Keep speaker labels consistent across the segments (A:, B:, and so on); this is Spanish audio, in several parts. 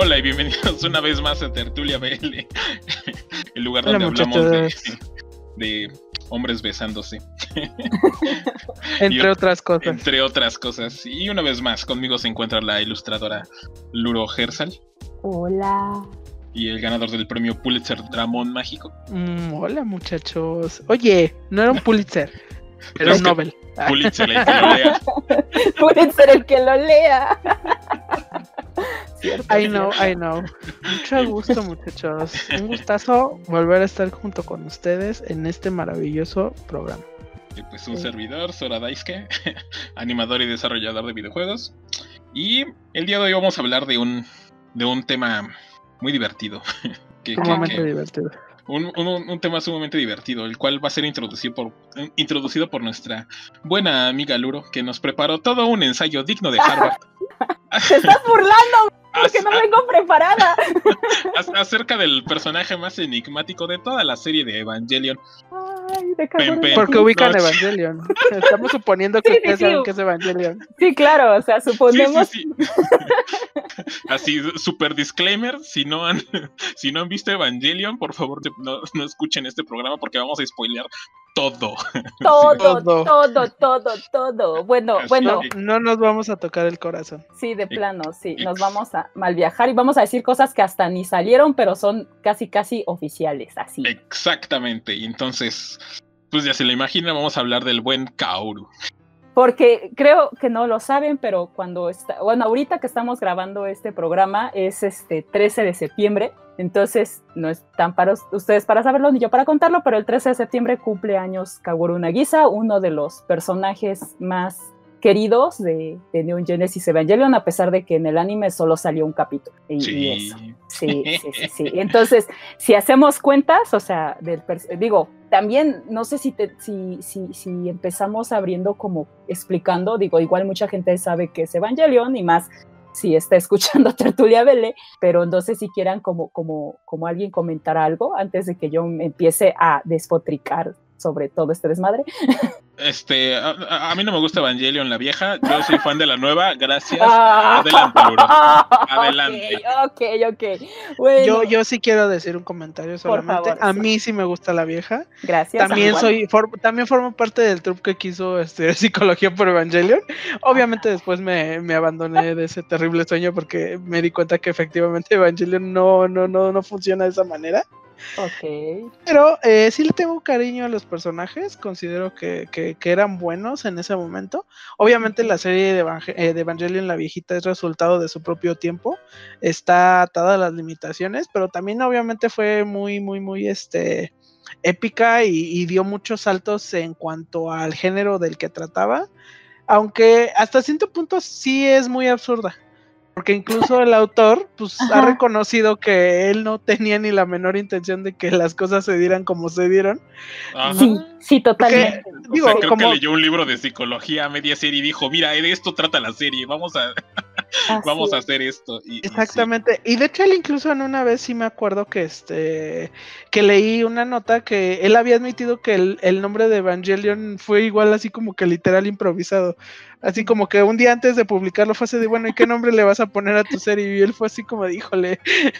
A: Hola y bienvenidos una vez más a Tertulia BL, el lugar donde hablamos de, de, hombres besándose.
B: entre otras cosas.
A: Entre otras cosas. Y una vez más, conmigo se encuentra la ilustradora Luro Gersal.
C: Hola.
A: Y el ganador del premio Pulitzer Dramón Mágico.
B: Mm, hola muchachos. Oye, no era un Pulitzer. Era un Nobel.
A: Pulitzer el que lo lea.
C: Pulitzer el que lo lea.
B: I know, I know. Mucho gusto, muchachos. Un gustazo volver a estar junto con ustedes en este maravilloso programa.
A: Y pues un servidor, Sora Daisuke, animador y desarrollador de videojuegos. Y el día de hoy vamos a hablar de un, de un tema muy divertido.
B: que, divertido.
A: Un, un, tema sumamente divertido, el cual va a ser introducido por, introducido por nuestra buena amiga Luro, que nos preparó todo un ensayo digno de Harvard.
C: ¡Te estás burlando! Porque no vengo preparada.
A: Acerca del personaje más enigmático de toda la serie de Evangelion.
C: Ay, de
B: Porque ubican Evangelion. Estamos suponiendo que ustedes saben que es Evangelion.
C: Sí, claro, o sea, suponemos.
A: Así, super disclaimer: si no, han, si no han visto Evangelion, por favor no, no escuchen este programa porque vamos a spoilear todo.
C: Todo, todo, todo, todo. Bueno, bueno.
B: No nos vamos a tocar el corazón.
C: Sí, de plano, sí. Nos vamos a mal viajar y vamos a decir cosas que hasta ni salieron, pero son casi, casi oficiales, así.
A: Exactamente. Y entonces, pues ya se lo imagina, vamos a hablar del buen Kaoru
C: porque creo que no lo saben, pero cuando está, bueno, ahorita que estamos grabando este programa es este 13 de septiembre, entonces no están para ustedes para saberlo ni yo para contarlo, pero el 13 de septiembre cumple años Kaworu Nagisa, uno de los personajes más queridos de, de Neon Genesis Evangelion, a pesar de que en el anime solo salió un capítulo. Y,
A: sí.
C: eso. Sí, sí, sí, sí. Entonces, si hacemos cuentas, o sea, del digo, también no sé si, te, si, si, si empezamos abriendo como explicando, digo, igual mucha gente sabe que es Evangelion y más si está escuchando Tertulia Vele, pero no sé si quieran como, como, como alguien comentar algo antes de que yo empiece a despotricar sobre todo este desmadre.
A: Este, a, mí no me gusta Evangelion la vieja, yo soy fan de la nueva, gracias. Ah. Adelante, Luro. Adelante.
C: Ok, ok.
B: Yo, yo sí quiero decir un comentario solamente. a mí sí me gusta la vieja.
C: Gracias.
B: También soy, también formo parte del trupe que quiso estudiar psicología por Evangelion. Obviamente después me, me, abandoné de ese terrible sueño porque me di cuenta que efectivamente Evangelion no, no, no, no funciona de esa manera.
C: Ok.
B: Pero eh, sí le tengo cariño a los personajes, considero que, que, eran buenos en ese momento. Obviamente la serie de, eh, de, Evangelion la viejita es resultado de su propio tiempo, está atada a las limitaciones, pero también obviamente fue muy, muy, muy este épica y dio muchos saltos en cuanto al género del que trataba, aunque hasta cierto punto sí es muy absurda porque incluso el autor pues ha reconocido que él no tenía ni la menor intención de que las cosas se dieran como se dieron.
C: Sí, sí, totalmente.
A: creo que leyó un libro de psicología a media serie y dijo, mira, de esto trata la serie, vamos a vamos a hacer esto.
B: Exactamente. Y, de hecho él incluso en una vez sí me acuerdo que este que leí una nota que él había admitido que el, el nombre de Evangelion fue igual así como que literal improvisado. Así como que un día antes de publicarlo fue así de, bueno, ¿y qué nombre le vas a poner a tu serie? Y él fue así como, híjole,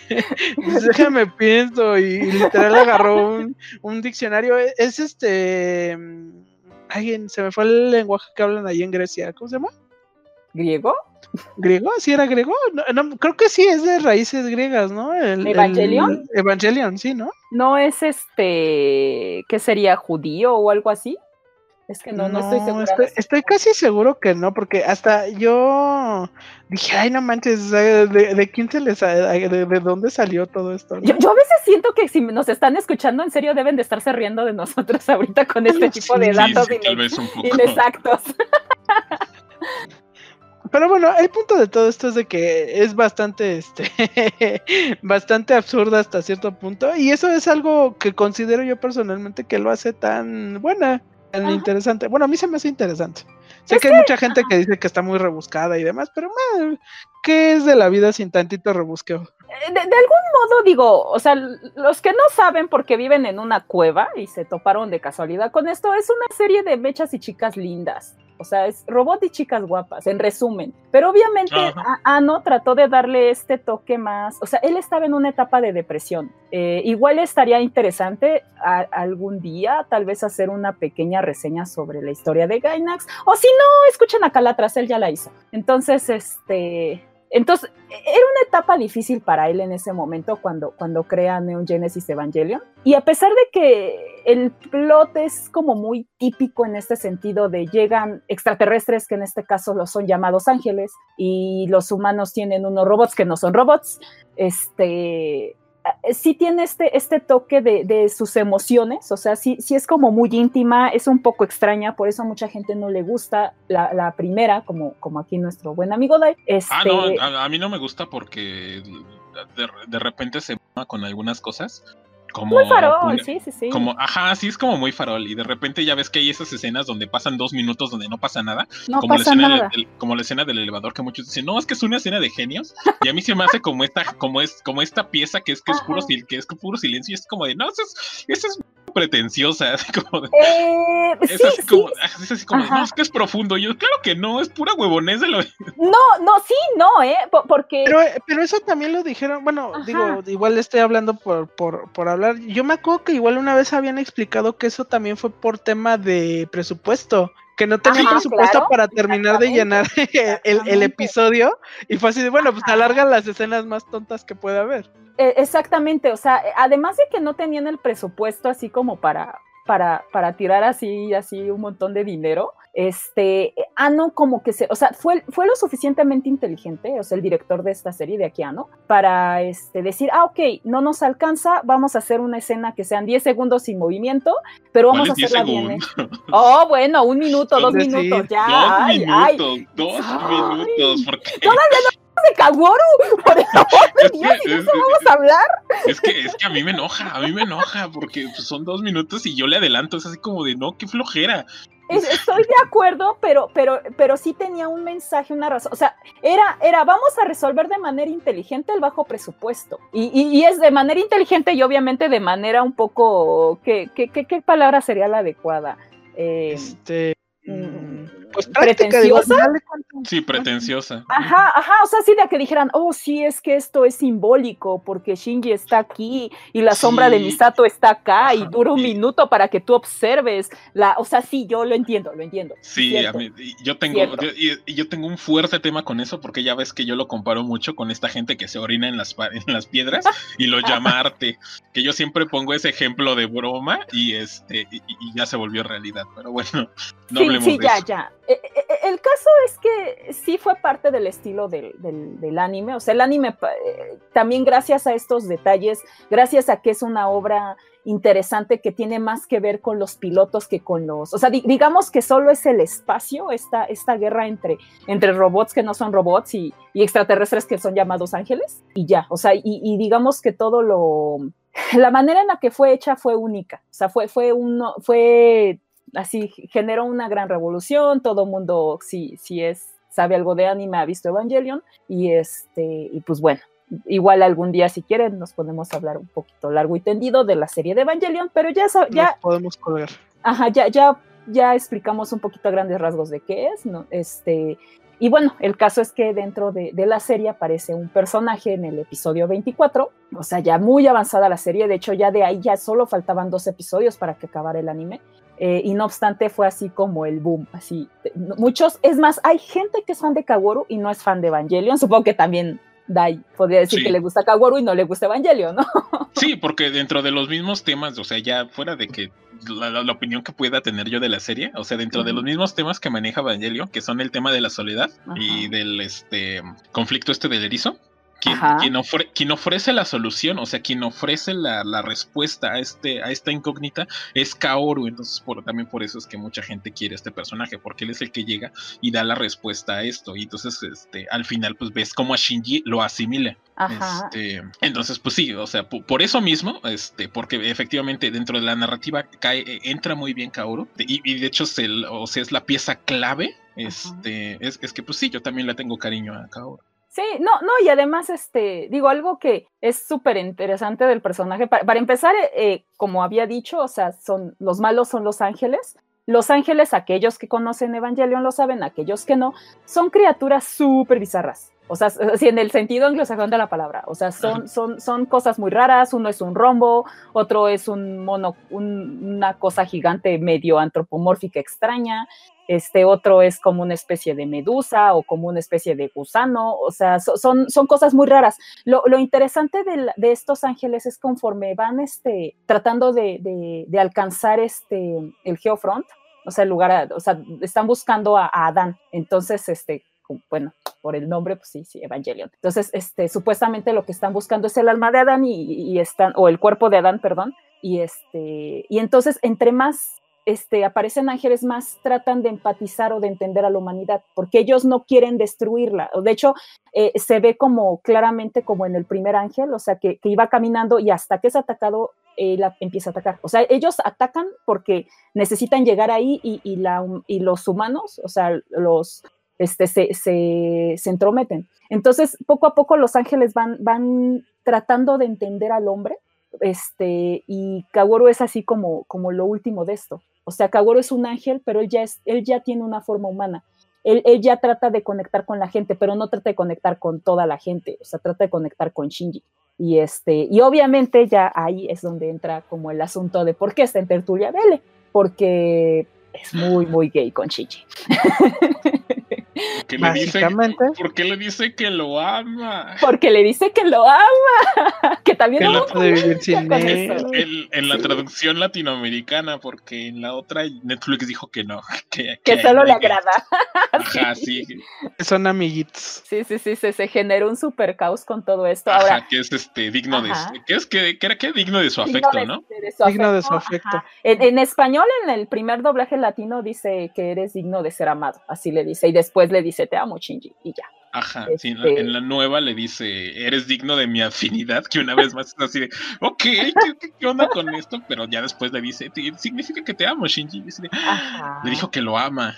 B: pues déjame pienso. Y, literal agarró un, un, diccionario. E, es este... Mm, alguien, se me fue el lenguaje que hablan ahí en Grecia. ¿Cómo se llama?
C: ¿Griego?
B: ¿Griego? ¿Sí era griego? No, creo que sí, es de raíces griegas, ¿no?
C: El, ¿Evangelion?
B: Evangelion, sí, ¿no?
C: No es este, ¿qué sería? ¿Judío o algo así? Es que no, no, estoy segura.
B: Estoy, casi seguro que no, porque hasta yo dije, ay, no manches, ¿de, quién se les de, de, dónde salió todo esto?
C: Yo, a veces siento que si nos están escuchando, en serio deben de estarse riendo de nosotros ahorita con este tipo de datos inexactos.
B: Pero bueno, el punto de todo esto es de que es bastante, este, bastante absurda hasta cierto punto. Y eso es algo que considero yo personalmente que lo hace tan buena interesante. Bueno, a mí se me hace interesante. Sé que, hay mucha gente que dice que está muy rebuscada y demás, pero ¿qué es de la vida sin tantito rebusqueo?
C: Eh, de, algún modo digo, o sea, los que no saben porque viven en una cueva y se toparon de casualidad con esto, es una serie de mechas y chicas lindas. O sea, es robot y chicas guapas, en resumen. Pero obviamente Ano trató de darle este toque más, o sea, él estaba en una etapa de depresión. Eh, igual estaría interesante algún día tal vez hacer una pequeña reseña sobre la historia de Gainax, o si no, escuchen acá la atrás, él ya la hizo. Entonces, este, entonces, era una etapa difícil para él en ese momento cuando, cuando crea Neon Genesis Evangelion. Y a pesar de que el plot es como muy típico en este sentido de llegan extraterrestres, que en este caso los son llamados ángeles, y los humanos tienen unos robots que no son robots, este, sí tiene este, este toque de, sus emociones, o sea, sí, sí es como muy íntima, es un poco extraña, por eso a mucha gente no le gusta la, primera, como, como aquí nuestro buen amigo Dai.
A: Ah, no, este a, mí no me gusta porque de, de repente se con algunas cosas como,
C: muy farol, sí, sí, sí.
A: Como, ajá, sí, es como muy farol. Y de repente ya ves que hay esas escenas donde pasan dos minutos donde no pasa nada.
C: No
A: como,
C: pasa
A: la escena
C: nada.
A: Del, como la escena del elevador que muchos dicen, no, es que es una escena de genios. Y a mí se me hace como esta, como es, como esta pieza que es que es puro, que es puro silencio. Y es como de, no, eso es, eso es pretenciosa. Así como de,
C: eh,
A: es, así como, es así como, no, es que es profundo. yo, claro que no, es pura huevonés de lo.
C: No, no, sí, no, ¿eh? Porque.
B: Pero, pero eso también lo dijeron, bueno, digo, igual estoy hablando por, por, por hablar. Yo me acuerdo que igual una vez habían explicado que eso también fue por tema de presupuesto, que no tenían presupuesto para terminar de llenar el, episodio y fue así de, bueno, pues alargan las escenas más tontas que puede haber.
C: E, exactamente, o sea, además de que no tenían el presupuesto así como para, para, para tirar así, así un montón de dinero, este, Ano como que se, o sea, fue, fue lo suficientemente inteligente, o sea, el director de esta serie de aquí, Ano, para este, decir, ah, ok, no nos alcanza, vamos a hacer una escena que sean 10 segundos sin movimiento, pero vamos a hacerla bien. ¿eh? Oh, bueno, un minuto, dos minutos, ya.
A: Dos minutos, dos minutos, porque...
C: Todavía no de Kaworu, por el amor de Dios, ¿y eso vamos a hablar?
A: Es que, es que a mí me enoja, a mí me enoja, porque pues, son dos minutos y yo le adelanto, es así como de, no, qué flojera.
C: Estoy de acuerdo, pero, pero, pero sí tenía un mensaje, una razón. O sea, era, era, vamos a resolver de manera inteligente el bajo presupuesto. Y, y, es de manera inteligente y obviamente de manera un poco, ¿qué, qué, qué, qué palabra sería la adecuada?
B: Eh, este... Mm,
C: pues pretenciosa.
A: sí, pretenciosa.
C: Ajá, ajá, o sea, sí de que dijeran, oh, sí, es que esto es simbólico porque Shinji está aquí y la sombra de Misato está acá y dura un minuto para que tú observes la, o sea, sí, yo lo entiendo, lo entiendo.
A: Sí, a mí, yo tengo, yo, tengo un fuerte tema con eso porque ya ves que yo lo comparo mucho con esta gente que se orina en las, en las piedras y lo llama arte, que yo siempre pongo ese ejemplo de broma y este y, ya se volvió realidad, pero bueno, no
C: sí, sí, ya, ya. El caso es que sí fue parte del estilo del, anime, o sea, el anime eh, también gracias a estos detalles, gracias a que es una obra interesante que tiene más que ver con los pilotos que con los, o sea, digamos que solo es el espacio, esta, esta guerra entre, entre robots que no son robots y, extraterrestres que son llamados ángeles, y ya, o sea, y, y digamos que todo lo, la manera en la que fue hecha fue única, o sea, fue, fue, uno, fue así generó una gran revolución, todo el mundo, si, si es, sabe algo de anime, ha visto Evangelion, y este, y pues bueno, igual algún día si quieren nos podemos hablar un poquito largo y tendido de la serie de Evangelion, pero ya, ya
B: podemos colgar.
C: Ajá, ya, ya, ya explicamos un poquito a grandes rasgos de qué es, ¿no? Este, y bueno, el caso es que dentro de, de, la serie aparece un personaje en el episodio 24, o sea, ya muy avanzada la serie, de hecho ya de ahí ya solo faltaban dos episodios para que acabara el anime, eh, y no obstante fue así como el boom, así. Muchos, es más, hay gente que es fan de Kaworu y no es fan de Evangelion, supongo que también Dai podría decir que le gusta Kaworu y no le gusta Evangelion, ¿no?
A: Sí, porque dentro de los mismos temas, o sea, ya fuera de que la, opinión que pueda tener yo de la serie, o sea, dentro de los mismos temas que maneja Evangelion, que son el tema de la soledad y del este conflicto este del erizo, quien, ofrece la solución, o sea, quien ofrece la, respuesta a, este, a esta incógnita es Kaoru. Entonces, por, también por eso es que mucha gente quiere este personaje, porque él es el que llega y da la respuesta a esto. Y entonces, este, al final, pues ves cómo a Shinji lo asimila. Este, entonces, pues sí, o sea, por, eso mismo, este, porque efectivamente dentro de la narrativa cae, e, entra muy bien Kaoru. Y, de hecho, o sea, es la pieza clave. Este, es, es que, pues sí, yo también le tengo cariño a Kaoru.
C: Sí, no, no, y además, este, digo, algo que es súper interesante del personaje, para, empezar, eh, como había dicho, o sea, son, los malos son los ángeles, los ángeles, aquellos que conocen Evangelion lo saben, aquellos que no, son criaturas súper bizarras. O sea, si en el sentido anglosajón de la palabra. O sea, son, son, son cosas muy raras. Uno es un rombo, otro es un mono, una cosa gigante medio antropomórfica extraña. Este otro es como una especie de medusa o como una especie de gusano. O sea, son, son cosas muy raras. Lo, lo interesante de, de, estos ángeles es conforme van este, tratando de, de, alcanzar este, el Geofront, o sea, el lugar, o sea, están buscando a, a Adán. Entonces, este, bueno, por el nombre, pues sí, sí, Evangelion. Entonces, este, supuestamente lo que están buscando es el alma de Adán y, están, o el cuerpo de Adán, perdón, y este, y entonces entre más este, aparecen ángeles más tratan de empatizar o de entender a la humanidad, porque ellos no quieren destruirla. De hecho, eh, se ve como claramente como en el primer ángel, o sea, que, iba caminando y hasta que es atacado, empieza a atacar. O sea, ellos atacan porque necesitan llegar ahí y, y, la, y los humanos, o sea, los, este, se, se, entrometen. Entonces, poco a poco los ángeles van, van tratando de entender al hombre, este, y Kaworu es así como, como lo último de esto. O sea, Kaworu es un ángel, pero él ya, es, él ya tiene una forma humana. Él, él, ya trata de conectar con la gente, pero no trata de conectar con toda la gente, o sea, trata de conectar con Shinji. Y, este, y obviamente ya ahí es donde entra como el asunto de por qué está en Tertulia Vele, porque es muy, muy gay con Shinji.
A: Porque le dice, porque le dice que lo ama.
C: Porque le dice que lo ama. Que también
B: que no puede vivir sin
A: él. En, la traducción latinoamericana, porque en la otra Netflix dijo que no.
C: Que, que, solo le agrada.
A: Ajá, sí.
B: Son amiguitos.
C: Sí, sí, sí, se, se generó un super caos con todo esto. Ahora,
A: que es este digno de que es que, que, era que digno de su afecto, ¿no?
B: digno de su afecto.
C: En, en español, en el primer doblaje latino, dice que eres digno de ser amado. Así le dice. Y después le dice, te amo, Shinji, y ya.
A: Ajá, sí, en la, nueva le dice, eres digno de mi afinidad, que una vez más es así de, ok, ¿qué, onda con esto? Pero ya después le dice, significa que te amo, Shinji. le dijo que lo ama.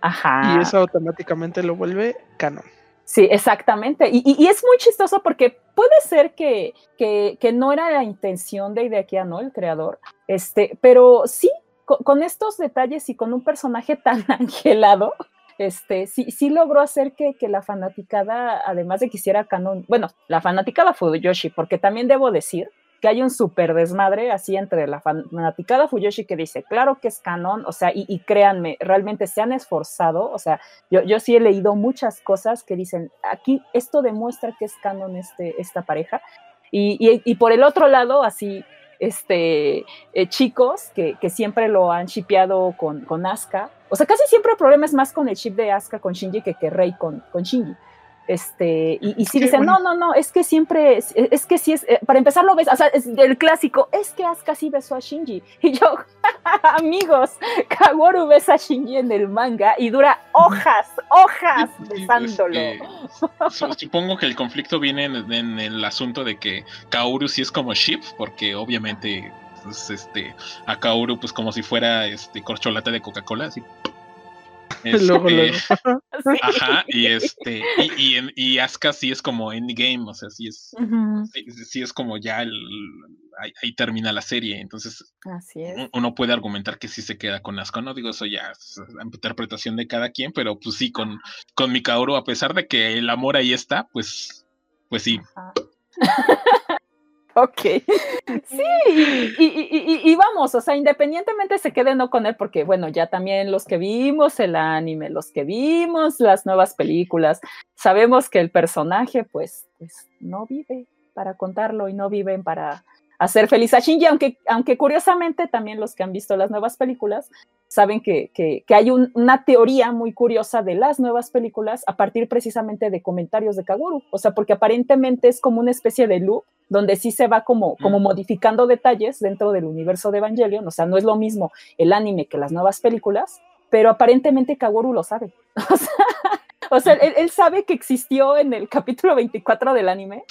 C: Ajá.
B: Y eso automáticamente lo vuelve canon.
C: Sí, exactamente. Y, y, es muy chistoso porque puede ser que, que, que, no era la intención de Ideakia, ¿no? El creador. Este, pero sí, con, con estos detalles y con un personaje tan angelado, este, sí, sí logró hacer que, que, la fanaticada, además de que hiciera canon, bueno, la fanaticada Fuyoshi, porque también debo decir que hay un súper desmadre así entre la fanaticada Fuyoshi que dice, claro que es canon, o sea, y, créanme, realmente se han esforzado, o sea, yo, yo sí he leído muchas cosas que dicen, aquí esto demuestra que es canon este, esta pareja, y, y, y por el otro lado, así, este, eh, chicos que, que, siempre lo han shipeado con, con Asuka. O sea, casi siempre el problema es más con el chip de Asuka con Shinji que que Rey con, con Shinji. Este, y, y si dicen, no, no, no, es que siempre, es, es que sí es, eh, para empezar lo ves, o sea, es el clásico, es que Asuka sí besó a Shinji. Y yo, amigos, Kaworu besa a Shinji en el manga y dura hojas, hojas besándolo.
A: supongo que el conflicto viene en, el asunto de que Kaoru sí es como Ship, porque obviamente pues, este, a Kaoru pues como si fuera este corcholata de Coca-Cola, así este, Ajá, y este, y, y, y, Asuka sí es como endgame, o sea, sí es, sí, es como ya el, ahí, termina la serie, entonces uno puede argumentar que sí se queda con Asuka, no digo eso ya es la interpretación de cada quien, pero pues sí, con, con Mikaoru, a pesar de que el amor ahí está, pues, pues sí.
C: Ok. Sí, y, vamos, o sea, independientemente se quede no con él, porque bueno, ya también los que vimos el anime, los que vimos las nuevas películas, sabemos que el personaje pues, pues no vive para contarlo y no viven para hacer feliz a Shinji, aunque, aunque curiosamente también los que han visto las nuevas películas saben que, que, hay una teoría muy curiosa de las nuevas películas a partir precisamente de comentarios de Kaguru, o sea, porque aparentemente es como una especie de loop donde sí se va como, como modificando detalles dentro del universo de Evangelion, o sea, no es lo mismo el anime que las nuevas películas, pero aparentemente Kaworu lo sabe. O sea, él, sabe que existió en el capítulo 24 del anime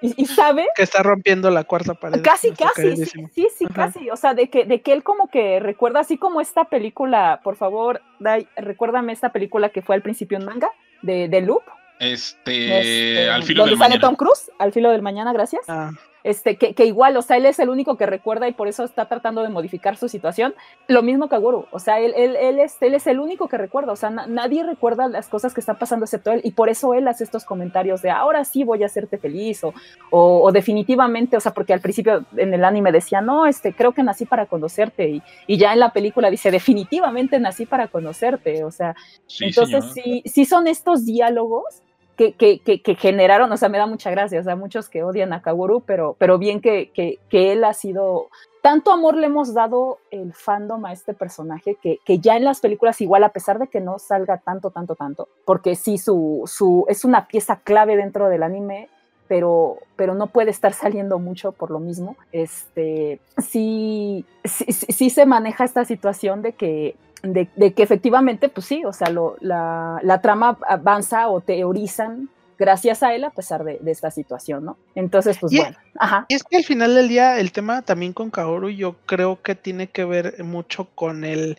C: y, sabe...
B: Que está rompiendo la cuarta pared.
C: Casi, casi, sí, sí, casi. O sea, de que, de que él como que recuerda, así como esta película, por favor, Dai, recuérdame esta película que fue al principio en manga, de, de Loop.
A: Este, este, al filo del
C: mañana. Tom Cruise, al filo del mañana, gracias. Ah. Este, que, igual, o sea, él es el único que recuerda y por eso está tratando de modificar su situación. Lo mismo que Aguru, o sea, él, él, él, es, él es el único que recuerda, o sea, nadie recuerda las cosas que están pasando excepto él y por eso él hace estos comentarios de ahora sí voy a hacerte feliz o, o, definitivamente, o sea, porque al principio en el anime decía, no, este, creo que nací para conocerte y, y ya en la película dice, definitivamente nací para conocerte, o sea, entonces sí, sí son estos diálogos que, generaron, o sea, me da mucha gracia, o sea, muchos que odian a Kaguru, pero, pero bien que, que, él ha sido, tanto amor le hemos dado el fandom a este personaje que, que, ya en las películas igual, a pesar de que no salga tanto, tanto, tanto, porque sí, su, su, es una pieza clave dentro del anime, pero, pero no puede estar saliendo mucho por lo mismo, este, sí, sí, sí se maneja esta situación de que de, que efectivamente, pues sí, o sea, lo, la, la, trama avanza o teorizan gracias a él a pesar de, de esta situación, ¿no? Entonces, pues bueno.
B: Ajá. Y es que al final del día el tema también con Kaoru yo creo que tiene que ver mucho con el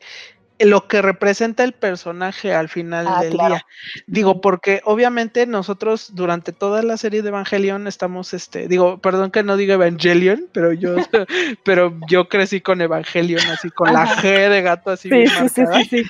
B: lo que representa el personaje al final ah, del día. Digo, porque obviamente nosotros durante toda la serie de Evangelion estamos, este, digo, perdón que no diga Evangelion, pero yo, pero yo crecí con Evangelion, así con la G de gato así. Sí,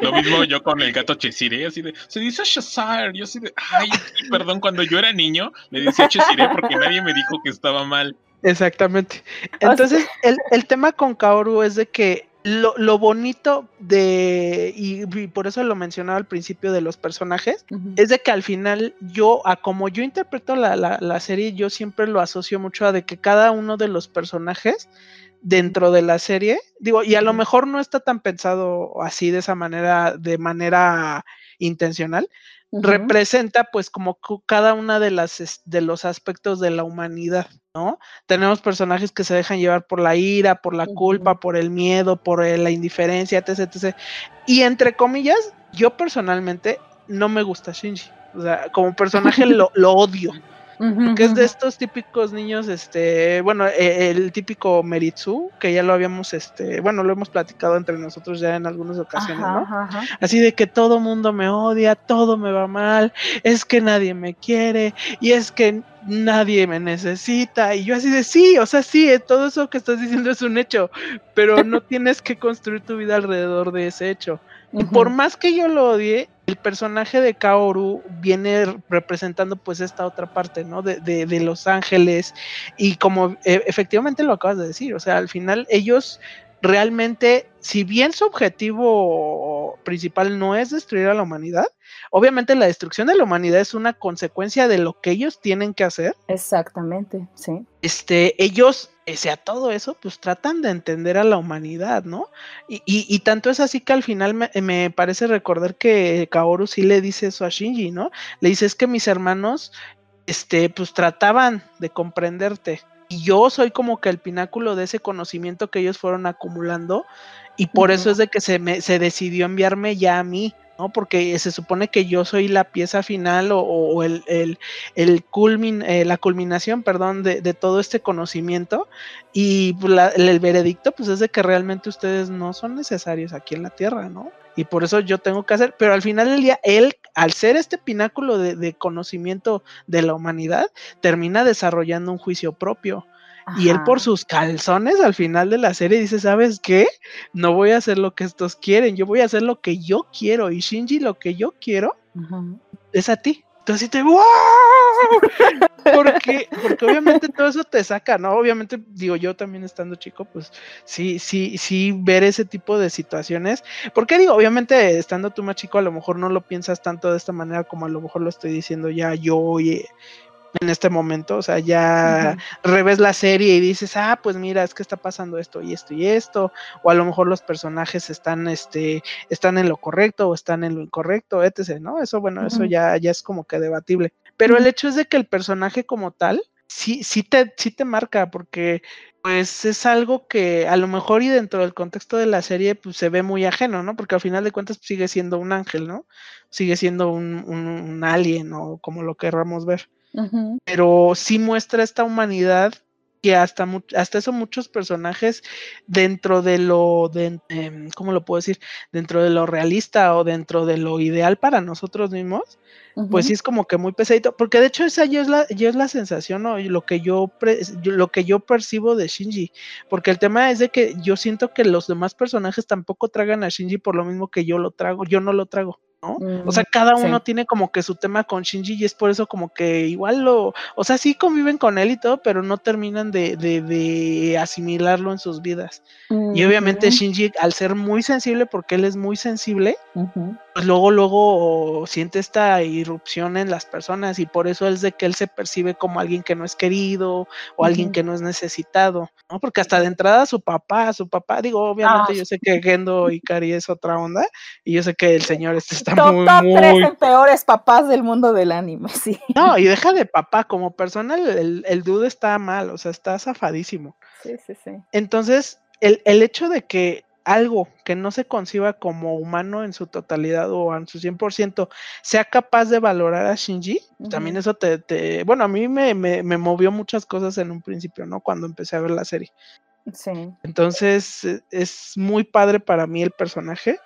A: Lo mismo yo con el gato Chesire, así de, se dice Shazar, yo así de, ay, perdón, cuando yo era niño le decía Chesire porque nadie me dijo que estaba mal.
B: Exactamente. Entonces, el, el tema con Kaoru es de que lo, lo, bonito de, y, por eso lo mencionaba al principio de los personajes, es de que al final yo, a como yo interpreto la, la, la, serie, yo siempre lo asocio mucho a de que cada uno de los personajes dentro de la serie, digo, y a lo mejor no está tan pensado así de esa manera, de manera intencional, representa pues como cada una de las de los aspectos de la humanidad, ¿no? Tenemos personajes que se dejan llevar por la ira, por la culpa, por el miedo, por la indiferencia, etc, etc. Y entre comillas, yo personalmente no me gusta Shinji. O sea, como personaje lo, lo odio que es de estos típicos niños, este, bueno, e, el típico Meritsu, que ya lo habíamos, este, bueno, lo hemos platicado entre nosotros ya en algunas ocasiones, ¿no? Así de que todo mundo me odia, todo me va mal, es que nadie me quiere, y es que nadie me necesita, y yo así de sí, o sea, sí, todo eso que estás diciendo es un hecho, pero no tienes que construir tu vida alrededor de ese hecho. Por más que yo lo odie, el personaje de Kaoru viene representando pues esta otra parte, ¿no? De, de, Los Ángeles y como e, efectivamente lo acabas de decir, o sea, al final ellos realmente, si bien su objetivo principal no es destruir a la humanidad, obviamente la destrucción de la humanidad es una consecuencia de lo que ellos tienen que hacer.
C: Exactamente, sí.
B: Este, ellos pese a todo eso, pues tratan de entender a la humanidad, ¿no? Y, y, tanto es así que al final me, parece recordar que Kaoru sí le dice eso a Shinji, ¿no? Le dice, es que mis hermanos, este, pues trataban de comprenderte. Y yo soy como que el pináculo de ese conocimiento que ellos fueron acumulando. Y por eso es de que se, me, se decidió enviarme ya a mí, ¿no? Porque se supone que yo soy la pieza final o, el, el, el culmin, eh, la culminación, perdón, de, de, todo este conocimiento y pues, el, veredicto pues es de que realmente ustedes no son necesarios aquí en la Tierra, ¿no? Y por eso yo tengo que hacer, pero al final del día, él, al ser este pináculo de, de conocimiento de la humanidad, termina desarrollando un juicio propio y él por sus calzones al final de la serie dice, ¿sabes qué? No voy a hacer lo que estos quieren, yo voy a hacer lo que yo quiero. Y Shinji, lo que yo quiero es a ti. Entonces te ¡wow! Porque, porque obviamente todo eso te saca, ¿no? Obviamente, digo, yo también estando chico, pues sí, sí, sí, ver ese tipo de situaciones. Porque digo, obviamente, estando tú más chico, a lo mejor no lo piensas tanto de esta manera como a lo mejor lo estoy diciendo ya yo y en este momento, o sea, ya revés la serie y dices, ah, pues mira, es que está pasando esto y esto y esto, o a lo mejor los personajes están, este, están en lo correcto o están en lo incorrecto, etc., ¿no? Eso, bueno, eso ya, ya es como que debatible. Pero el hecho es de que el personaje como tal, sí, sí te, sí te marca, porque pues es algo que a lo mejor y dentro del contexto de la serie pues se ve muy ajeno, ¿no? Porque al final de cuentas sigue siendo un ángel, ¿no? Sigue siendo un, un, un alien o como lo querramos ver pero sí muestra esta humanidad que hasta, hasta eso muchos personajes dentro de lo, de, em, ¿cómo lo puedo decir? Dentro de lo realista o dentro de lo ideal para nosotros mismos, pues sí es como que muy pesadito, porque de hecho esa yo es la, yo es la sensación o lo que yo, lo que yo percibo de Shinji, porque el tema es de que yo siento que los demás personajes tampoco tragan a Shinji por lo mismo que yo lo trago, yo no lo trago o sea, mm, cada uno tiene como que su tema con Shinji y es por eso como que igual lo, o sea, sí conviven con él y todo, pero no terminan de, de, asimilarlo en sus vidas. Y obviamente Shinji, al ser muy sensible, porque él es muy sensible, pues luego, luego siente esta irrupción en las personas y por eso es de que él se percibe como alguien que no es querido o alguien que no es necesitado, ¿no? Porque hasta de entrada su papá, su papá, digo, obviamente ah. yo sé que Gendo y Kari es otra onda y yo sé que el señor este está muy, top
C: tres peores papás del mundo del anime, sí.
B: No, y deja de papá, como persona el, el, dude está mal, o sea, está zafadísimo.
C: Sí, sí, sí.
B: Entonces, el, el hecho de que algo que no se conciba como humano en su totalidad o en su 100% sea capaz de valorar a Shinji, también eso te, bueno, a mí me, me, me, movió muchas cosas en un principio, ¿no? Cuando empecé a ver la serie.
C: Sí.
B: Entonces, e, es muy padre para mí el personaje,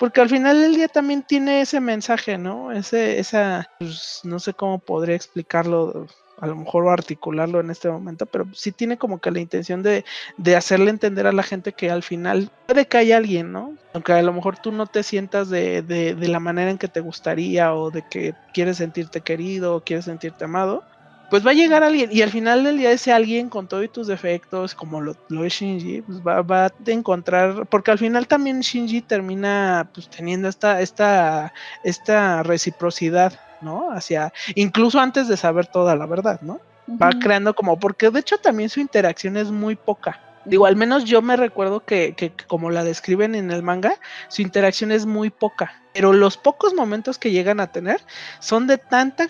B: porque al final del día también tiene ese mensaje, ¿no? Ese, esa, pues, no sé cómo podría explicarlo a lo mejor articularlo en este momento, pero sí tiene como que la intención de, de, hacerle entender a la gente que al final puede que haya alguien, ¿no? Aunque a lo mejor tú no te sientas de, de, de la manera en que te gustaría o de que quieres sentirte querido o quieres sentirte amado, pues va a llegar alguien y al final del día ese alguien con todos tus defectos, como lo, lo es Shinji, pues va, va, a encontrar, porque al final también Shinji termina pues teniendo esta, esta, esta reciprocidad ¿no? Hacia, incluso antes de saber toda la verdad, ¿no? Va creando como, porque de hecho también su interacción es muy poca. Digo, al menos yo me recuerdo que, que, como la describen en el manga, su interacción es muy poca. Pero los pocos momentos que llegan a tener son de tanta,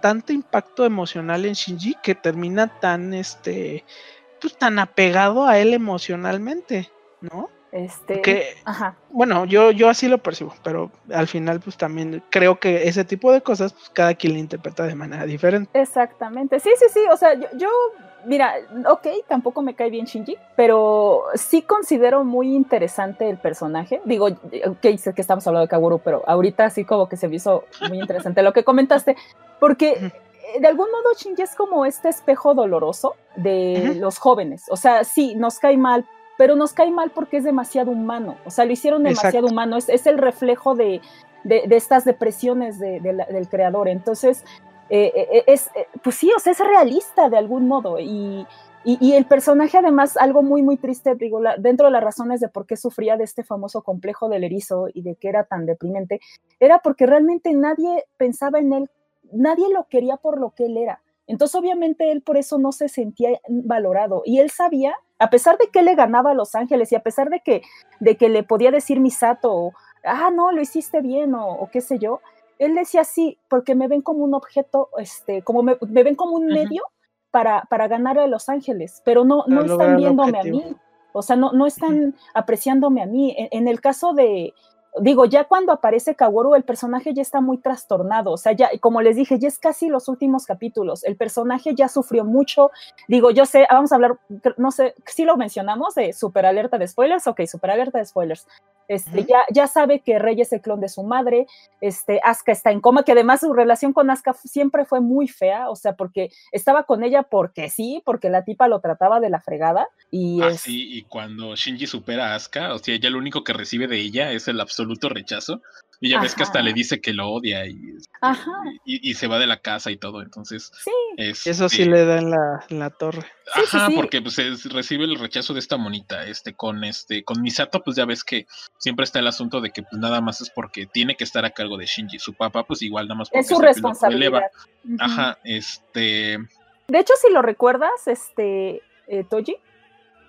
B: tanto impacto emocional en Shinji que termina tan, este, pues tan apegado a él emocionalmente, ¿no?
C: Este,
B: ajá. Bueno, yo, yo así lo percibo, pero al final pues también creo que ese tipo de cosas pues cada quien lo interpreta de manera diferente.
C: Exactamente, sí, sí, sí, o sea, yo, mira, ok, tampoco me cae bien Shinji, pero sí considero muy interesante el personaje. Digo, ok, sé que estamos hablando de Kaguru, pero ahorita sí como que se me hizo muy interesante lo que comentaste, porque... de algún modo Shinji es como este espejo doloroso de los jóvenes. O sea, sí, nos cae mal pero nos cae mal porque es demasiado humano, o sea, lo hicieron demasiado humano, es, es, el reflejo de, de, estas depresiones de, del creador, entonces, eh, eh, eh, es, pues sí, o sea, es realista de algún modo, y, y, el personaje además, algo muy, muy triste, digo, dentro de las razones de por qué sufría de este famoso complejo del erizo y de que era tan deprimente, era porque realmente nadie pensaba en él, nadie lo quería por lo que él era. Entonces, obviamente, él por eso no se sentía valorado. Y él sabía a pesar de que le ganaba a Los Ángeles y a pesar de que, de que le podía decir Misato, ah, no, lo hiciste bien o, qué sé yo, él decía sí, porque me ven como un objeto, este, como me, ven como un medio para, para ganar a Los Ángeles, pero no, no están viéndome a mí, o sea, no, no están apreciándome a mí. en el caso de, digo, ya cuando aparece Kaworu, el personaje ya está muy trastornado, o sea, ya, como les dije, ya es casi los últimos capítulos, el personaje ya sufrió mucho, digo, yo sé, vamos a hablar, no sé, si lo mencionamos de super alerta de spoilers, ok, super alerta de spoilers, este, ya, ya sabe que Rey es el clon de su madre, este, Asuka está en coma, que además su relación con Asuka siempre fue muy fea, o sea, porque estaba con ella porque sí, porque la tipa lo trataba de la fregada, y
A: ah, sí, y cuando Shinji supera a Asuka, o sea, ella lo único que recibe de ella es el absoluto rechazo. Y ya ves que hasta le dice que lo odia y, y, se va de la casa y todo. Entonces,
B: eso sí le da en la, la torre.
A: Ajá, porque pues recibe el rechazo de esta monita. Este, con este, con Misato, pues ya ves que siempre está el asunto de que pues nada más es porque tiene que estar a cargo de Shinji. Su papá, pues igual nada más
C: porque es su responsabilidad.
A: Ajá, este.
C: De hecho, si lo recuerdas, este, eh, Toji,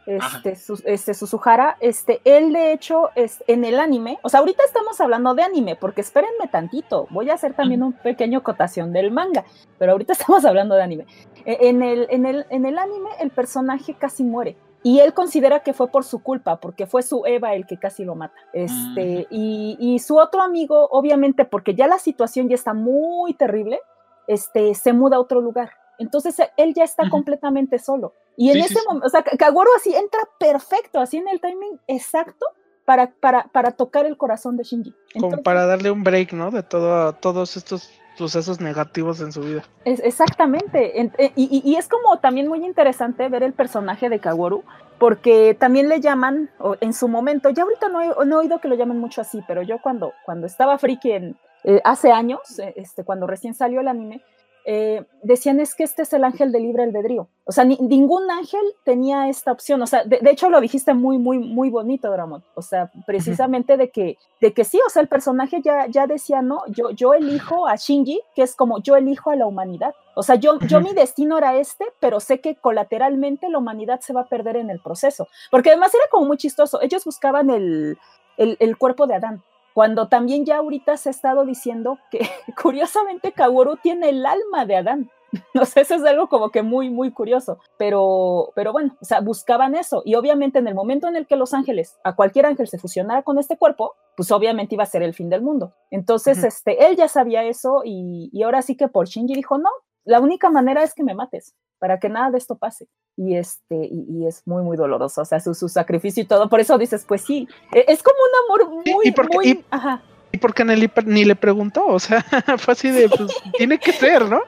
C: este, su, este Suzuhara, este, él de hecho es en el anime, o sea, ahorita estamos hablando de anime, porque espérenme tantito, voy a hacer también un pequeño cotación del manga, pero ahorita estamos hablando de anime. E, en el, en el, en el anime el personaje casi muere. Y él considera que fue por su culpa, porque fue su Eva el que casi lo mata. Este, y, y su otro amigo, obviamente, porque ya la situación ya está muy terrible, este, se muda a otro lugar Entonces él ya está completamente solo. Y en ese momento, o sea, Kaworu así entra perfecto, así en el timing exacto para, para, para tocar el corazón de Shinji.
B: Como para darle un break, ¿no? De todo, todos estos sucesos negativos en su vida.
C: Es, exactamente. Eh, y, es como también muy interesante ver el personaje de Kaworu, porque también le llaman, en su momento, ya ahorita no he, no he oído que lo llamen mucho así, pero yo cuando, cuando estaba friki en, eh, hace años, eh, este, cuando recién salió el anime, eh, decían es que este es el ángel de libre albedrío. O sea, ningún ángel tenía esta opción. O sea, de, hecho lo dijiste muy, muy, muy bonito, Dramon. O sea, precisamente de que, de que sí, o sea, el personaje ya, ya decía, no, yo, yo elijo a Shinji, que es como yo elijo a la humanidad. O sea, yo, yo mi destino era este, pero sé que colateralmente la humanidad se va a perder en el proceso. Porque además era como muy chistoso. Ellos buscaban el, el, el cuerpo de Adán. Cuando también ya ahorita se ha estado diciendo que curiosamente Kaworu tiene el alma de Adán. No sé, eso es algo como que muy, muy curioso. Pero, pero bueno, o sea, buscaban eso. Y obviamente en el momento en el que los ángeles, a cualquier ángel se fusionara con este cuerpo, pues obviamente iba a ser el fin del mundo. Entonces, este, él ya sabía eso y, y ahora sí que por Shinji dijo, no, la única manera es que me mates para que nada de esto pase. Y, este, y, es muy, muy doloroso, o sea, su, su, sacrificio y todo. Por eso dices, pues sí, e, es como un amor muy,
B: ¿Y porque,
C: muy...
B: ajá. ¿Y porque ni, ni le preguntó? O sea, fue así de, pues, tiene que ser, ¿no?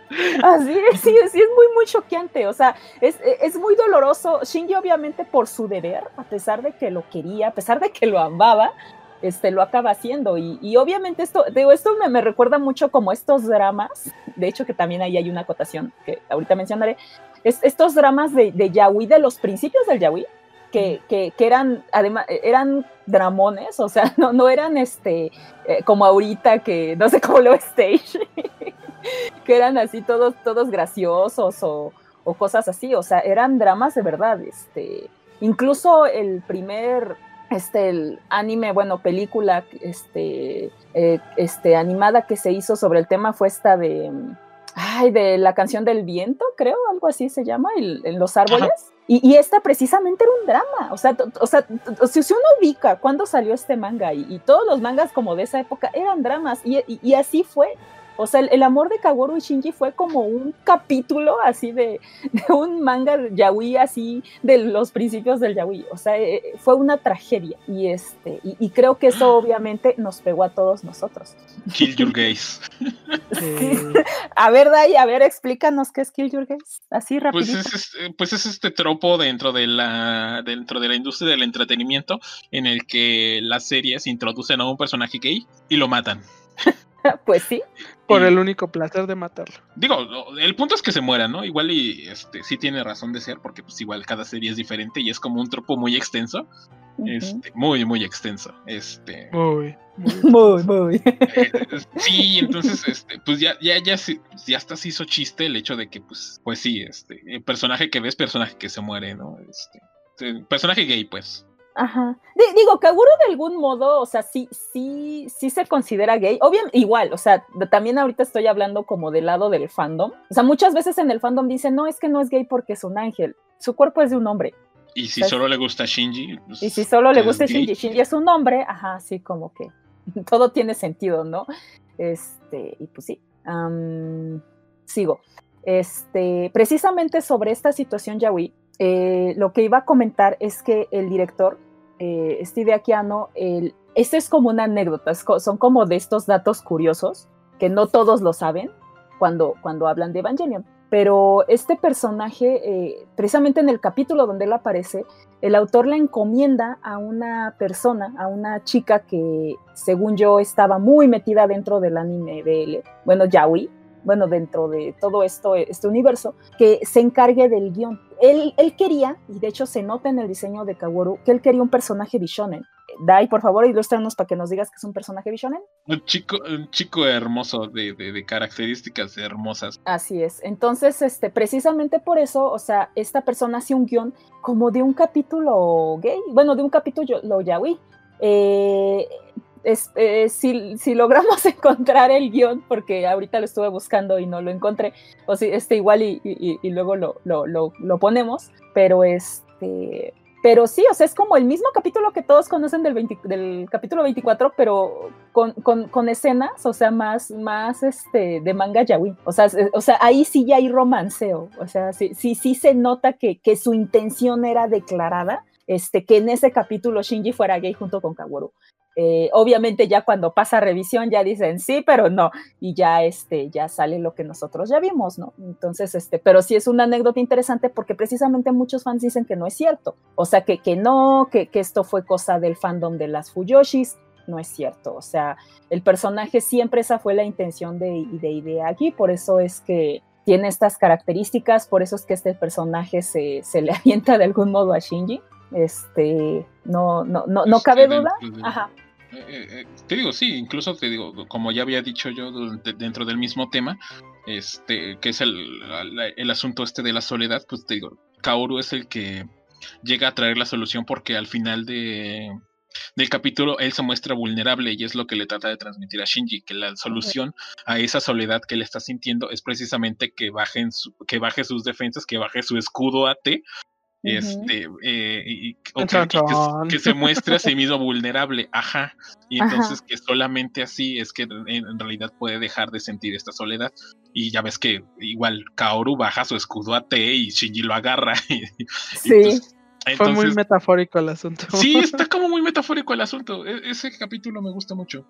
C: Así es, sí, sí, es muy, muy choqueante, o sea, es, es muy doloroso. Shinji obviamente por su deber, a pesar de que lo quería, a pesar de que lo amaba, este, lo acaba haciendo. Y, obviamente esto, digo, esto me, recuerda mucho como estos dramas, de hecho que también ahí hay una acotación que ahorita mencionaré, es, estos dramas de, de yaoi, de los principios del yaoi, que, que, eran, además, eran dramones, o sea, no, no eran este, eh, como ahorita que, no sé cómo lo stage, que eran así todos, todos graciosos o, o cosas así, o sea, eran dramas de verdad, este, incluso el primer este el anime, bueno, película este, eh, este, animada que se hizo sobre el tema fue esta de, ay, de la canción del viento, creo, algo así se llama, en los árboles. Y, esta precisamente era un drama, o sea, o sea si, uno ubica cuándo salió este manga y, todos los mangas como de esa época eran dramas y, y así fue, o sea, el, amor de Kaworu y Shinji fue como un capítulo así de, un manga yaoi así de los principios del yaoi. O sea, eh, fue una tragedia. Y este, y, creo que eso obviamente nos pegó a todos nosotros.
A: Kill your gaze.
C: A ver, Dai, a ver, explícanos qué es Kill your gaze. Así rápido.
A: Pues es, pues es este tropo dentro de la dentro de la industria del entretenimiento en el que las series introducen a un personaje gay y lo matan.
C: pues sí.
B: Por el único placer de matarlo.
A: Digo, el punto es que se muera, ¿no? Igual y este sí tiene razón de ser, porque pues igual cada serie es diferente y es como un tropo muy extenso. Este, muy, muy extenso. Este.
B: Muy,
C: muy, muy.
A: Eh, sí, entonces, este, pues ya, ya, ya, ya hasta se hizo chiste el hecho de que, pues, pues sí, este, el personaje que ves, personaje que se muere, ¿no? Este, personaje gay, pues.
C: Ajá. digo, Kaguro de algún modo, o sea, sí, sí, sí se considera gay. Obviamente, igual, o sea, también ahorita estoy hablando como del lado del fandom. O sea, muchas veces en el fandom dicen, no, es que no es gay porque es un ángel. Su cuerpo es de un hombre.
A: Y si solo le gusta Shinji.
C: Pues, y si solo le gusta Shinji, Shinji es un hombre, ajá, sí, como que todo tiene sentido, ¿no? Este, y pues sí. sigo. Este, precisamente sobre esta situación yaoi, eh, lo que iba a comentar es que el director eh, Steve Akiano, el, es como una anécdota, son como de estos datos curiosos que no todos lo saben cuando, cuando hablan de Evangelion. Pero este personaje, eh, precisamente en el capítulo donde él aparece, el autor le encomienda a una persona, a una chica que, según yo, estaba muy metida dentro del anime él, bueno, Yaoi, bueno, dentro de todo esto, este universo, que se encargue del guion. Él, él quería, y de hecho se nota en el diseño de Kaworu, que él quería un personaje bishonen. Dai, por favor, ilústranos para que nos digas que es un personaje bishonen.
A: Un chico, un chico hermoso, de, de, características hermosas.
C: Así es. Entonces, este, precisamente por eso, o sea, esta persona hace un guion como de un capítulo gay, bueno, de un capítulo lo yaoi. Eh, eh, si, logramos encontrar el guion, porque ahorita lo estuve buscando y no lo encontré, o si este igual y, luego lo, lo, ponemos, pero este pero sí, o sea, es como el mismo capítulo que todos conocen del, del capítulo 24, pero con, con, con, escenas, o sea, más, más este, de manga yaoi. O sea, o sea, ahí sí ya hay romanceo. O sea, sí, sí, sí se nota que, que su intención era declarada, este, que en ese capítulo Shinji fuera gay junto con Kaworu. Eh, obviamente ya cuando pasa revisión ya dicen sí, pero no, y ya este, ya sale lo que nosotros ya vimos, ¿no? Entonces, este, pero sí es una anécdota interesante porque precisamente muchos fans dicen que no es cierto, o sea, que, que no, que, que esto fue cosa del fandom de las Fuyoshis, no es cierto, o sea, el personaje siempre esa fue la intención de, de, de aquí, por eso es que tiene estas características, por eso es que este personaje se, se le avienta de algún modo a Shinji, este, no, no, no, no cabe duda. Ajá.
A: Eh, eh, te digo, sí, incluso te digo, como ya había dicho yo dentro del mismo tema, este, que es el, el, asunto este de la soledad, pues te digo, Kaoru es el que llega a traer la solución porque al final de, del capítulo él se muestra vulnerable y es lo que le trata de transmitir a Shinji, que la solución a esa soledad que él está sintiendo es precisamente que, que baje sus defensas, que baje su escudo este, eh, y, que, se muestre a sí mismo vulnerable, ajá, y entonces que solamente así es que en, realidad puede dejar de sentir esta soledad, y ya ves que igual Kaoru baja su escudo a T y Shinji lo agarra,
C: sí. Pues,
B: Fue muy metafórico el asunto.
A: Sí, está como muy metafórico el asunto, e, ese capítulo me gusta mucho.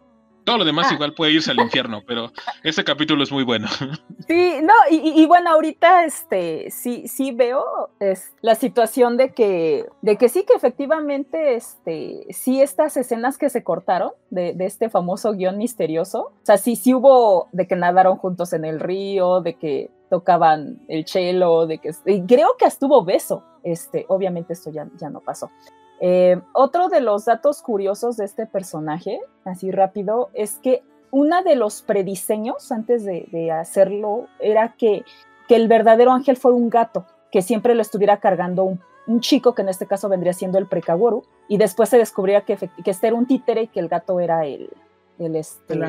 A: Todo lo demás ah. igual puede irse al infierno, pero ese capítulo es muy bueno.
C: Sí, no, y, bueno, ahorita este sí, sí veo es la situación de que, de que sí que efectivamente, este, sí, estas escenas que se cortaron de, de este famoso guion misterioso, o sea, sí, sí hubo de que nadaron juntos en el río, de que tocaban el chelo, de que y creo que estuvo beso. Este, obviamente esto ya, ya no pasó. Eh, otro de los datos curiosos de este personaje, así rápido, es que uno de los prediseños antes de, hacerlo era que, que, el verdadero ángel fue un gato, que siempre lo estuviera cargando un, chico, que en este caso vendría siendo el Prekaworu, y después se descubría que, que este era un títere y que el gato era el, el, este,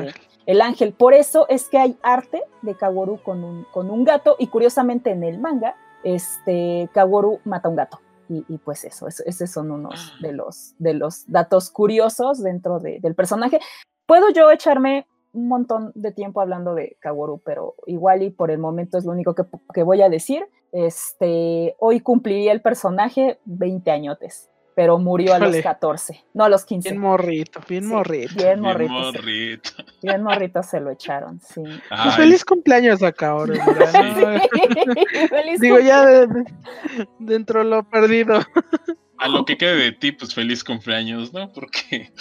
C: el, ángel. Por eso es que hay arte de Kaworu con un, con un gato, y curiosamente en el manga, este, Kaworu mata a un gato. Y, pues eso, esos son unos ah. de los, de los datos curiosos dentro del personaje. Puedo yo echarme un montón de tiempo hablando de Kaworu, pero igual y por el momento es lo único que, que voy a decir. Este, hoy cumpliría el personaje 20 añotes pero murió a los 14, no a los 15.
B: Bien morrito, bien morrito.
C: Bien morrito. Bien morrito. se lo echaron, sí.
B: Pues feliz cumpleaños acá ahora. Digo, ya dentro de lo perdido.
A: A lo que quede de ti, pues feliz cumpleaños, ¿no? Porque,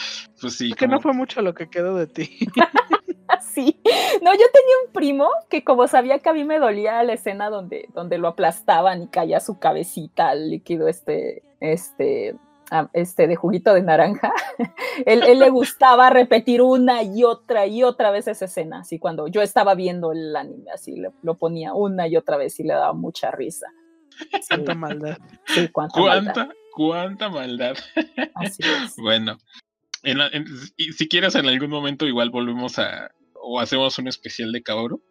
A: pues sí.
B: Porque no fue mucho lo que quedó de ti.
C: sí. No, yo tenía un primo que como sabía que a mí me dolía la escena donde, donde lo aplastaban y caía su cabecita al líquido este, este, este, de juguito de naranja, él, le gustaba repetir una y otra y otra vez esa escena, así cuando yo estaba viendo el anime, así lo ponía una y otra vez y le daba mucha risa.
B: Cuánta maldad.
C: Sí, cuánta,
A: ¿Cuánta, cuánta maldad.
C: Así es.
A: bueno, si quieres en algún momento igual volvemos a, o hacemos un especial de Kaoru,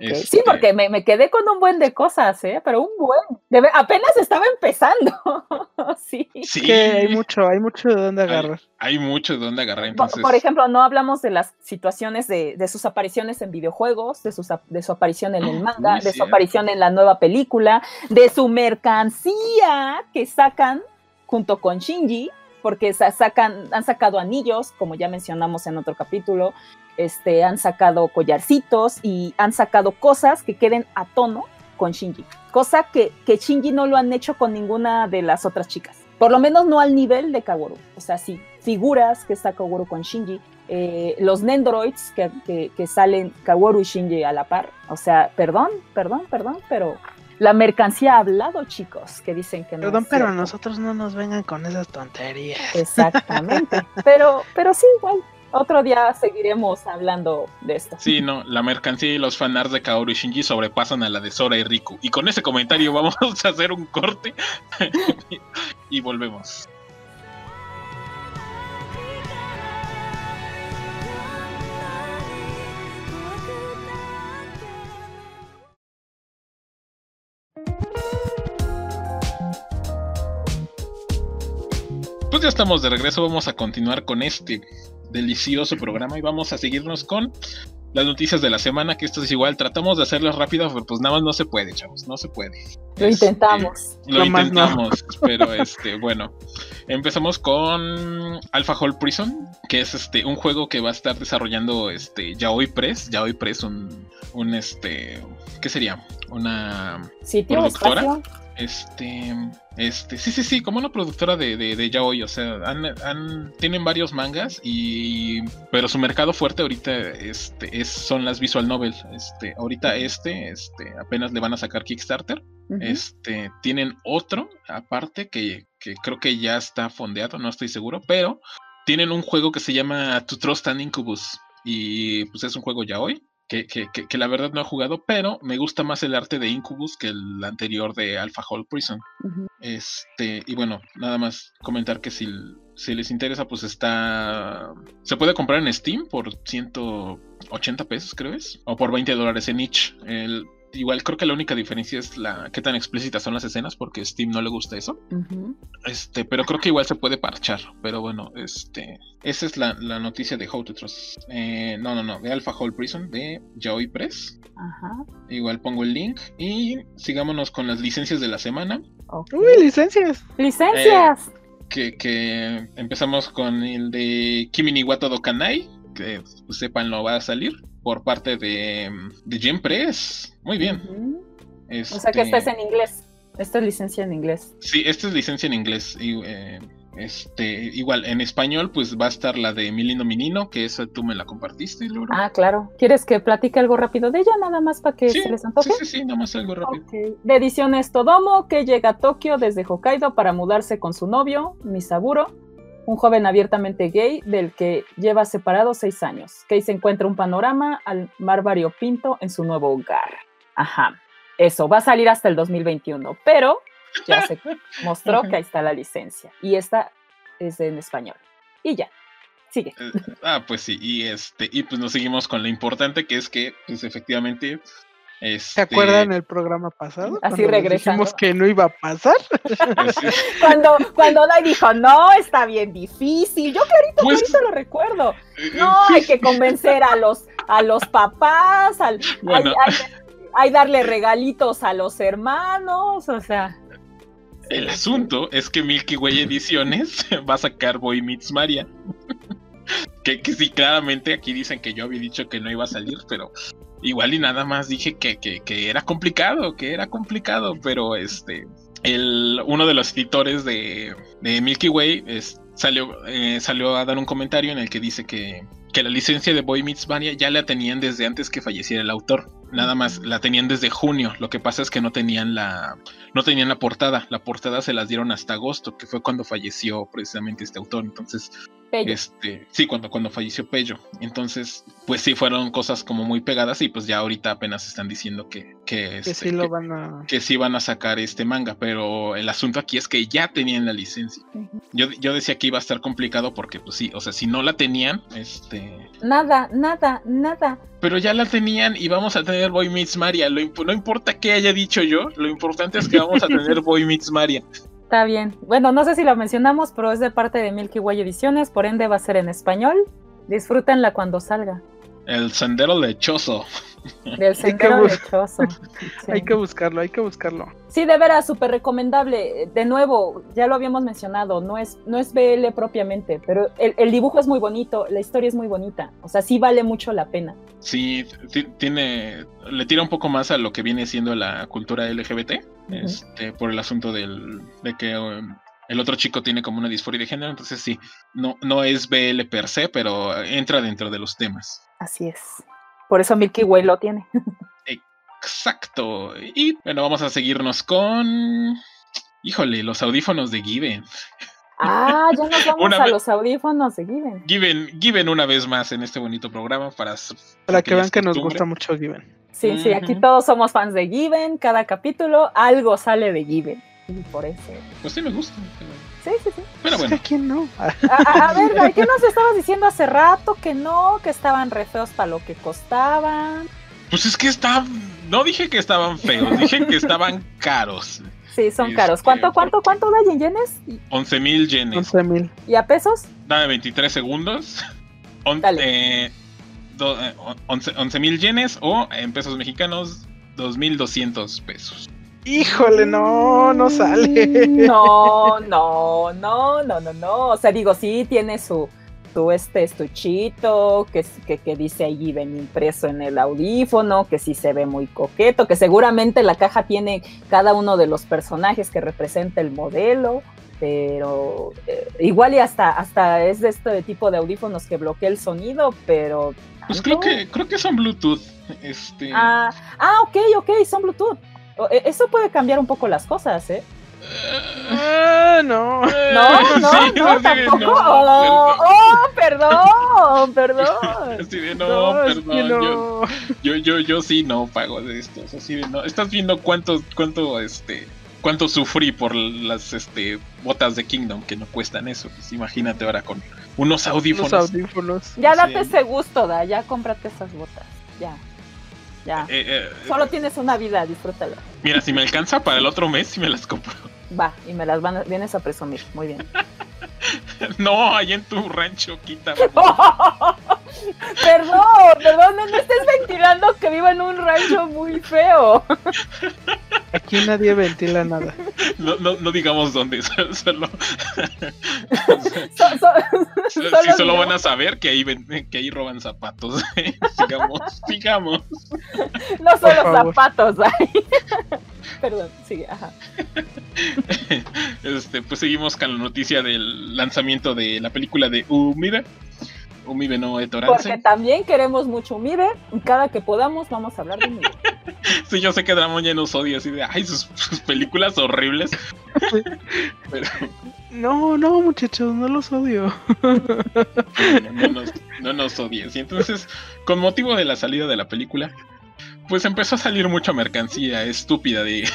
C: Sí, este porque me, quedé con un buen de cosas, ¿eh? Pero un buen. apenas estaba empezando. sí.
B: sí. Que hay mucho, hay mucho de dónde agarrar.
A: Hay, mucho de dónde agarrar.
C: Entonces... Por, ejemplo, no hablamos de las situaciones de, de sus apariciones en videojuegos, de, sus, de su aparición en el manga, de su aparición en la nueva película, de su mercancía que sacan junto con Shinji, porque sacan, han sacado anillos, como ya mencionamos en otro capítulo, este, han sacado collarcitos y han sacado cosas que queden a tono con Shinji, cosa que, que Shinji no lo han hecho con ninguna de las otras chicas, por lo menos no al nivel de Kaworu, o sea, sí, figuras que está Kaworu con Shinji, eh, los Nendoroids que, que, salen Kaworu y Shinji a la par, o sea, perdón, perdón, perdón, pero la mercancía ha hablado, chicos, que dicen que no.
B: Perdón, pero a nosotros no nos vengan con esas tonterías.
C: Exactamente. pero, pero sí, igual, otro día seguiremos hablando de esto.
A: Sí, no, la mercancía y los fanarts de Kaoru y Shinji sobrepasan a la de Sora y Riku. Y con ese comentario vamos a hacer un corte y volvemos. pues ya estamos de regreso. Vamos a continuar con este delicioso programa y vamos a seguirnos con las noticias de la semana, que esto es igual, tratamos de hacerlas rápidas, pero pues nada más no se puede, chavos, no se puede.
C: Lo este, intentamos.
A: Lo intentamos, pero este, bueno, empezamos con Alpha Hole Prison, que es este un juego que va a estar desarrollando este Yaoi Press, Yaoi Press un un este, ¿qué sería? Una
C: ¿Sitio, productora.
A: Este, este, sí, sí, sí, como una productora de, de, de yaoi, o sea, han, tienen varios mangas y, pero su mercado fuerte ahorita, este, es, son las visual novel. Este, ahorita este, este, apenas le van a sacar Kickstarter. Este, tienen otro aparte que, que creo que ya está fondeado, no estoy seguro, pero tienen un juego que se llama To Trust and Incubus y pues es un juego yaoi que, que, que, la verdad no he jugado, pero me gusta más el arte de Incubus que el anterior de Alpha Hole Prison. Este, y bueno, nada más comentar que si, si, les interesa, pues está. Se puede comprar en Steam por 180 pesos, creo es, o por 20 dólares en each. El, igual creo que la única diferencia es la qué tan explícitas son las escenas, porque Steam no le gusta eso. Este, pero creo que igual se puede parchar. Pero bueno, este, esa es la, noticia de How to Trust. Eh, no, no, no, de Alpha Hole Prison de Yaoi Press. Ajá. Igual pongo el link y sigámonos con las licencias de la semana.
B: Uy, licencias.
C: Licencias.
A: Eh, que, empezamos con el de Kimi Wato do Kanai, que pues, sepan lo va a salir por parte de, de Press. Muy bien.
C: O sea que esta es en inglés. Esta es licencia en inglés.
A: Sí, esta es licencia en inglés. Y, eh, este, igual, en español, pues va a estar la de Milino Minino, que esa tú me la compartiste, Laura.
C: Ah, claro. ¿Quieres que platique algo rápido de ella, nada más para que se les antoje?
A: Sí, sí, sí, nada más algo rápido.
C: De ediciones Todomo, que llega a Tokio desde Hokkaido para mudarse con su novio, Misaburo, un joven abiertamente gay del que lleva separado seis años. que se encuentra un panorama al mar variopinto en su nuevo hogar. Ajá, eso, va a salir hasta el 2021, pero ya se mostró que ahí está la licencia y esta es en español. Y ya, sigue.
A: Eh, ah, pues sí, y este, y pues nos seguimos con lo importante que es que, pues efectivamente,
B: ¿Se acuerdan el programa pasado?
C: Así regresamos.
B: Dijimos que no iba a pasar.
C: cuando, cuando Dai dijo, no, está bien difícil. Yo clarito, pues, clarito lo recuerdo. Eh, no, hay que convencer a los, a los papás, al, hay, darle regalitos a los hermanos, o sea.
A: El asunto es que Milky Way Ediciones va a sacar Boy Meets Maria. que, que sí, claramente aquí dicen que yo había dicho que no iba a salir, pero igual y nada más dije que, que, era complicado, que era complicado, pero este, el, uno de los editores de, de Milky Way salió, eh, salió a dar un comentario en el que dice que, que la licencia de Boy Meets Maria ya la tenían desde antes que falleciera el autor. Nada más la tenían desde junio. Lo que pasa es que no tenían la no tenían la portada. La portada se las dieron hasta agosto, que fue cuando falleció precisamente este autor. Entonces este, sí, cuando, cuando falleció Pello. Entonces, pues sí, fueron cosas como muy pegadas y pues ya ahorita apenas están diciendo que, que,
B: este, sí lo van a...
A: que sí van a sacar este manga, pero el asunto aquí es que ya tenían la licencia. yo, yo decía que iba a estar complicado porque pues sí, o sea, si no la tenían, este...
C: Nada, nada, nada.
A: Pero ya la tenían y vamos a tener Boy Meets Maria. Lo no importa qué haya dicho yo, lo importante es que vamos a tener Boy Meets Maria.
C: Está bien. Bueno, no sé si lo mencionamos, pero es de parte de Milky Way Ediciones, por ende va a ser en español. Disfrútenla cuando salga.
A: El sendero lechoso.
C: Del sendero lechoso.
B: Hay que buscarlo, hay que buscarlo.
C: Sí, de veras, súper recomendable. De nuevo, ya lo habíamos mencionado, no es, no es BL propiamente, pero el, dibujo es muy bonito, la historia es muy bonita. O sea, sí vale mucho la pena.
A: Sí, tiene, le tira un poco más a lo que viene siendo la cultura LGBT, este, por el asunto del, de que um, el otro chico tiene como una disforia de género, entonces sí, no, no es BL per se, pero entra dentro de los temas.
C: Así es. Por eso Milky Way lo tiene.
A: Exacto. Y bueno, vamos a seguirnos con. Híjole, los audífonos de Given.
C: Ah, ya nos vamos a los audífonos de Given.
A: Given. Given una vez más en este bonito programa para.
B: Para que vean que nos gusta mucho Given.
C: Sí, sí, aquí todos somos fans de Given. Cada capítulo algo sale de Given. Por eso.
A: Pues sí, me gusta.
C: Sí, sí, sí.
A: Pero bueno.
B: ¿Quién no?
C: A, ver, ¿qué nos estabas diciendo hace rato? Que no, que estaban re feos para lo que costaban.
A: Pues es que estaban. No dije que estaban feos, dije que estaban caros.
C: Sí, son caros. ¿Cuánto,
A: Este,
C: cuánto, cuánto da en yenes?
A: 11 mil yenes.
B: 11 mil.
C: ¿Y a pesos?
A: Dame 23 segundos. On-
C: Dale.
A: eh, do- eh, on- 11 mil yenes o en pesos mexicanos 2.200 pesos.
B: Híjole, no, no sale.
C: No, no, no, no, no, no. O sea, digo, sí tiene su, su este estuchito, que, que, que dice ahí ven impreso en el audífono, que sí se ve muy coqueto, que seguramente la caja tiene cada uno de los personajes que representa el modelo, pero eh, igual y hasta, hasta es de este tipo de audífonos que bloquea el sonido, pero...
A: Pues creo que, creo que son Bluetooth. Este.
C: Ah, ah, ok, ok, son Bluetooth. E- Eso puede cambiar un poco las cosas, ¿eh?
B: Ah, no.
C: No, no,
A: Sí,
C: tampoco.
A: no,
C: oh, oh, perdón, perdón.
A: Así de no,
B: es que
A: perdón. Yo, yo, yo, yo sí no pago de estos. Así de no. Estás viendo cuánto, cuánto, este. Cuánto sufrí por las este, botas de Kingdom que no cuestan eso. Pues imagínate ahora con unos audífonos.
B: Los audífonos.
C: Ya
A: Sí.
C: date ese gusto, da, ya cómprate esas botas. Ya. Ya.
A: Eh, eh,
C: Solo tienes una vida, disfrútala.
A: Mira, si me alcanza para el otro mes, sí me las compro.
C: Va, y me las van a- vienes a presumir. Muy bien.
A: No, ahí en tu rancho, quita.
C: perdón, perdón, no, no estés ventilando que vivo en un rancho muy feo.
B: Aquí nadie ventila nada.
A: No, no, no digamos dónde, solo. solo-
C: So- so-
A: Sí,
C: Solo
A: van a saber que ahí, ven- que ahí roban zapatos. sigamos, sigamos.
C: no solo zapatos, ay. Perdón, sigue, ajá.
A: Este, pues seguimos con la noticia del lanzamiento de la película de Umibe. Umibe no
C: Porque
A: Etorance.
C: también queremos mucho Umibe y cada que podamos vamos a hablar de Umibe.
A: Sí, yo sé que Dramon ya nos odia así de, ay, sus, sus películas horribles. Pero
B: No, no, muchachos, no los odio.
A: no, no nos, no nos odies. Y entonces, con motivo de la salida de la película, pues empezó a salir mucha mercancía estúpida de,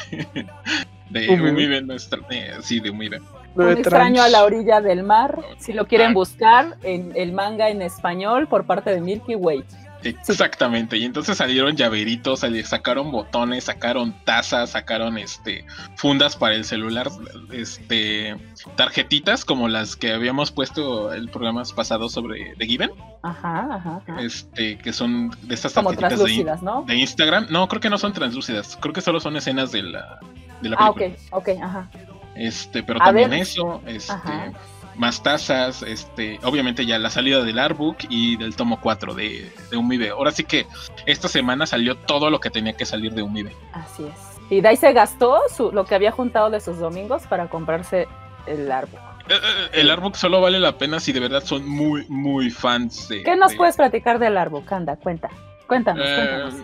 A: de
B: Umibe.
A: Nuestra, eh, sí, de Umibe.
C: Un extraño a la orilla del mar. Si lo
A: Ah.
C: quieren buscar, en el manga en español por parte de Milky Way.
A: Exactamente, y entonces salieron llaveritos, sacaron botones, sacaron tazas, sacaron este fundas para el celular, este tarjetitas como las que habíamos puesto el programas pasados sobre The Given,
C: Ajá, ajá. ajá.
A: este que son de estas
C: Como
A: tarjetitas de,
C: translúcidas, ¿no?
A: de Instagram. No, creo que no son translúcidas, creo que solo son escenas de la de la
C: Ah, ok, ok, ajá.
A: Este, pero
C: A
A: también
C: ver.
A: eso, este
C: Ajá.
A: Más tazas, este, obviamente ya la salida del artbook y del tomo 4 de, de Umibe. Ahora sí que esta semana salió todo lo que tenía que salir de Umibe.
C: Así es. Y Dai se gastó su, lo que había juntado de sus domingos para comprarse el árbol.
A: Eh, eh, El artbook solo vale la pena si de verdad son muy, muy fans de...
C: ¿Qué nos
A: de-
C: puedes platicar del árbol, Anda? Cuenta. Cuéntanos,
A: Eh,
C: cuéntanos.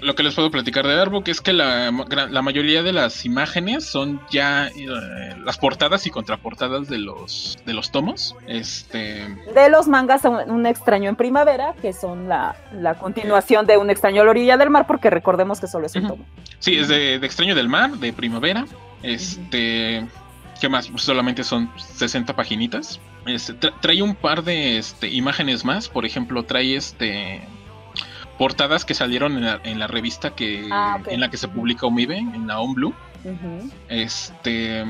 A: Lo que les puedo platicar del artbook es que la, la mayoría de las imágenes son ya eh, las portadas y contraportadas de los, de los tomos. Este...
C: De los mangas un, un extraño en primavera, que son la, la continuación de un extraño a la orilla del mar, porque recordemos que solo es un tomo.
A: Sí, es de, de Extraño del Mar, de Primavera. Este. ¿Qué más? Pues solamente son 60 paginitas. Este, tra- trae un par de este, imágenes más. Por ejemplo, trae este. Portadas que salieron en la, en la revista que
C: Ah,
A: en la que se publica Omibe, en la On Blue.
C: Ujú.
A: Este.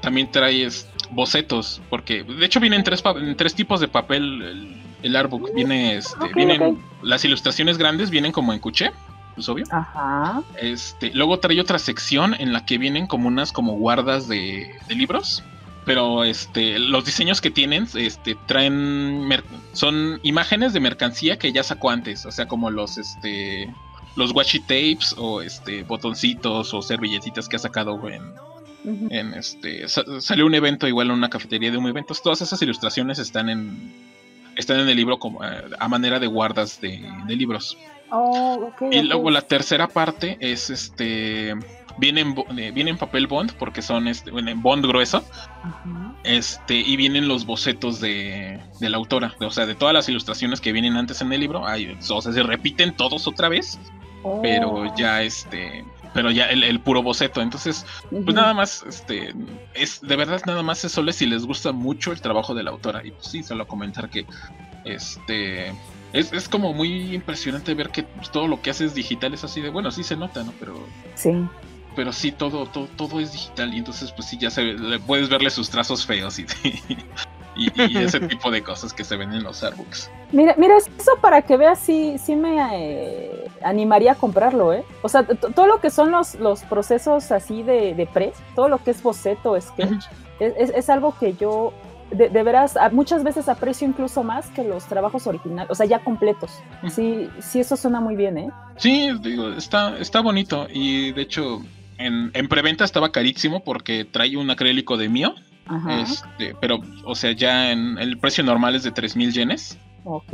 A: También trae bocetos, porque de hecho vienen tres, en tres tipos de papel el, el artbook. Viene, este, vienen las ilustraciones grandes, vienen como en cuché, pues obvio.
C: Ajá.
A: Este, luego trae otra sección en la que vienen como unas como guardas de, de libros. Pero este, los diseños que tienen, este, traen son imágenes de mercancía que ya sacó antes. O sea, como los este. Los washi tapes o este botoncitos o servilletitas que ha sacado en, en este. sa- salió un evento igual en una cafetería de un evento. Todas esas ilustraciones están en. Están en el libro como eh, a manera de guardas de, de libros.
C: Oh,
A: Y luego la tercera parte es este. Viene en, eh, viene en papel bond porque son este, en bond grueso. Este, y vienen los bocetos de, de la autora. O sea, de todas las ilustraciones que vienen antes en el libro. Hay, o sea, se repiten todos otra vez.
C: Oh.
A: Pero ya este. Pero ya el, el puro boceto. Entonces, pues nada más, este. Es de verdad nada más es solo si les gusta mucho el trabajo de la autora. Y pues sí, solo comentar que. Este. Es, es como muy impresionante ver que todo lo que hace es digital, es así de bueno, sí se nota, ¿no? Pero
C: Sí.
A: pero sí, todo, todo, todo es digital y entonces pues sí, ya se le puedes verle sus trazos feos y, y, ese tipo de cosas que se ven en los artbooks.
C: Mira, mira, eso para que veas, sí, sí me eh, animaría a comprarlo, ¿eh? O sea, todo lo que son los, los procesos así de, de pre, todo lo que es boceto, sketch, es, es, algo que yo de, de, veras muchas veces aprecio incluso más que los trabajos originales, o sea, ya completos. Sí, sí, eso suena muy bien, ¿eh?
A: Sí, digo, está, está bonito y de hecho en, en preventa estaba carísimo porque trae un acrílico de mío este, pero, o sea, ya en el precio normal es de 3000 yenes.
C: Ok.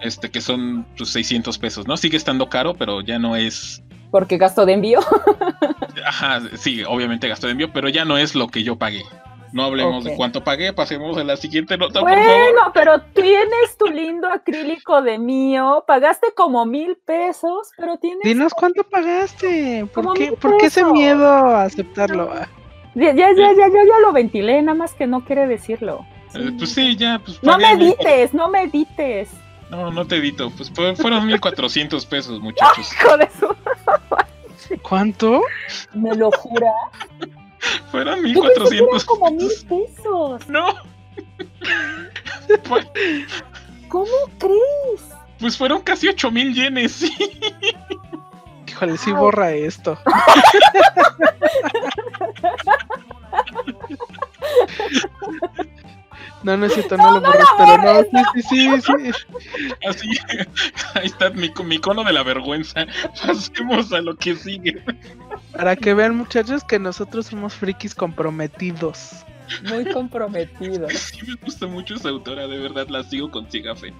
A: Este, que son pues, 600 pesos, ¿no? Sigue estando caro, pero ya no es.
C: Porque gasto de envío.
A: Ajá, sí, obviamente gasto de envío, pero ya no es lo que yo pagué. No hablemos de cuánto pagué, pasemos a la siguiente nota.
C: Bueno, pero tienes tu lindo acrílico de mío, pagaste como mil pesos, pero tienes.
B: Dinos cuánto pagaste. ¿Por, qué, ¿por qué ese miedo a aceptarlo?
C: Ya, ya, ya, ya, ya, lo ventilé, nada más que no quiere decirlo.
A: Eh, pues sí, ya. Pues
C: no me edites, no me edites.
A: No, no te edito. Pues fueron 1400 pesos, muchachos.
C: hijo de su...
B: ¿Cuánto?
C: ¿Me lo jura?
A: fueron 1400.
C: como mil pesos.
A: No.
C: ¿Cómo crees?
A: Pues fueron casi 8000 yenes,
B: Híjole, sí borra esto. No, no es cierto, no, lo borras, pero no, sí, sí, sí, sí.
A: Así, ahí está mi, mi cono de la vergüenza. Pasemos a lo que sigue.
B: Para que vean, muchachos, que nosotros somos frikis comprometidos.
C: Muy comprometido.
A: Sí, me gusta mucho esa autora, de verdad, la sigo con ciega fe.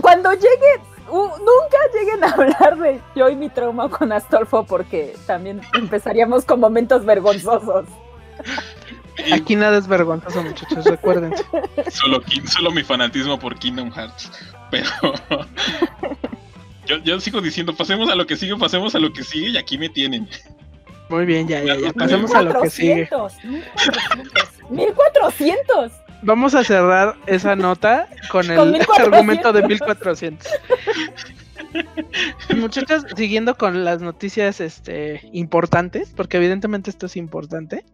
C: cuando llegue, nunca lleguen a hablar de yo y mi trauma con Astolfo, porque también empezaríamos con momentos vergonzosos.
B: Aquí nada es vergonzoso, muchachos, recuerden.
A: Solo, solo mi fanatismo por Kingdom Hearts. Pero. yo, yo sigo diciendo, pasemos a lo que sigue, pasemos a lo que sigue, y aquí me tienen.
B: Muy bien, ya, ya, ya. Pasemos a lo que sigue.
C: 1400.
B: Vamos a cerrar esa nota con el argumento de 1400. Muchachos, siguiendo con las noticias este, importantes, porque evidentemente esto es importante.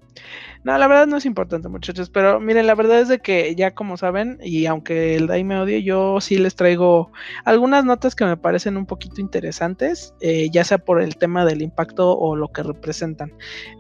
B: No, la verdad no es importante, muchachos, pero miren, la verdad es de que ya como saben, y aunque el DAI me odie, yo sí les traigo algunas notas que me parecen un poquito interesantes, eh, ya sea por el tema del impacto o lo que representan.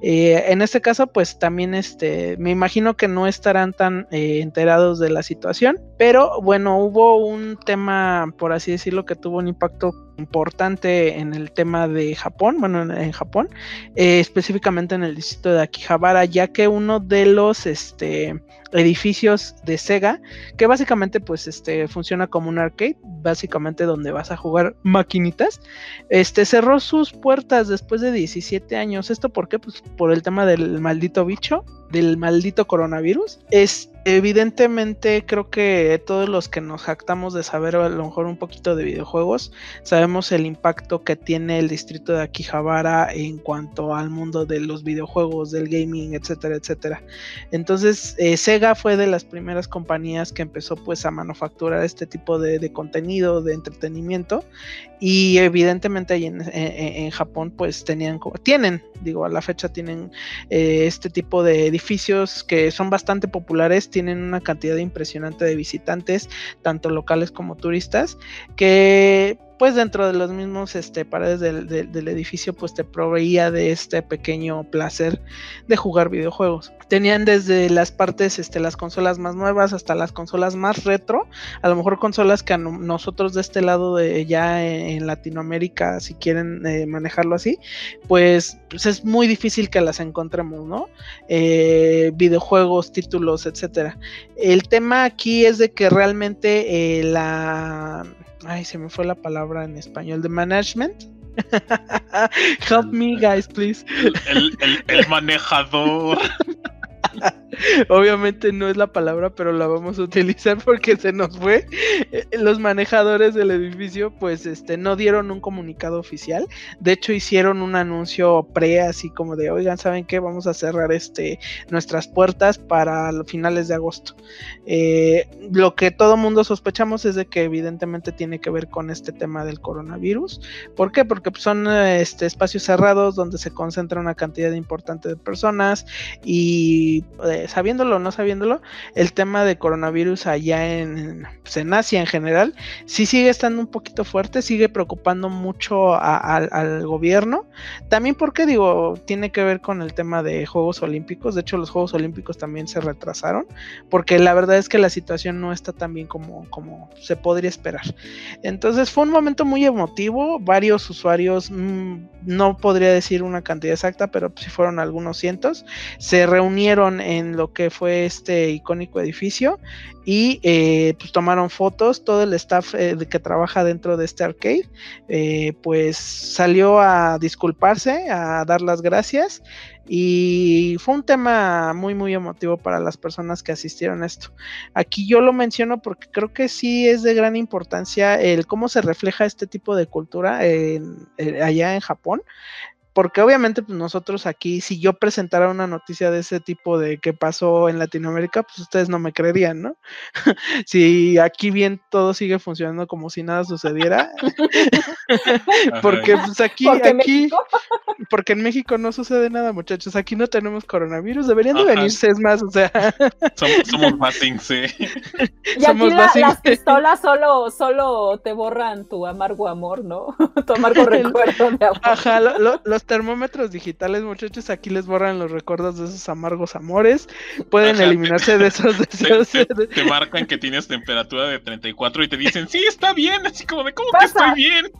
B: Eh, en este caso, pues también este, me imagino que no estarán tan eh, enterados de la situación, pero bueno, hubo un tema, por así decirlo, que tuvo un impacto importante en el tema de Japón, bueno, en, Japón, eh, específicamente en el distrito de Akihabara, ya que uno de los este, edificios de Sega, que básicamente pues este, funciona como un arcade, básicamente donde vas a jugar maquinitas, este, cerró sus puertas después de 17 años. ¿Esto por qué? Pues por el tema del maldito bicho, del maldito coronavirus. Es evidentemente creo que todos los que nos jactamos de saber a lo mejor un poquito de videojuegos, sabemos el impacto que tiene el distrito de Akihabara en cuanto al mundo de los videojuegos, del gaming, etcétera, etcétera. Entonces, eh, Sega fue de las primeras compañías que empezó pues a manufacturar este tipo de, contenido, de entretenimiento, y evidentemente ahí en, Japón pues tenían, tienen, digo, a la fecha tienen eh, este tipo de edificios que son bastante populares tienen una cantidad impresionante de visitantes, tanto locales como turistas, que pues dentro de los mismos este, paredes del, edificio pues te proveía de este pequeño placer de jugar videojuegos. Tenían desde las partes, este, las consolas más nuevas hasta las consolas más retro, a lo mejor consolas que a nosotros de este lado de ya en, Latinoamérica, si quieren eh, manejarlo así, pues, pues, es muy difícil que las encontremos, ¿no? Eh, videojuegos, títulos, etcétera. El tema aquí es de que realmente eh, la Ay, se me fue la palabra en español. ¿De management? Help me, guys, please.
A: El, el, manejador.
B: obviamente no es la palabra, pero la vamos a utilizar porque se nos fue. Eh, los manejadores del edificio, pues, este, no dieron un comunicado oficial. De hecho, hicieron un anuncio pre, así como de, oigan, ¿saben qué? Vamos a cerrar este, nuestras puertas para finales de agosto. Eh, lo que todo mundo sospechamos es de que evidentemente tiene que ver con este tema del coronavirus. ¿Por qué? Porque pues, son este, espacios cerrados donde se concentra una cantidad importante de personas y eh, sabiéndolo o no sabiéndolo, el tema de coronavirus allá en, pues, en Asia en general sí sigue estando un poquito fuerte, sigue preocupando mucho al gobierno. También porque digo, tiene que ver con el tema de Juegos Olímpicos. De hecho, los Juegos Olímpicos también se retrasaron porque la verdad es que la situación no está tan bien como, como se podría esperar. Entonces fue un momento muy emotivo, varios usuarios, mm, no podría decir una cantidad exacta, pero si fueron algunos cientos, se reunieron en lo que fue este icónico edificio y eh, pues tomaron fotos, todo el staff eh, que trabaja dentro de este arcade, eh, pues salió a disculparse, a dar las gracias y fue un tema muy muy emotivo para las personas que asistieron a esto. Aquí yo lo menciono porque creo que sí es de gran importancia el cómo se refleja este tipo de cultura allá en Japón porque obviamente pues nosotros aquí, si yo presentara una noticia de ese tipo de que pasó en Latinoamérica, pues ustedes no me creerían, ¿no? si aquí bien todo sigue funcionando como si nada sucediera, porque pues aquí, aquí, porque en México no sucede nada, muchachos, aquí no tenemos coronavirus, deberían de venirse, es más, o sea.
A: somos, somos sí.
C: Y aquí las pistolas solo, solo te borran tu amargo amor, ¿no? tu amargo recuerdo de amor.
B: Ajá, los termómetros digitales, muchachos, aquí les borran los recuerdos de esos amargos amores. Pueden eliminarse de esos deseos.
A: Te, marcan que tienes temperatura de 34 y te dicen, sí, está bien, así como de, ¿cómo que estoy bien?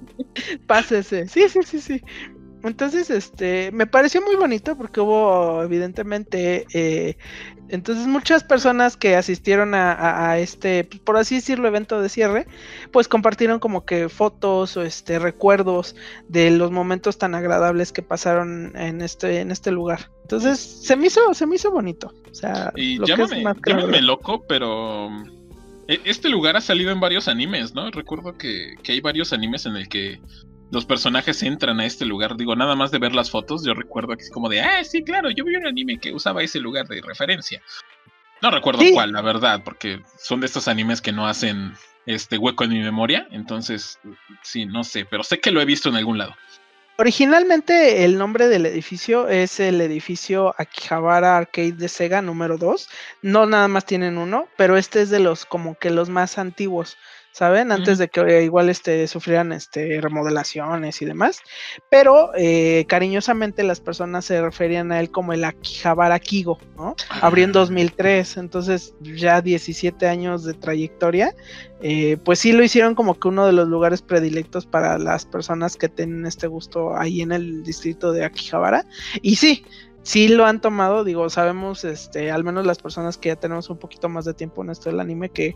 B: Pásese. Sí, sí, sí, sí. Entonces, este, me pareció muy bonito porque hubo, evidentemente, eh, entonces muchas personas que asistieron a, este, por así decirlo, evento de cierre, pues compartieron como que fotos o este recuerdos de los momentos tan agradables que pasaron en este, en este lugar. Entonces, se me hizo, se me hizo bonito. O sea,
A: y lo llámame, llámame loco, pero e, este lugar ha salido en varios animes, ¿no? Recuerdo que, que hay varios animes en el que los personajes entran a este lugar. Digo, nada más de ver las fotos, yo recuerdo que es como de, ah, sí, claro, yo vi un anime que usaba ese lugar de referencia. No recuerdo cuál, la verdad, porque son de estos animes que no hacen este hueco en mi memoria. Entonces, sí, no sé, pero sé que lo he visto en algún lado.
B: Originalmente el nombre del edificio es el edificio Akihabara Arcade de Sega número 2. No nada más tienen uno, pero este es de los como que los más antiguos. ¿Saben? Antes de que igual este, sufrieran este, remodelaciones y demás. Pero eh, cariñosamente las personas se referían a él como el Akihabara Kigo, ¿no? Abrió en 2003, ah. entonces ya 17 años de trayectoria. Eh, pues sí lo hicieron como que uno de los lugares predilectos para las personas que tienen este gusto ahí en el distrito de Akihabara. Y sí, sí lo han tomado, digo, sabemos, este, al menos las personas que ya tenemos un poquito más de tiempo en esto del anime, que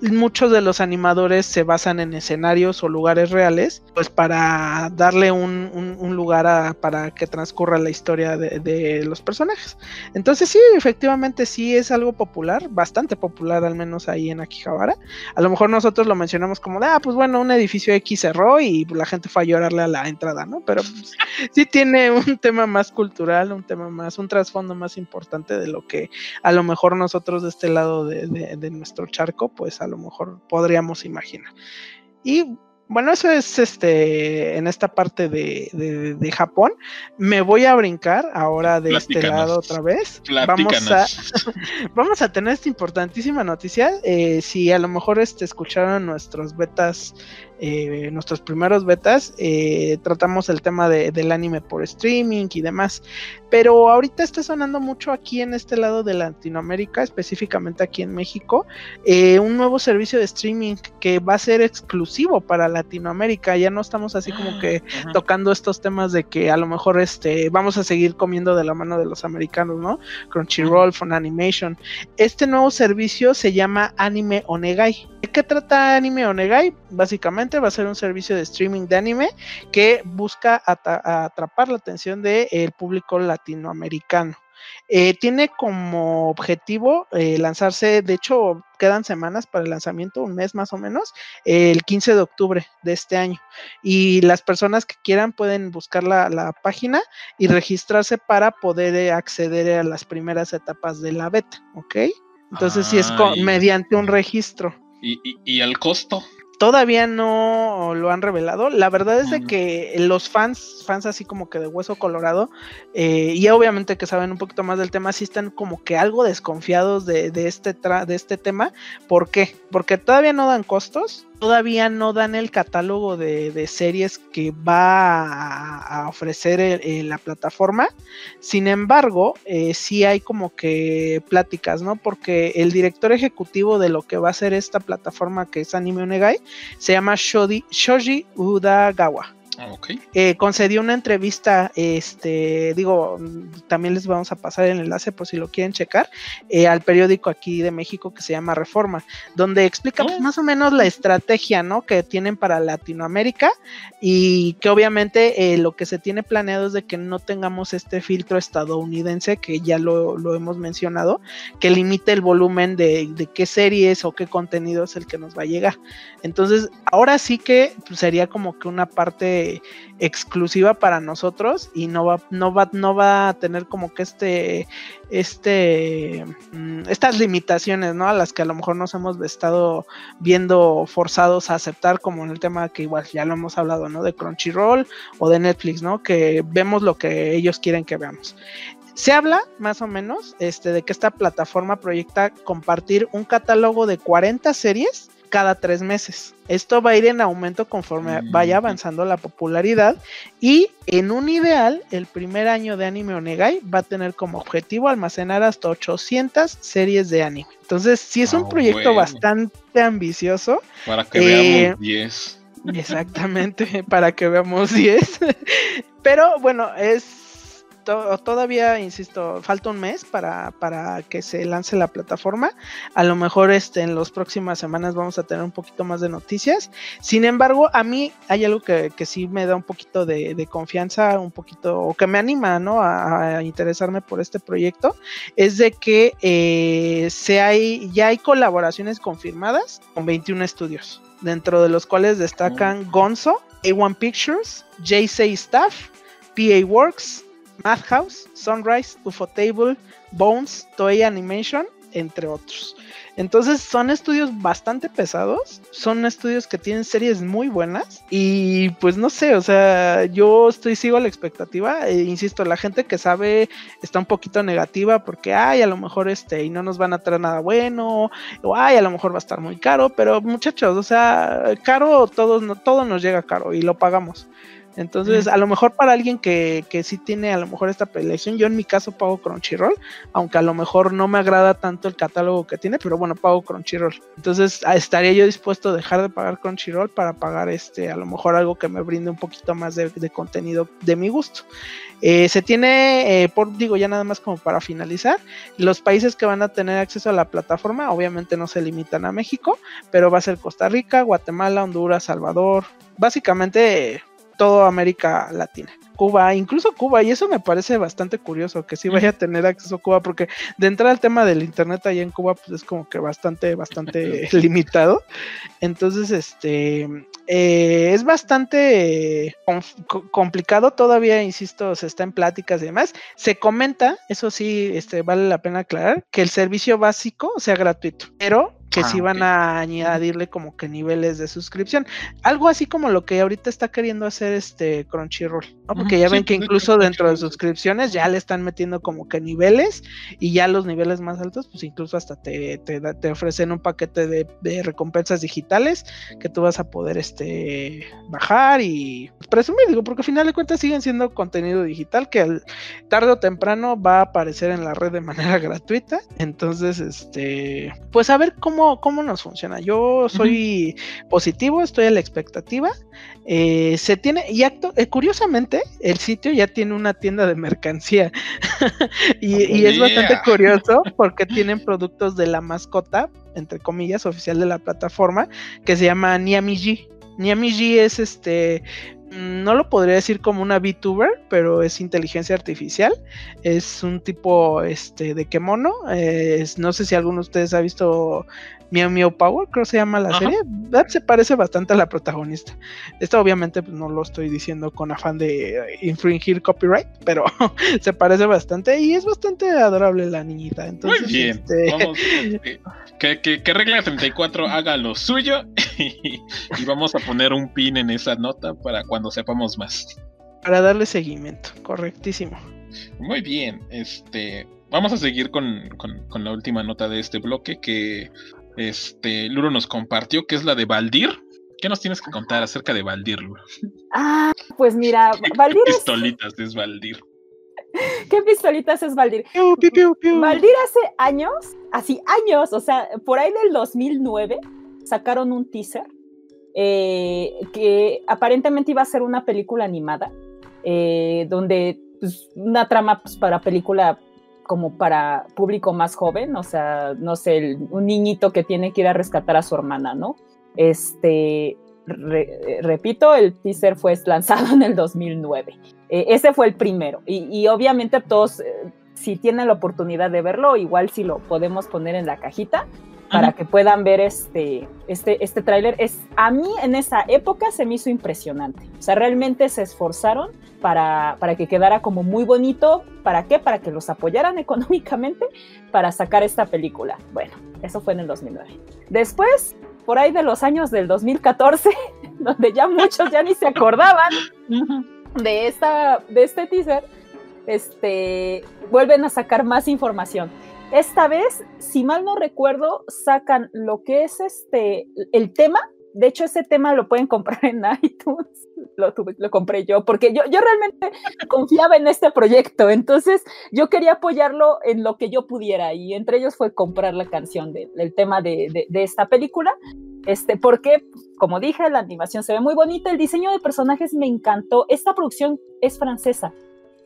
B: muchos de los animadores se basan en escenarios o lugares reales, pues para darle un, lugar para que transcurra la historia de, los personajes. Entonces sí, efectivamente sí es algo popular, bastante popular al menos ahí en Akihabara. A lo mejor nosotros lo mencionamos como de, ah, pues bueno, un edificio X cerró y la gente fue a llorarle a la entrada, ¿no? Pero pues, sí tiene un tema más cultural, un tema más, un trasfondo más importante de lo que a lo mejor nosotros de este lado de, de nuestro charco, pues a lo mejor podríamos imaginar. Y bueno, eso es este en esta parte de, de, Japón. Me voy a brincar ahora de este lado otra vez. Vamos a, vamos a tener esta importantísima noticia. Eh, si a lo mejor este, escucharon nuestros betas eh, nuestros primeros betas, eh, tratamos el tema del anime por streaming y demás. Pero ahorita está sonando mucho aquí en este lado de Latinoamérica, específicamente aquí en México, eh, un nuevo servicio de streaming que va a ser exclusivo para Latinoamérica. Ya no estamos así como que ah, tocando estos temas de que a lo mejor este, vamos a seguir comiendo de la mano de los americanos, ¿no? Crunchyroll, Animation Este nuevo servicio se llama Anime Onegai. ¿De qué trata Anime Onegai? Básicamente va a ser un servicio de streaming de anime que busca atrapar la atención del público latinoamericano. Eh, tiene como objetivo eh, lanzarse, de hecho, quedan semanas para el lanzamiento, un mes más o menos, el 15 de octubre de este año. Y las personas que quieran pueden buscar la, la página y registrarse para poder acceder a las primeras etapas de la beta, ¿ok? Entonces, si es mediante un registro.
A: ¿Y, y, y el costo?
B: Todavía no lo han revelado. La verdad es de que los fans, fans así como que de hueso colorado, eh, y obviamente que saben un poquito más del tema, sí están como que algo desconfiados de, de este, de este tema. ¿Por qué? Porque todavía no dan costos todavía no dan el catálogo de, series que va a, ofrecer la plataforma. Sin embargo, eh, sí hay como que pláticas, ¿no? Porque el director ejecutivo de lo que va a ser esta plataforma que es Anime Onegai se llama Shoji Udagawa.
A: Ah,
B: eh, concedió una entrevista, este, digo, también les vamos a pasar el enlace por si lo quieren checar, eh, al periódico aquí de México que se llama Reforma, donde explica pues, oh. más o menos la estrategia, ¿no? Que tienen para Latinoamérica y que obviamente eh, lo que se tiene planeado es de que no tengamos este filtro estadounidense que ya lo, hemos mencionado, que limite el volumen de, de, qué series o qué contenido es el que nos va a llegar. Entonces, ahora sí que pues, sería como que una parte exclusiva para nosotros y no va, no va, no va a tener como que este, este, mm, estas limitaciones, ¿no? A las que a lo mejor nos hemos estado viendo forzados a aceptar, como en el tema que igual ya lo hemos hablado, ¿no? De Crunchyroll o de Netflix, ¿no? Que vemos lo que ellos quieren que veamos. Se habla más o menos este, de que esta plataforma proyecta compartir un catálogo de 40 series cada tres meses. Esto va a ir en aumento conforme mm, vaya avanzando la popularidad y en un ideal, el primer año de Anime Onegai va a tener como objetivo almacenar hasta 800 series de anime. Entonces, si es un ah, proyecto bastante ambicioso.
A: Para que veamos 10.
B: Eh, exactamente, para que veamos 10. Pero bueno, es todavía, insisto, falta un mes para, para, que se lance la plataforma. A lo mejor este, en las próximas semanas vamos a tener un poquito más de noticias. Sin embargo, a mí hay algo que, que sí me da un poquito de, confianza, un poquito, o que me anima ¿no? a, interesarme por este proyecto, es de que eh, se hay, ya hay colaboraciones confirmadas con 21 estudios, dentro de los cuales destacan mm. Gonzo, A1 Pictures, JC Staff, PA Works, Madhouse, Sunrise, Ufotable, Bones, Toei Animation, entre otros. Entonces son estudios bastante pesados, son estudios que tienen series muy buenas y pues no sé, o sea, yo estoy sigo la expectativa, e insisto, la gente que sabe está un poquito negativa porque ay, a lo mejor este y no nos van a traer nada bueno o ay, a lo mejor va a estar muy caro, pero muchachos, o sea, caro todo, todo nos llega caro y lo pagamos. Entonces, a lo mejor para alguien que, que sí tiene a lo mejor esta preelección, yo en mi caso pago Crunchyroll, aunque a lo mejor no me agrada tanto el catálogo que tiene, pero bueno, pago Crunchyroll. Entonces, estaría yo dispuesto a dejar de pagar Crunchyroll para pagar este, a lo mejor algo que me brinde un poquito más de, contenido de mi gusto. Eh, se tiene, eh, por digo ya nada más como para finalizar, los países que van a tener acceso a la plataforma, obviamente no se limitan a México, pero va a ser Costa Rica, Guatemala, Honduras, Salvador, básicamente toda América Latina. Cuba, incluso Cuba, y eso me parece bastante curioso que sí vaya a tener acceso a Cuba, porque de entrar al tema del internet allá en Cuba, pues es como que bastante, bastante limitado. Entonces, este eh, es bastante complicado, todavía, insisto, se está en pláticas y demás. Se comenta, eso sí, este, vale la pena aclarar, que el servicio básico sea gratuito, pero que ah, sí van a añadirle como que niveles de suscripción. Algo así como lo que ahorita está queriendo hacer este Crunchyroll, ¿no? Porque ya ven que incluso dentro de suscripciones ya le están metiendo como que niveles y ya los niveles más altos, pues incluso hasta te, te, ofrecen un paquete de, recompensas digitales que tú vas a poder este bajar y presumir, digo, porque al final de cuentas siguen siendo contenido digital que tarde o temprano va a aparecer en la red de manera gratuita. Entonces, este, pues a ver cómo cómo, nos funciona. Yo soy positivo, estoy a la expectativa. Eh, se tiene, y acto, eh, curiosamente, el sitio ya tiene una tienda de mercancía. y, es bastante curioso porque tienen productos de la mascota, entre comillas, oficial de la plataforma, que se llama Niamiji. Niamiji es este no lo podría decir como una VTuber, pero es inteligencia artificial. Es un tipo este, de Kemono. no sé si alguno de ustedes ha visto Meow Meow Power, creo que se llama la serie. Se parece bastante a la protagonista. Esto obviamente pues, no lo estoy diciendo con afán de infringir copyright, pero se parece bastante y es bastante adorable la niñita. Entonces,
A: Muy bien. Este, vamos, que, que, que, Regla 34 haga lo suyo y, y vamos a poner un pin en esa nota para cuando sepamos más.
B: Para darle seguimiento, correctísimo.
A: Muy bien, este, vamos a seguir con, con, con, la última nota de este bloque que este, Luro nos compartió, que es la de Valdir. ¿Qué nos tienes que contar acerca de Valdir, Luro?
C: Ah, pues mira, Valdir.
A: ¿Qué pistolitas es... Valdir?
C: ¿Qué pistolitas es Valdir? Valdir hace años, así años, o sea, por ahí del 2009, sacaron un teaser eh, que aparentemente iba a ser una película animada, eh, donde pues, una trama pues, para película como para público más joven, o sea, no sé, un niñito que tiene que ir a rescatar a su hermana, ¿no? Este, repito, el teaser fue lanzado en el 2009. Eh, ese fue el primero. Y, obviamente todos, eh, si tienen la oportunidad de verlo, igual si lo podemos poner en la cajita para que puedan ver este, este, este tráiler. Es, a mí en esa época se me hizo impresionante. O sea, realmente se esforzaron para, para que quedara como muy bonito. ¿Para qué? Para que los apoyaran económicamente para sacar esta película. Bueno, eso fue en el 2009. Después, por ahí de los años del 2014, donde ya muchos ya ni se acordaban de, esta, de este teaser, este, vuelven a sacar más información. Esta vez, si mal no recuerdo, sacan lo que es este el tema. De hecho, ese tema lo pueden comprar en iTunes. Lo, lo compré yo, porque yo, yo realmente confiaba en este proyecto. Entonces, yo quería apoyarlo en lo que yo pudiera. Y entre ellos fue comprar la canción del tema de, de, esta película. Este, porque, como dije, la animación se ve muy bonita, el diseño de personajes me encantó. Esta producción es francesa,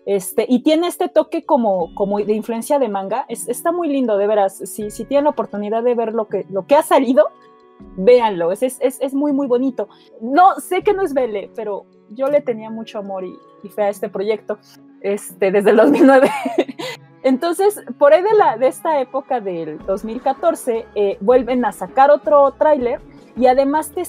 C: este, y tiene este toque como, de influencia de manga. está muy lindo, de veras. Si, si tienen la oportunidad de ver lo que, ha salido, véanlo. Es, es, es, muy, muy bonito. No, sé que no es Belle, pero yo le tenía mucho amor y, y fe a este proyecto este, desde el 2009. Entonces, por ahí de esta época del 2014, eh, vuelven a sacar otro tráiler y además te,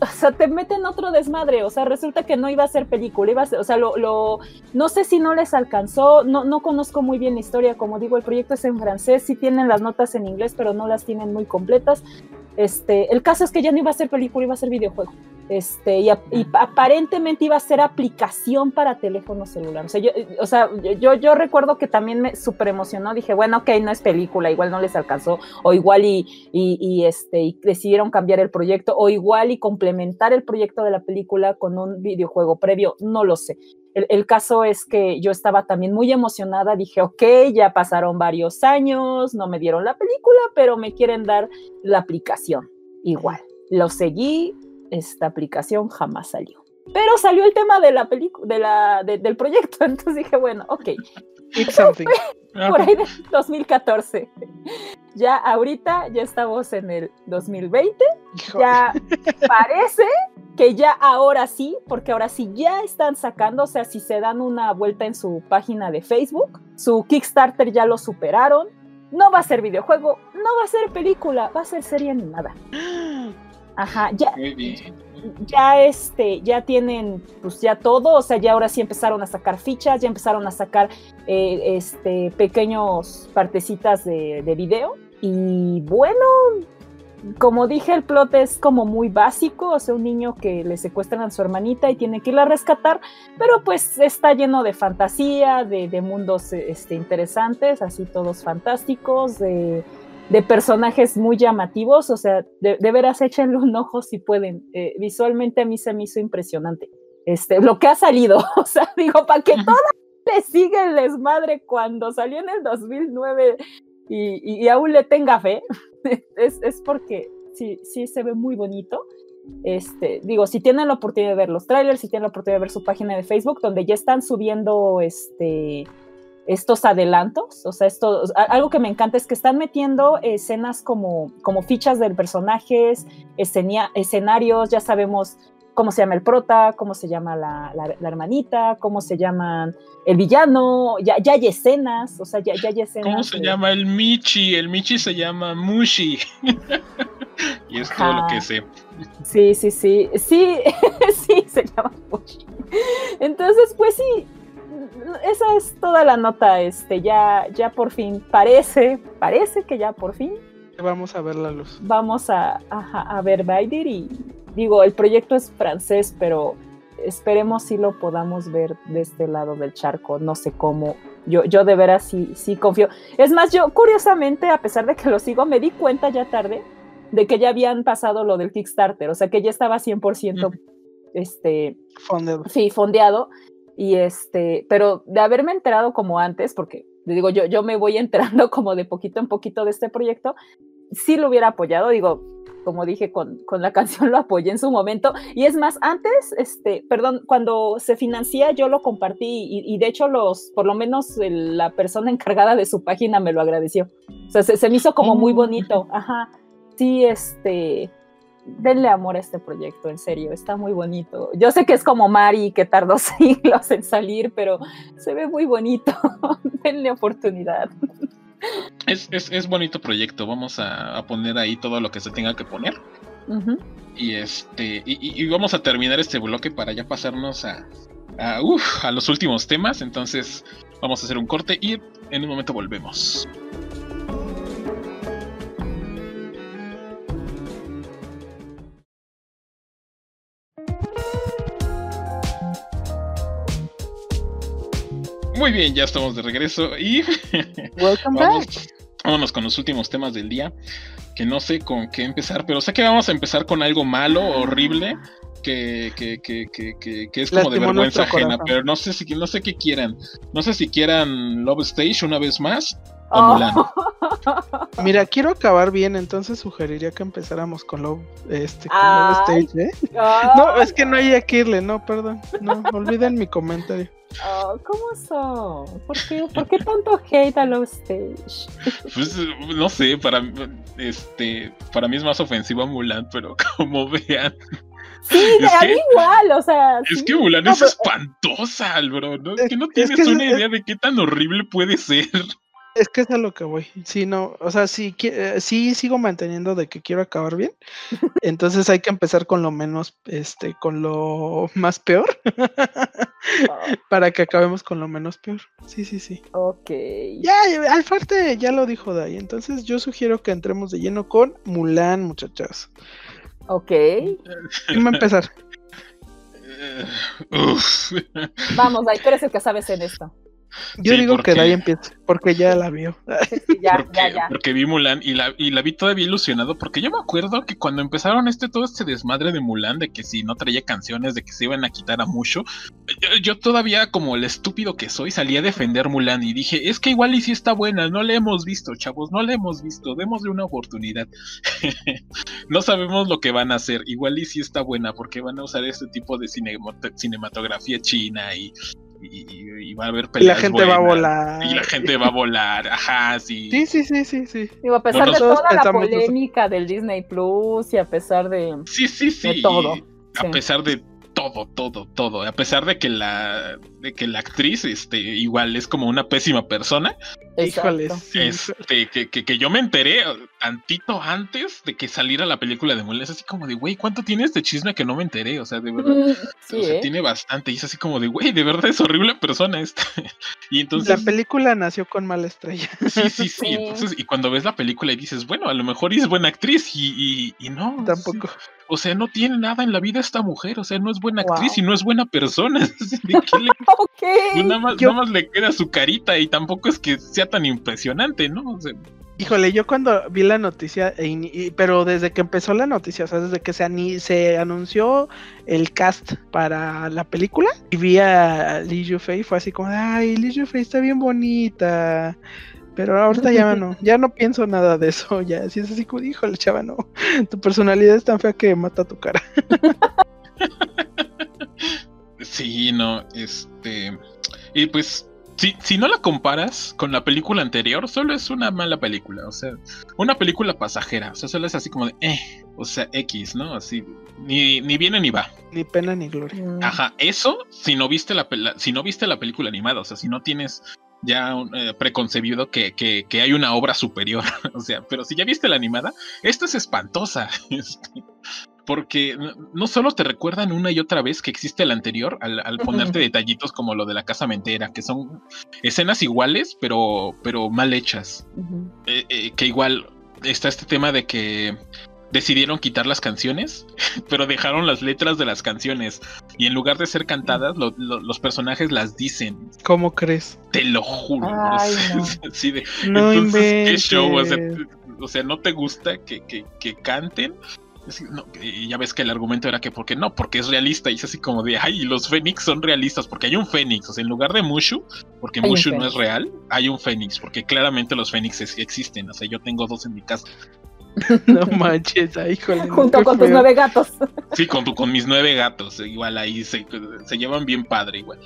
C: o sea, te meten otro desmadre, o sea, resulta que no iba a ser película, iba a ser, o sea, lo, lo, no sé si no les alcanzó, no, no conozco muy bien la historia, como digo, el proyecto es en francés, sí tienen las notas en inglés, pero no las tienen muy completas. Este, el caso es que ya no iba a ser película, iba a ser videojuego. Este, y, aparentemente iba a ser aplicación para teléfono celular. O sea, yo, o sea, yo, yo recuerdo que también me súper emocionó. Dije, bueno, ok, no es película, igual no les alcanzó, o igual y, y, este, y decidieron cambiar el proyecto, o igual y complementar el proyecto de la película con un videojuego previo, no lo sé. El, caso es que yo estaba también muy emocionada, dije, ok, ya pasaron varios años, no me dieron la película, pero me quieren dar la aplicación. Igual, lo seguí, esta aplicación jamás salió. Pero salió el tema de la película, de del proyecto, entonces dije, bueno, ok. por ahí de 2014. Ya ahorita ya estamos en el 2020. Ya parece que ya ahora sí, porque ahora sí ya están sacando, o sea, si se dan una vuelta en su página de Facebook, su Kickstarter ya lo superaron. No va a ser videojuego, no va a ser película, va a ser serie animada. Ajá, ya. Ya este, ya tienen pues ya todo, o sea, ya ahora sí empezaron a sacar fichas, ya empezaron a sacar eh, este pequeños partecitas de, de video. Y bueno, como dije, el plot es como muy básico, o sea, un niño que le secuestran a su hermanita y tiene que irla a rescatar, pero pues está lleno de fantasía, de, de mundos este, interesantes, así todos fantásticos, de de personajes muy llamativos, o sea, de, veras échenle un ojo si pueden. Eh, visualmente a mí se me hizo impresionante. Este, lo que ha salido, o sea, digo, para que toda le siga el desmadre cuando salió en el 2009 y, y aún le tenga fe, es, es, porque sí, sí se ve muy bonito. Este, digo, si tienen la oportunidad de ver los trailers, si tienen la oportunidad de ver su página de Facebook, donde ya están subiendo este, estos adelantos, o sea, esto, algo que me encanta es que están metiendo escenas como, como fichas de personajes, escenarios, ya sabemos cómo se llama el prota, cómo se llama la, la, hermanita, cómo se llaman el villano, ya, ya hay escenas, o sea, ya, ya hay escenas.
A: ¿Cómo se llama el Michi? El Michi se llama Mushi. y es todo lo que sé.
C: Sí, sí, sí, sí, sí, se llama Mushi. Entonces, pues sí, esa es toda la nota, este, ya, ya por fin, parece, parece que ya por fin.
B: Vamos a ver la luz.
C: Vamos a, a, a ver Baidir y digo, el proyecto es francés, pero esperemos si lo podamos ver de este lado del charco, no sé cómo. Yo, yo de veras sí, sí confío. Es más, yo curiosamente, a pesar de que lo sigo, me di cuenta ya tarde de que ya habían pasado lo del Kickstarter, o sea que ya estaba 100% este, fondeado. Sí, fondeado. Y este, pero de haberme enterado como antes, porque digo, yo, yo me voy enterando como de poquito en poquito de este proyecto, sí lo hubiera apoyado, digo, como dije con, con, la canción, lo apoyé en su momento. Y es más, antes, este, perdón, cuando se financia, yo lo compartí y, de hecho, los, por lo menos la persona encargada de su página me lo agradeció. O sea, se, se me hizo como muy oh. bonito. Ajá. Sí, este, denle amor a este proyecto, en serio, está muy bonito. Yo sé que es como Mari, que tardó siglos en salir, pero se ve muy bonito. denle oportunidad.
A: Es, es, bonito proyecto, vamos a, poner ahí todo lo que se tenga que poner. Y este y, vamos a terminar este bloque para ya pasarnos a, a, a los últimos temas. Entonces vamos a hacer un corte y en un momento volvemos. Muy bien, ya estamos de regreso y
B: Welcome
A: vámonos con los últimos temas del día, que no sé con qué empezar, pero sé que vamos a empezar con algo malo, horrible, que, que, que, que es como de vergüenza ajena, pero no sé si no sé qué quieran. No sé si quieran Love Stage una vez más o oh. Mulan.
B: Mira, quiero acabar bien, entonces sugeriría que empezáramos con Love, este, con Love Stage, ¿eh? No, es que no hay que irle, no, perdón. No, olviden mi comentario.
C: Oh, ¿Cómo son? ¿Por qué, ¿Por qué tanto hate a Love Stage?
A: Pues no sé, para, este, para mí es más ofensiva Mulan, pero como vean.
C: Sí, a mí igual, o sea.
A: Es que Mulan es espantosa, bro. ¿no? Es, que no tienes una idea de qué tan horrible puede ser.
B: Es que es a lo que voy. Sí, no, o sea, sí, eh, sí sigo manteniendo de que quiero acabar bien. Entonces hay que empezar con lo menos, este, con lo más peor. Ah. para que acabemos con lo menos peor. Sí, sí, sí.
C: Ok.
B: Ya, al parte ya lo dijo Dai. Entonces yo sugiero que entremos de lleno con Mulan, muchachas.
C: Ok.
B: ¿Quién va a empezar?
C: Vamos, Dai, tú eres el que sabes en esto.
B: Yo digo que de ahí empieza, porque ya la vio.
A: porque, vi Mulan y la, y la vi todavía ilusionado, porque yo me acuerdo que cuando empezaron este todo este desmadre de Mulan, de que si no traía canciones, de que se iban a quitar a mucho, yo, todavía como el estúpido que soy salí a defender Mulan y dije, es que igual y si está buena, no la hemos visto, chavos, no la hemos visto, démosle una oportunidad. no sabemos lo que van a hacer, igual y si está buena, porque van a usar este tipo de cinematografía china y y, va a haber
B: peleas. Y la gente va a volar.
A: Y la gente va a volar, ajá, sí.
B: Sí, sí, sí, sí, sí.
C: a pesar de toda la polémica del Disney Plus y a pesar de,
A: sí, sí, sí.
C: de todo.
A: A pesar de todo, todo, todo. A pesar de que la, de que la actriz, este, igual es como una pésima persona.
B: Híjole,
A: este, que, que, yo me enteré tantito antes de que saliera la película de Mulan. Es así como de, güey, ¿cuánto tiene este chisme que no me enteré? O sea, de verdad. O sea, ¿eh? tiene bastante. Y es así como de, güey, de verdad es horrible persona esta. y entonces.
B: La película nació con mala estrella.
A: sí, sí, sí. Entonces, y cuando ves la película y dices, bueno, a lo mejor es buena actriz y, y, no.
B: Tampoco.
A: O sea, no tiene nada en la vida esta mujer. O sea, no es buena actriz y no es buena persona. nada, más, le queda su carita y tampoco es que sea tan impresionante, ¿no?
B: Híjole, yo cuando vi la noticia, e pero desde que empezó la noticia, o sea, desde que se, se anunció el cast para la película, y vi a Lee Yufei, fue así como, ay, Lee Yufei está bien bonita. Pero ahorita ya no, ya no pienso nada de eso, ya, si es así como, híjole, chava, no, tu personalidad es tan fea que mata tu cara.
A: sí, no, este, y pues si, si no la comparas con la película anterior, solo es una mala película. O sea, una película pasajera. O sea, solo es así como de, eh, o sea, X, ¿no? Así, ni, ni viene ni va.
B: Ni pena ni gloria.
C: Mm.
A: Ajá, eso si no viste la, si no viste la película animada, o sea, si no tienes ya un, eh, preconcebido que, que, que hay una obra superior, o sea, pero si ya viste la animada, esta es espantosa, este, porque no- solo te recuerdan una y otra vez que existe la anterior al, al ponerte detallitos como lo de la casa mentera, que son escenas iguales, pero, pero mal hechas eh, eh, que igual está este tema de que decidieron quitar las canciones, pero dejaron las letras de las canciones y en lugar de ser cantadas, lo- lo- los personajes las dicen.
B: ¿Cómo crees?
A: Te lo juro.
C: Ay, no.
A: así de,
B: No
A: entonces, ¿qué
B: inventes.
A: show? O sea, o sea, ¿no te gusta que, que- que canten? Que no, y ya ves que el argumento era que porque no, porque es realista y es así como de, ay, los Fénix son realistas porque hay un Fénix, o sea, en lugar de Mushu, porque
C: Hay
A: Mushu no es real, hay un Fénix, porque claramente los Fénix es- existen, o sea, yo tengo dos en mi casa.
B: No manches, ay, híjole. no,
C: Junto con tus nueve gatos.
A: Sí, con, tu- con mis nueve gatos, igual ahí se, se llevan bien padre, igual.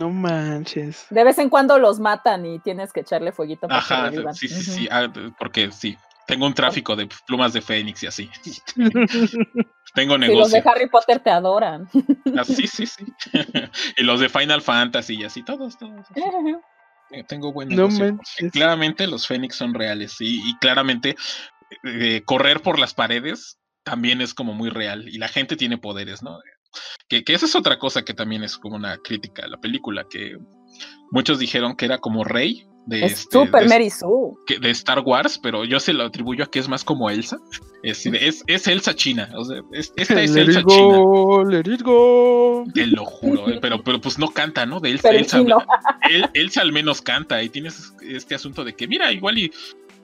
B: No manches.
C: De vez en cuando los matan y tienes que echarle fueguito para que
A: Ajá,
C: revivan.
A: sí, sí, sí, ah, porque sí, tengo un tráfico de plumas de Fénix y así. Tengo
C: Sí, los
A: negocio.
C: de Harry Potter te adoran.
A: Ah, sí, sí, sí. y los de Final Fantasy y así, todos, todos. así. Eh, Tengo buen negocio. claramente los Fénix son reales y, y claramente eh, correr por las paredes también es como muy real y la gente tiene poderes, ¿no? Que, que esa es otra cosa que también es como una crítica a la película, que muchos dijeron que era como rey de,
C: Es
A: este,
C: súper
A: de,
C: Mary Sue.
A: de Star Wars, pero yo se lo atribuyo a que es más como Elsa. Es, es, es Elsa China, o sea, es- esta es
B: let
A: Elsa
B: it
A: China.
B: go, let it go.
A: Te lo juro, eh, pero, pero pues no canta, ¿no? De Elsa, Elsa, Elsa al menos canta y tienes este asunto de que, mira, igual y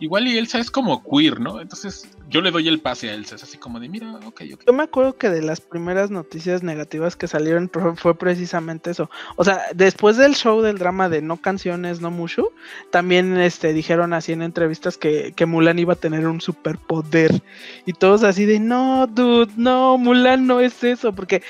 A: igual y Elsa es como queer, ¿no? Entonces yo le doy el pase a Elsa, es así como de, mira, ok, ok.
B: Yo me acuerdo que de las primeras noticias negativas que salieron fue precisamente eso. O sea, después del show del drama de no canciones, no Mushu, también este, dijeron así en entrevistas que, que Mulan iba a tener un superpoder. Y todos así de, no, dude, no, Mulan no es eso. Porque,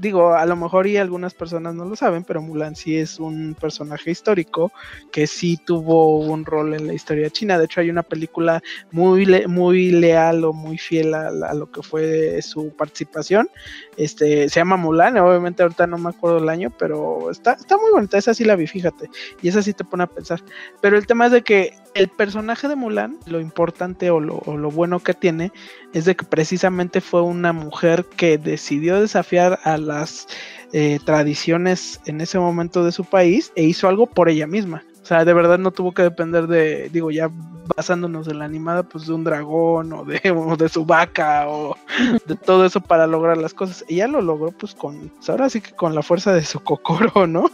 B: digo, a lo mejor y algunas personas no lo saben, pero Mulan sí es un personaje histórico que sí tuvo un rol en la historia china. De hecho, hay una película muy, le- muy leal o muy fiel a, lo que fue su participación. Este, se llama Mulan, obviamente ahorita no me acuerdo el año, pero está, está muy bonita, esa sí la vi, fíjate, y esa sí te pone a pensar. Pero el tema es de que el personaje de Mulan, lo importante o lo, o lo bueno que tiene, es de que precisamente fue una mujer que decidió desafiar a las eh, tradiciones en ese momento de su país e hizo algo por ella misma. O sea, de verdad no tuvo que depender de, digo, ya basándonos en la animada, pues de un dragón o de, o de su vaca o de todo eso para lograr las cosas. Ella lo logró pues con, pues, ahora sí que con la fuerza de su cocoro, ¿no?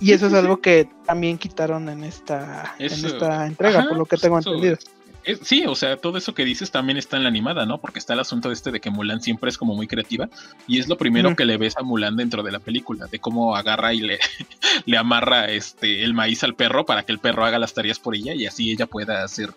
B: Y eso es algo que también quitaron en esta, en esta entrega,
A: ajá,
B: por lo que tengo
A: eso-
B: entendido.
A: Es- sí, o sea, todo eso que dices también está en la animada, ¿no? Porque está el asunto este de que Mulan siempre es como muy creativa y es lo primero que le ves a Mulan dentro de la película, de cómo agarra y le, le amarra este el maíz al perro para que el perro haga las tareas por ella y así ella pueda hacer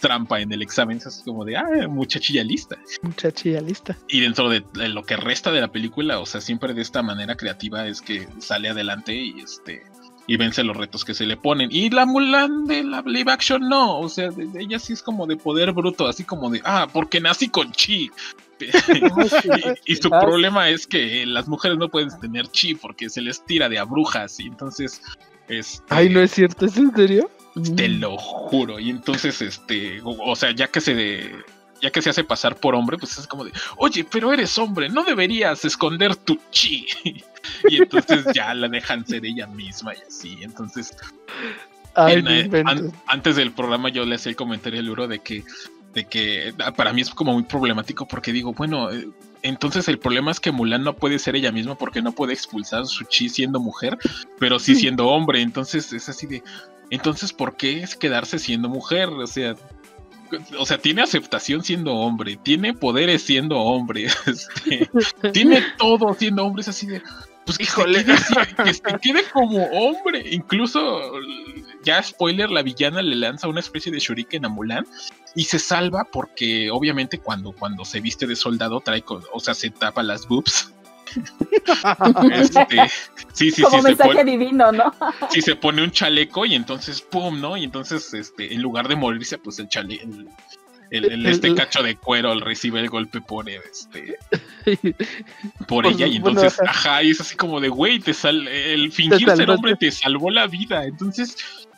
A: trampa en el examen. Es así como de, ah, muchachilla lista.
B: Muchachilla lista.
A: Y dentro de, de lo que resta de la película, o sea, siempre de esta manera creativa es que sale adelante y este y vence los retos que se le ponen. Y la Mulan de la live action no, o sea, de- de ella sí es como de poder bruto, así como de, ah, porque nací con chi. Y, y su
C: Ay.
A: problema es que las mujeres no pueden tener chi porque se les tira de a brujas y entonces este,
B: Ay, no es cierto, ¿es en serio?
A: te lo juro. Y entonces, este, o, o sea, ya que se de- ya que se hace pasar por hombre, pues es como de, oye, pero eres hombre, no deberías esconder tu chi. y entonces ya la dejan ser ella misma y así. Entonces,
B: Ay,
A: en,
B: no
A: eh, an- antes del programa yo le hacía el comentario al libro de que, de que ah, para mí es como muy problemático porque digo, bueno, eh, entonces el problema es que Mulan no puede ser ella misma porque no puede expulsar su chi siendo mujer, pero sí siendo hombre. Entonces es así de, entonces ¿por qué es quedarse siendo mujer? O sea, o sea, tiene aceptación siendo hombre, tiene poderes siendo hombre, este, tiene todo siendo hombre, es así de, pues que,
B: Híjole.
A: Se quede, que se quede como hombre. Incluso, ya spoiler, la villana le lanza una especie de shuriken a Mulan y se salva porque obviamente cuando, cuando se viste de soldado trae, o sea, se tapa las boobs
C: este, sí, sí, Como mensaje divino, ¿no?
A: sí, se pone un chaleco y entonces, ¡pum! ¿no? Y entonces, este, en lugar de morirse, pues el chaleco, el, este cacho de cuero recibe el golpe por este por pues, ella y entonces ajá. y es así como de güey te sal el fingir ser hombre te salvó la vida. Entonces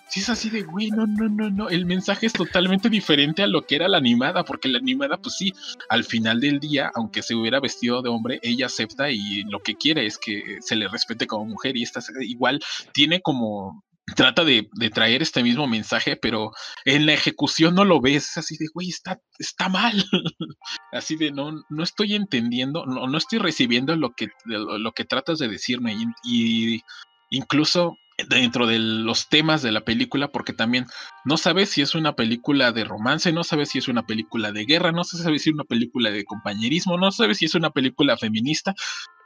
A: si es así de, güey, no, no, no, no, el mensaje es totalmente diferente a lo que era la animada, porque la animada, pues sí, al final del día, aunque se hubiera vestido de hombre, ella acepta y lo que quiere es que se le respete como mujer y esta igual tiene como trata de, traer este mismo mensaje, pero en la ejecución no lo ves, así de, güey, está, está mal, así de, no, no estoy entendiendo, no, no estoy recibiendo lo que, lo, que tratas de decirme y incluso dentro de los temas de la película, porque también no sabes si es una película de romance, no sabes si es una película de guerra, no sabes si es una película de compañerismo, no sabes si es una película feminista.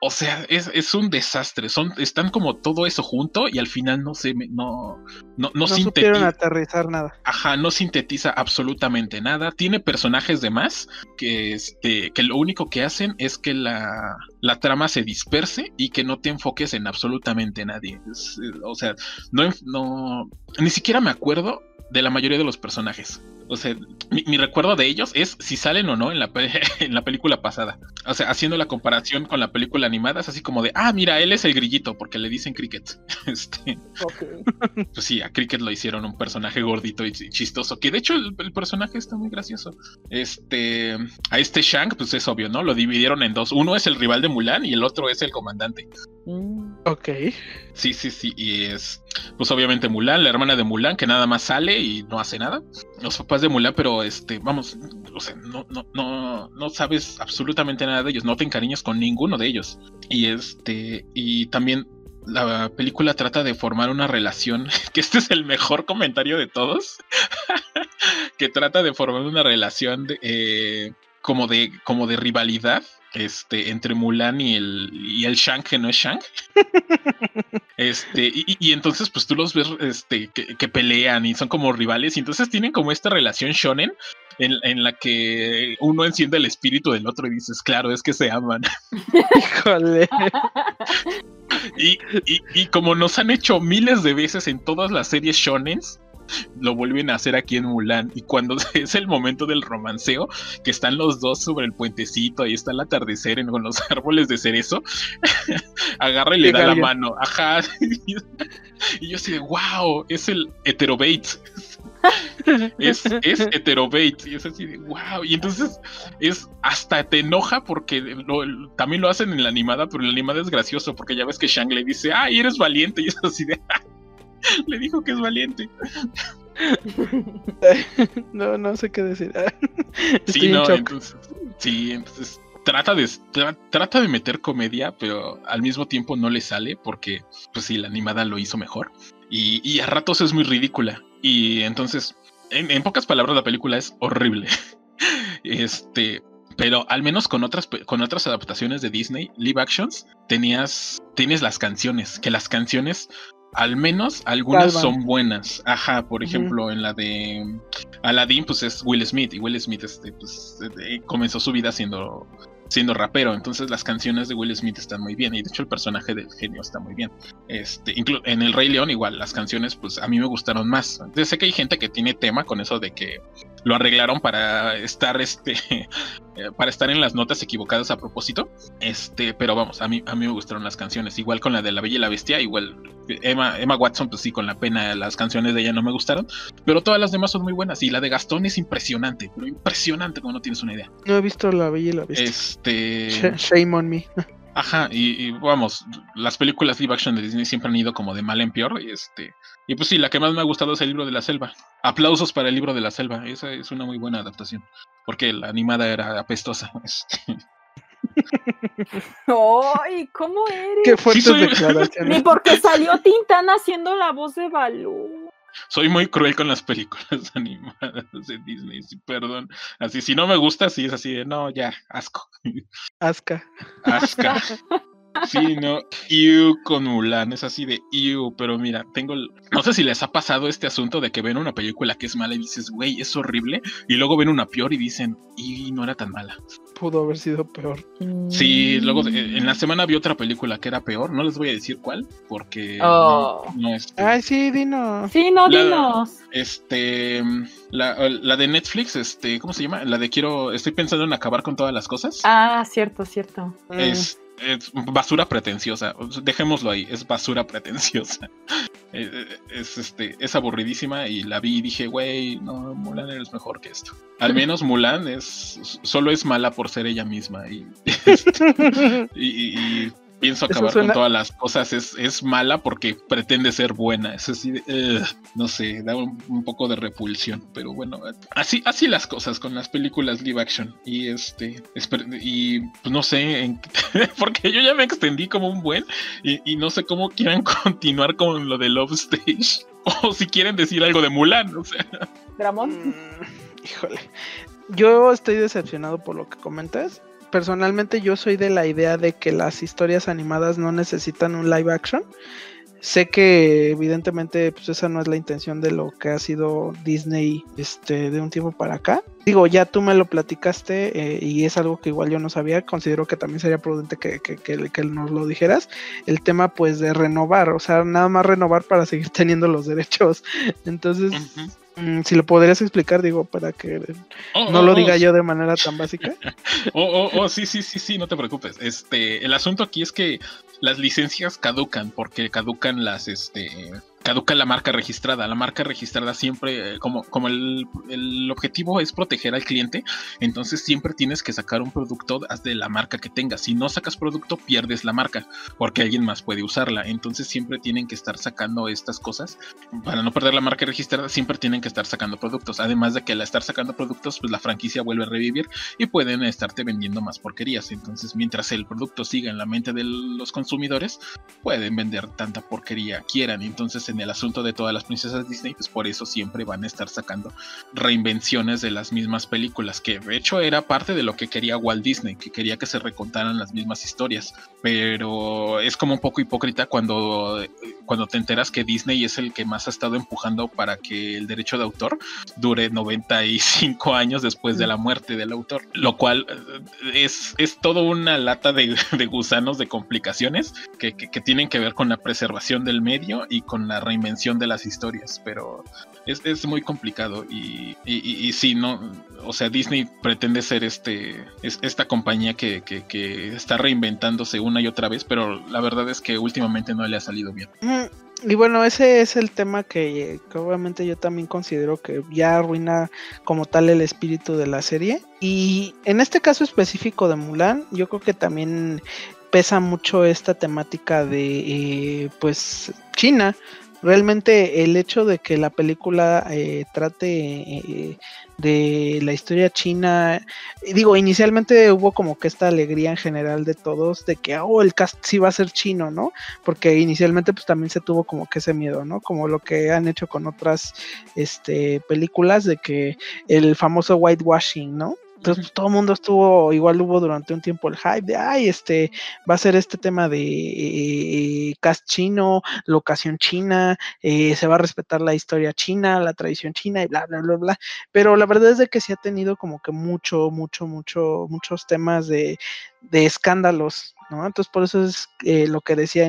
A: O sea, es, un desastre. Son, están como todo eso junto y al final no se no, no, no,
B: sintetiza. aterrizar nada.
A: Ajá, no sintetiza absolutamente nada. Tiene personajes de más que, este, que lo único que hacen es que la, la trama se disperse y que no te enfoques en absolutamente nadie. o sea, no, no, ni siquiera me acuerdo de la mayoría de los personajes. O sea, mi, recuerdo de ellos es si salen o no en la, en la película pasada. O sea, haciendo la comparación con la película animada, es así como de, ah, mira, él es el grillito, porque le dicen Cricket. Este, Pues sí, a Cricket lo hicieron un personaje gordito y chistoso, que de hecho el, personaje está muy gracioso. Este, a este Shank, pues es obvio, ¿no? Lo dividieron en dos. Uno es el rival de Mulan y el otro es el comandante.
B: Mm. Ok.
A: Sí, sí, sí. Y es, pues obviamente Mulan, la hermana de Mulan, que nada más sale y no hace nada. Los papás de Mulan, pero este, vamos, o sea, no, no, no, no sabes absolutamente nada de ellos, no te encariñas con ninguno de ellos. Y este, y también la película trata de formar una relación, que este es el mejor comentario de todos, que trata de formar una relación de, eh, como de, como de rivalidad este, entre Mulan y el, y el Shang, que no es Shang. este, y, entonces, pues tú los ves este, que, pelean y son como rivales, y entonces tienen como esta relación shonen en, la que uno enciende el espíritu del otro y dices, claro, es que se aman. Híjole. y, y, como nos han hecho miles de veces en todas las series shonens, lo vuelven a hacer aquí en Mulan. Y cuando es el momento del romanceo, que están los dos sobre el puentecito, ahí está el atardecer en, con los árboles de cerezo, agarra y le da la mano. Ajá. y yo así de, wow, es el heterobate. es, es y es así de wow. Y entonces es hasta te enoja porque también lo hacen en la animada, pero en la animada es gracioso porque ya ves que Shang le dice, ay, eres valiente. Y es así de, Le dijo que es valiente.
B: no, no sé qué decir.
A: sí, no, entonces, sí, entonces trata de, trata de meter comedia, pero al mismo tiempo no le sale porque, pues sí, la animada lo hizo mejor. Y, a ratos es muy ridícula. Y entonces, en, pocas palabras, la película es horrible. este, pero al menos con otras con otras adaptaciones de Disney live actions tenías tienes las canciones que las canciones al menos algunas son buenas. Ajá, por ejemplo, en la de Aladdin, pues es Will Smith. Y Will Smith este, pues, eh, comenzó su vida siendo, siendo rapero. Entonces las canciones de Will Smith están muy bien. Y de hecho el personaje del genio está muy bien. Este, en El Rey León, igual, las canciones, pues a mí me gustaron más. Yo sé que hay gente que tiene tema con eso de que lo arreglaron para estar este eh, para estar en las notas equivocadas a propósito. Este, pero vamos, a mí, a mí me gustaron las canciones. Igual con la de La Bella y la Bestia, igual Emma, Emma Watson, pues sí, con la pena las canciones de ella no me gustaron. Pero todas las demás son muy buenas. Y la de Gastón es impresionante, pero impresionante como no tienes una idea.
B: No he visto La Bella y la Bestia.
A: Este.
B: Shame on me.
A: Ajá, y, vamos, las películas live action de Disney siempre han ido como de mal en peor. Y este, y pues sí, la que más me ha gustado es el libro de la selva. Aplausos para el libro de la selva. Esa es una muy buena adaptación. Porque la animada era apestosa. Este.
C: ¡Ay! ¿Cómo eres?
B: Qué fuertes declaraciones.
C: Ni porque salió Tintán haciendo la voz de Balú.
A: Soy muy cruel con las películas animadas de Disney, sí, perdón. Así, si no me gusta, sí es así de no, ya, asco.
B: Asca.
A: Asca. Sí, no, you con Mulan, es así de you, pero mira, tengo, no sé si les ha pasado este asunto de que ven una película que es mala y dices, güey, es horrible, y luego ven una peor y dicen, y no era tan mala.
B: Pudo haber sido peor.
A: Sí, luego en la semana vi otra película que era peor, no les voy a decir cuál, porque no,
B: oh. es. Ay, sí, dinos.
C: Sí, no, dinos.
A: Este, la, la, de Netflix, este, ¿cómo se llama? La de quiero, estoy pensando en acabar con todas las cosas.
C: Ah, cierto, cierto.
A: Es, es basura pretenciosa. Dejémoslo ahí, es basura pretenciosa. Eh, eh, es, este, es aburridísima y la vi y dije, güey, no, Mulan eres mejor que esto. Al menos Mulan es solo es mala por ser ella misma y, este, y pienso acabar con todas las cosas es, es, mala porque pretende ser buena. Es así, no sé, da un, poco de repulsión. Pero bueno, así, así las cosas con las películas live action. Y este, y pues no sé, porque yo ya me extendí como un buen y, no sé cómo quieran continuar con lo de Love Stage. O si quieren decir algo de Mulan, o sea.
C: Dramón. Mm,
B: híjole. Yo estoy decepcionado por lo que comentas personalmente yo soy de la idea de que las historias animadas no necesitan un live action. Sé que evidentemente pues esa no es la intención de lo que ha sido Disney este, de un tiempo para acá. Digo, ya tú me lo platicaste eh, y es algo que igual yo no sabía. Considero que también sería prudente que, que, que, nos lo dijeras. El tema pues de renovar, o sea, nada más renovar para seguir teniendo los derechos. Entonces, si lo podrías explicar, digo, para que oh, no lo oh, diga oh. yo de manera tan básica.
A: oh, oh, sí, sí, sí, sí, no te preocupes. Este, el asunto aquí es que las licencias caducan porque caducan las, este, caduca la marca registrada. La marca registrada siempre, eh, como, como el, objetivo es proteger al cliente, entonces siempre tienes que sacar un producto de la marca que tengas. Si no sacas producto, pierdes la marca, porque alguien más puede usarla. Entonces siempre tienen que estar sacando estas cosas. Para no perder la marca registrada, siempre tienen que estar sacando productos. Además de que al estar sacando productos, pues la franquicia vuelve a revivir y pueden estarte vendiendo más porquerías. Entonces, mientras el producto siga en la mente de los consumidores, pueden vender tanta porquería quieran. Entonces, en el asunto de todas las princesas Disney, pues por eso siempre van a estar sacando reinvenciones de las mismas películas, que de hecho era parte de lo que quería Walt Disney, que quería que se recontaran las mismas historias, pero es como un poco hipócrita cuando, cuando te enteras que Disney es el que más ha estado empujando para que el derecho de autor dure 95 años después de la muerte del autor, lo cual eh, es, es todo una lata de, gusanos de complicaciones que, que, que tienen que ver con la preservación del medio y con la reinvención de las historias, pero es, muy complicado y, y, sí, no, o sea, Disney pretende ser este, esta compañía que, está reinventándose una y otra vez, pero la verdad es que últimamente no le ha salido bien.
B: Y bueno, ese es el tema que, que, obviamente yo también considero que ya arruina como tal el espíritu de la serie. Y en este caso específico de Mulan, yo creo que también pesa mucho esta temática de eh, pues China realmente el hecho de que la película eh, trate eh, de la historia china, digo, inicialmente hubo como que esta alegría en general de todos de que, oh, el cast sí va a ser chino, ¿no? Porque inicialmente pues también se tuvo como que ese miedo, ¿no? Como lo que han hecho con otras este, películas de que el famoso whitewashing, ¿no? Entonces pues, todo el mundo estuvo, igual hubo durante un tiempo el hype de, ay, este, va a ser este tema de eh, cast chino, locación china, eh, se va a respetar la historia china, la tradición china y bla, bla, bla, bla. Pero la verdad es de que sí ha tenido como que mucho, mucho, mucho, muchos temas de, de escándalos entonces por eso es eh, lo que decía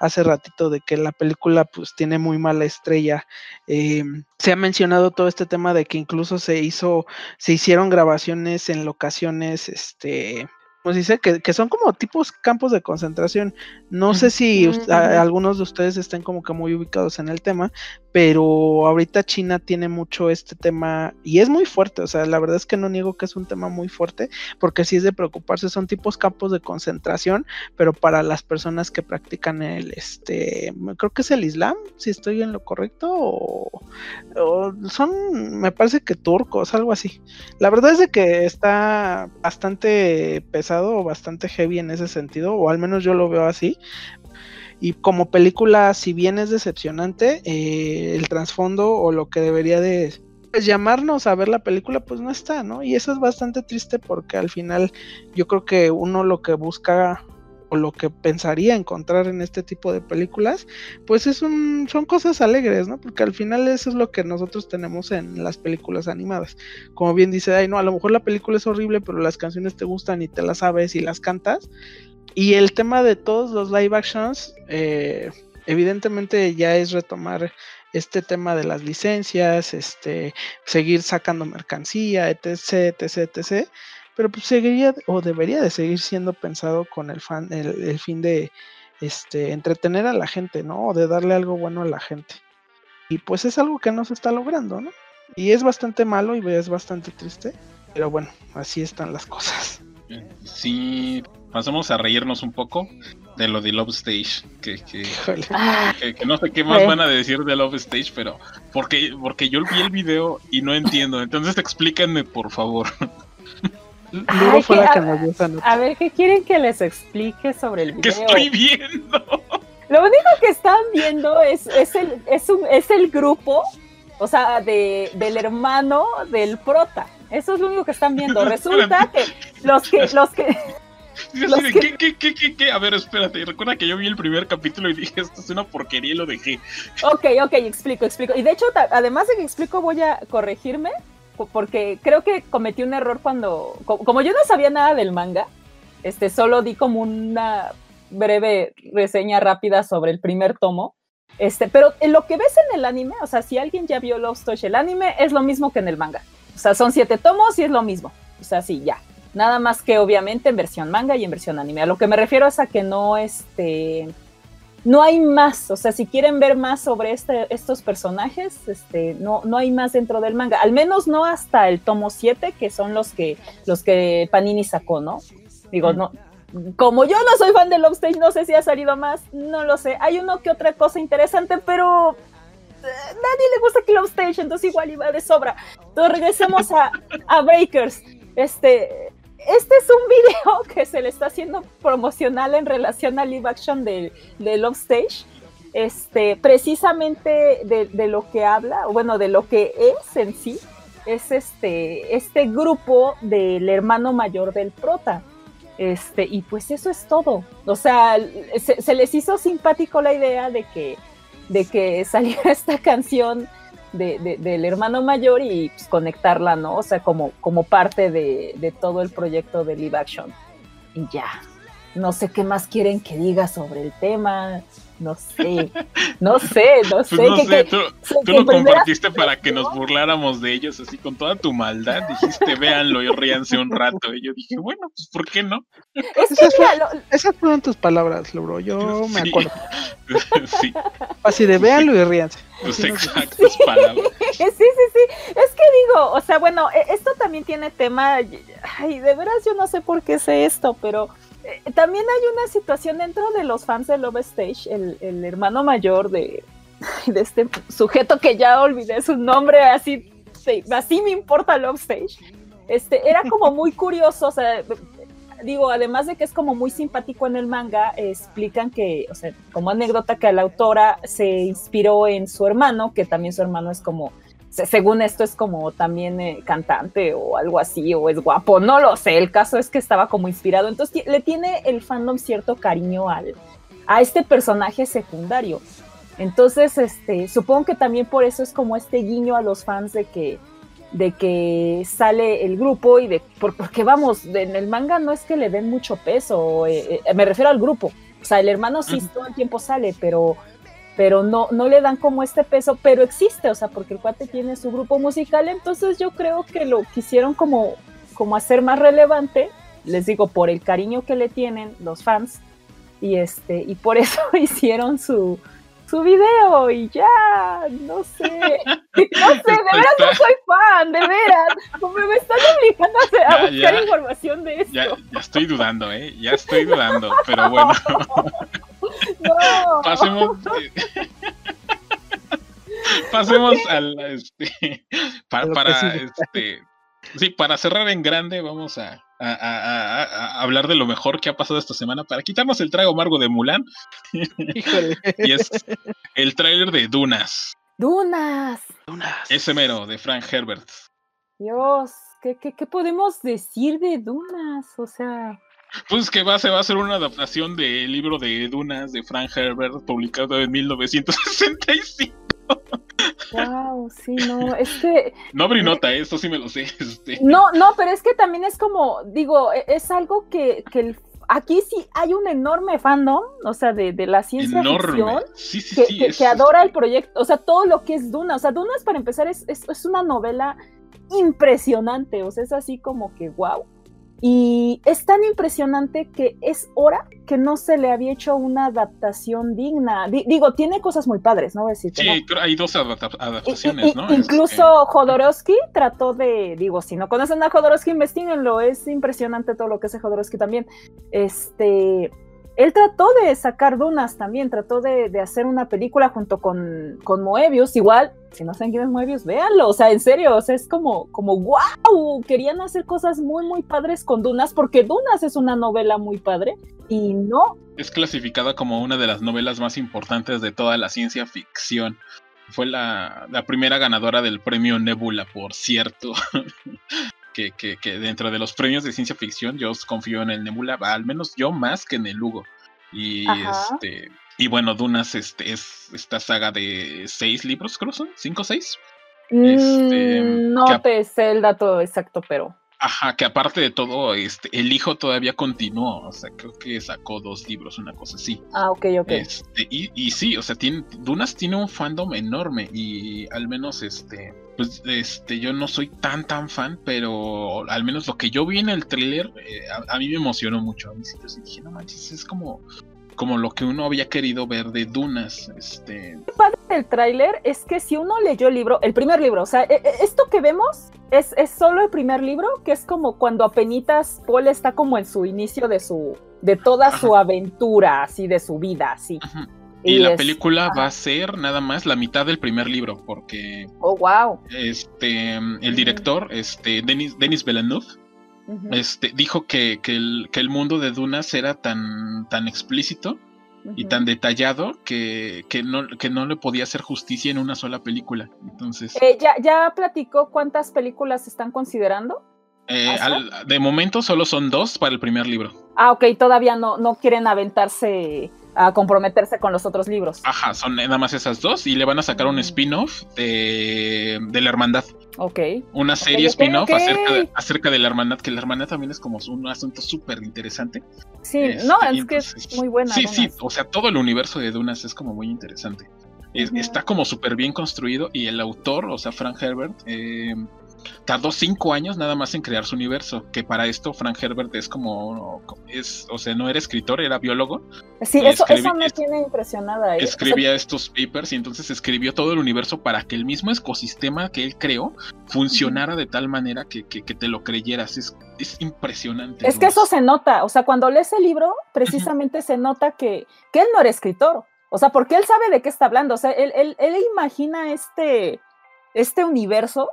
B: hace ratito de que la película pues tiene muy mala estrella. Eh, se ha mencionado todo este tema de que incluso se hizo, se hicieron grabaciones en locaciones, este, pues dice que, que, son como tipos campos de concentración. No sé si algunos de ustedes estén como que muy ubicados en el tema, pero ahorita China tiene mucho este tema y es muy fuerte, o sea, la verdad es que no niego que es un tema muy fuerte, porque sí es de preocuparse, son tipos campos de concentración, pero para las personas que practican el, este, creo que es el Islam, si estoy en lo correcto, o, son, me parece que turcos, algo así. La verdad es de que está bastante pesado o bastante heavy en ese sentido, o al menos yo lo veo así, y como película, si bien es decepcionante, eh, el trasfondo o lo que debería de pues, llamarnos a ver la película, pues no está, ¿no? Y eso es bastante triste porque al final yo creo que uno lo que busca lo que pensaría encontrar en este tipo de películas, pues es un, son cosas alegres, ¿no? Porque al final eso es lo que nosotros tenemos en las películas animadas. Como bien dice, ay, no, a lo mejor la película es horrible, pero las canciones te gustan y te las sabes y las cantas. Y el tema de todos los live actions, eh, evidentemente ya es retomar este tema de las licencias, este, seguir sacando mercancía, etc, etc, etc pero pues seguiría o debería de seguir siendo pensado con el fan, el, fin de este entretener a la gente, ¿no? O de darle algo bueno a la gente. Y pues es algo que no se está logrando, ¿no? Y es bastante malo y es bastante triste, pero bueno, así están las cosas.
A: Sí, pasamos a reírnos un poco de lo de Love Stage, que, que, no sé qué más van a decir de Love Stage, pero porque, porque yo vi el video y no entiendo, entonces explíquenme por favor.
C: a, ver, ¿qué quieren que les explique sobre el video?
A: ¿Qué estoy viendo?
C: Lo único que están viendo es, es, el, es, un, es el grupo, o sea, de, del hermano del prota. Eso es lo único que están viendo. Resulta que los que... Los que
A: ¿Qué, qué, qué, qué, A ver, espérate. Recuerda que yo vi el primer capítulo y dije, esto es una porquería y lo dejé.
C: Ok, ok, explico, explico. Y de hecho, además de que explico, voy a corregirme porque creo que cometí un error cuando, como yo no sabía nada del manga, este, solo di como una breve reseña rápida sobre el primer tomo. Este, pero en lo que ves en el anime, o sea, si alguien ya vio Love Story, el anime es lo mismo que en el manga. O sea, son siete tomos y es lo mismo. O sea, sí, ya. Nada más que obviamente en versión manga y en versión anime. A lo que me refiero es a que no, este, no hay más, o sea, si quieren ver más sobre este, estos personajes, este, no, no hay más dentro del manga, al menos no hasta el tomo 7, que son los que, los que Panini sacó, ¿no? Digo, no, como yo no soy fan de Love Stage, no sé si ha salido más, no lo sé, hay uno que otra cosa interesante, pero eh, nadie le gusta que Love Stage, entonces igual iba de sobra. Entonces regresemos a, a Breakers, este, este es un video que se le está haciendo promocional en relación al live action de, de Love Stage. Este, precisamente de, lo que habla, bueno, de lo que es en sí, es este, este grupo del hermano mayor del prota. Este, y pues eso es todo. O sea, se, les hizo simpático la idea de que, de que saliera esta canción del hermano mayor y pues, conectarla, ¿no? O sea, como, como parte de, todo el proyecto de live action. Y ya. No sé qué más quieren que diga sobre el tema. No sé, no sé, no pues sé.
A: no sé, tú, lo compartiste para que nos burláramos de ellos así con toda tu maldad. Dijiste, véanlo y ríanse un rato. Y yo dije, bueno, pues ¿por qué no?
B: esas, fueron tus palabras, Lobro. Yo me acuerdo. sí. Así de véanlo y ríanse.
A: Tus exactas palabras.
C: Sí, sí, sí. Es que digo, o sea, bueno, e, esto también tiene tema. Ay, de veras yo no sé por qué sé esto, pero eh, también hay una situación dentro de los fans de Love Stage, el, hermano mayor de, de, este sujeto que ya olvidé su nombre, así, así me importa Love Stage. Este, era como muy curioso, o sea, digo, además de que es como muy simpático en el manga, explican que, o sea, como anécdota que la autora se inspiró en su hermano, que también su hermano es como según esto es como también eh, cantante o algo así, o es guapo, no lo sé, el caso es que estaba como inspirado, entonces le tiene el fandom cierto cariño al, a este personaje secundario. Entonces, este, supongo que también por eso es como este guiño a los fans de que, de que sale el grupo y de, porque vamos, en el manga no es que le den mucho peso, eh, eh, me refiero al grupo, o sea, el hermano sí todo el tiempo sale, pero pero no, no le dan como este peso, pero existe, o sea, porque el cuate tiene su grupo musical, entonces yo creo que lo quisieron como, como hacer más relevante, les digo, por el cariño que le tienen los fans, y este, y por eso hicieron su, su video y ya, no sé, no sé, de veras no soy fan, de veras, como me están obligando a, buscar información de esto.
A: Ya, ya, estoy dudando, eh, ya estoy dudando, pero bueno. Pasemos. Pasemos al este para, para este sí, para cerrar en grande, vamos a, hablar de lo mejor que ha pasado esta semana para quitarnos el trago amargo de Mulan. y es el tráiler de Dunas.
C: Dunas.
B: Dunas.
A: Ese mero, de Frank Herbert.
C: Dios, ¿qué, qué, qué podemos decir de Dunas? O sea,
A: Pues que va, se va a hacer una adaptación del libro de Dunas de Frank Herbert, publicado en 1965.
C: Wow, sí, no, es que.
A: No abrí nota, esto sí me lo sé. Este.
C: No, no, pero es que también es como, digo, e, es algo que, que aquí sí hay un enorme fandom, o sea, de, de la ciencia ficción,
A: sí, sí,
C: que,
A: sí,
C: que,
A: es-
C: que adora el proyecto, o sea, todo lo que es Duna, o sea, Duna para empezar es, es, es una novela impresionante, o sea, es así como que wow. Y es tan impresionante que es hora que no se le había hecho una adaptación digna. Di- digo, tiene cosas muy padres, ¿no? Voy a decir
A: Sí,
C: no.
A: hay dos adaptaciones, ¿no?
C: Incluso Jodorowsky trató de, digo, si no conocen a Jodorowsky, investiguenlo, es impresionante todo lo que hace Jodorowsky también. Este, él trató de sacar Dunas también, trató de, de hacer una película junto con, con Moebius, igual, si no saben quién es Moebius, véanlo, o sea, en serio, o sea, es como, como, wow, querían hacer cosas muy, muy padres con Dunas, porque Dunas es una novela muy padre, y no,
A: es clasificada como una de las novelas más importantes de toda la ciencia ficción. Fue la, la primera ganadora del premio Nebula, por cierto. que, que- que dentro de los premios de ciencia ficción yo confío en el Nebula, al menos yo más que en el Hugo. Y
C: Ajá.
A: este y bueno, Dunas este, es esta saga de seis libros, creo son, cinco o seis. Este,
C: mm, no
A: que ap-
C: te sé el dato exacto, pero...
A: Ajá, que aparte de todo, este, el hijo todavía continuó, o sea, creo que sacó dos libros, una cosa así.
C: Ah, ok, ok.
A: Este, y, y sí, o sea, tiene, Dunas tiene un fandom enorme y al menos este, pues este, yo no soy tan tan fan, pero al menos lo que yo vi en el tráiler eh, a, a mí me emocionó mucho. A mí sí, yo sí dije, no manches, es como, como lo que uno había querido ver de Dunas, este,
C: el tráiler es que si uno leyó el libro, el primer libro, o sea, e- e- esto que vemos es, es solo el primer libro, que es como cuando apenitas Paul está como en su inicio de su, de toda su aventura, así, de su vida, así.
A: y, la
C: es-
A: película va a ser nada más la mitad del primer libro, porque
C: Oh, wow.
A: este, el director, este, Denis, Denis Villeneuve, Este, dijo que, que el, que el mundo de Dunas era tan, tan explícito y tan detallado que, que, no, que no le podía hacer justicia en una sola película. Entonces,
C: Eh, ¿ya, ¿Ya platicó cuántas películas están considerando?
A: eh, de momento solo son dos para el primer libro.
C: Ah, ok, todavía no, no quieren aventarse a comprometerse con los otros libros.
A: Ajá, son nada más esas dos y le van a sacar un
C: Mm.
A: spin-off de, de la hermandad.
C: Ok.
A: Una serie spin-off acerca, de, acerca de la hermandad, que la hermandad también es como un asunto súper interesante.
C: Sí,
A: Este,
C: no,
A: y
C: es que es muy buena.
A: Sí, sí, o sea, todo el universo de Dunas es como muy interesante. Es-. Está como súper bien construido y el autor, o sea, Frank Herbert, eh, tardó cinco años nada más en crear su universo. Que para esto Frank Herbert es como, es, o sea, no era escritor, era biólogo.
C: Sí, eso,
A: escribí-
C: eso me tiene impresionada. ¿eh? O sea,
A: Escribía estos papers y entonces escribió todo el universo para que el mismo ecosistema que él creó funcionara de tal manera que, que- que te lo creyeras. Es, es impresionante.
C: Es que eso se nota, o sea, cuando lees el libro, precisamente se nota que, que él no era escritor, o sea, porque él sabe de qué está hablando, o sea, él, él- él imagina este, este universo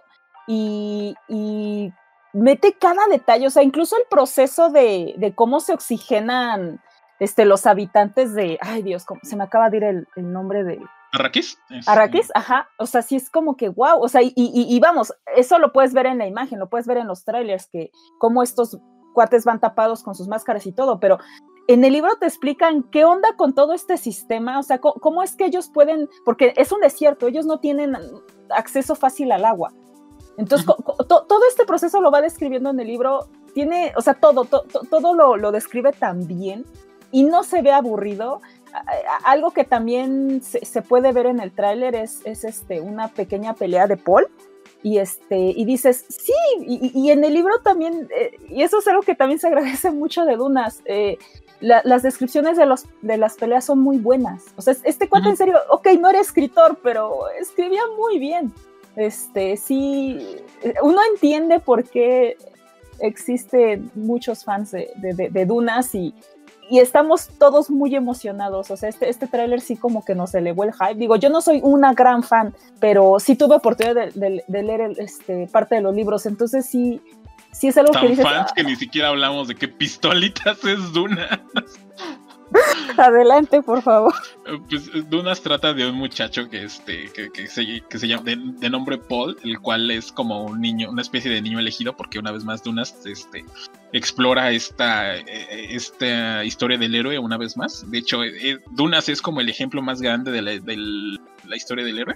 C: y, y mete cada detalle, o sea, incluso el proceso de, de cómo se oxigenan este, los habitantes de, ay Dios, ¿cómo- se me acaba de ir el, el nombre de,
A: ¿Arrakis? Es-
C: Arrakis, ajá, o sea, sí es como que wow, o sea, y, y- y vamos, eso lo puedes ver en la imagen, lo puedes ver en los trailers, que cómo estos cuates van tapados con sus máscaras y todo, pero en el libro te explican qué onda con todo este sistema, o sea, cómo, es que ellos pueden, porque es un desierto, ellos no tienen acceso fácil al agua. Entonces, to- todo este proceso lo va describiendo en el libro, tiene, o sea, todo, to- to- todo lo, lo describe tan bien y no se ve aburrido algo que también se, se puede ver en el tráiler es, es este, una pequeña pelea de Paul. Y, este, y dices, sí, y, y- en el libro también, eh, y eso es algo que también se agradece mucho de Dunas, eh, la- las descripciones de, los, de las peleas son muy buenas. O sea, este cuate
A: Ujú.
C: en serio, ok, no era escritor, pero escribía muy bien. Este, sí, uno entiende por qué existen muchos fans de, de- de- Dunas y, y estamos todos muy emocionados. O sea, este, este tráiler sí como que nos elevó el hype. Digo, yo no soy una gran fan, pero sí tuve oportunidad de, leer el- este, parte de los libros. Entonces sí, sí es algo que dices,
A: fans que ni siquiera hablamos de qué pistolitas es Duna.
C: "Ah, adelante, por favor.
A: Eh, Pues eh, Dunas trata de un muchacho que este que, que se, que se llama de, de nombre Paul, el cual es como un niño, una especie de niño elegido, porque una vez más Dunas este explora esta, esta historia del héroe una vez más. De hecho, Dunas es como el ejemplo más grande de la, historia del héroe.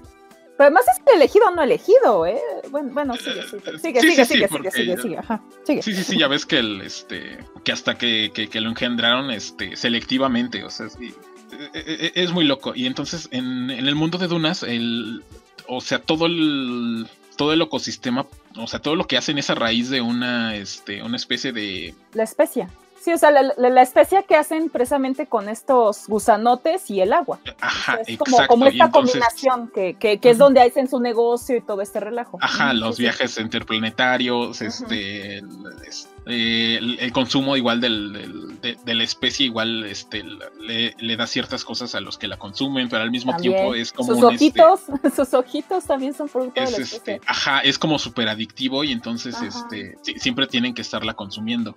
C: Pero además es elegido o no elegido, ¿eh? Bueno, bueno sigue, sigue, sigue, sigue, sigue, sigue, sigue, ajá,
A: Sí, sí, sí, ya ves que el, este, que hasta que, que, lo engendraron, este, selectivamente, o sea, es, muy loco. Y entonces, en, en el mundo de Dunas, el, o sea, todo el, todo el ecosistema, o sea, todo lo que hacen es a raíz de una, este, una especie de...
C: La especie. Sí, o sea, la, la, especie que hacen precisamente con estos gusanotes y el agua.
A: Ajá,
C: es como, como esta combinación que, que, es donde hacen su negocio y todo este relajo.
A: Ajá, los viajes interplanetarios, este, eh, el, consumo igual del, de, la especie igual este, le, da ciertas cosas a los que la consumen, pero al mismo tiempo es como
C: sus
A: este
C: ojitos, sus ojitos también son producto de la
A: este, ajá, es como súper adictivo y entonces este siempre tienen que estarla consumiendo.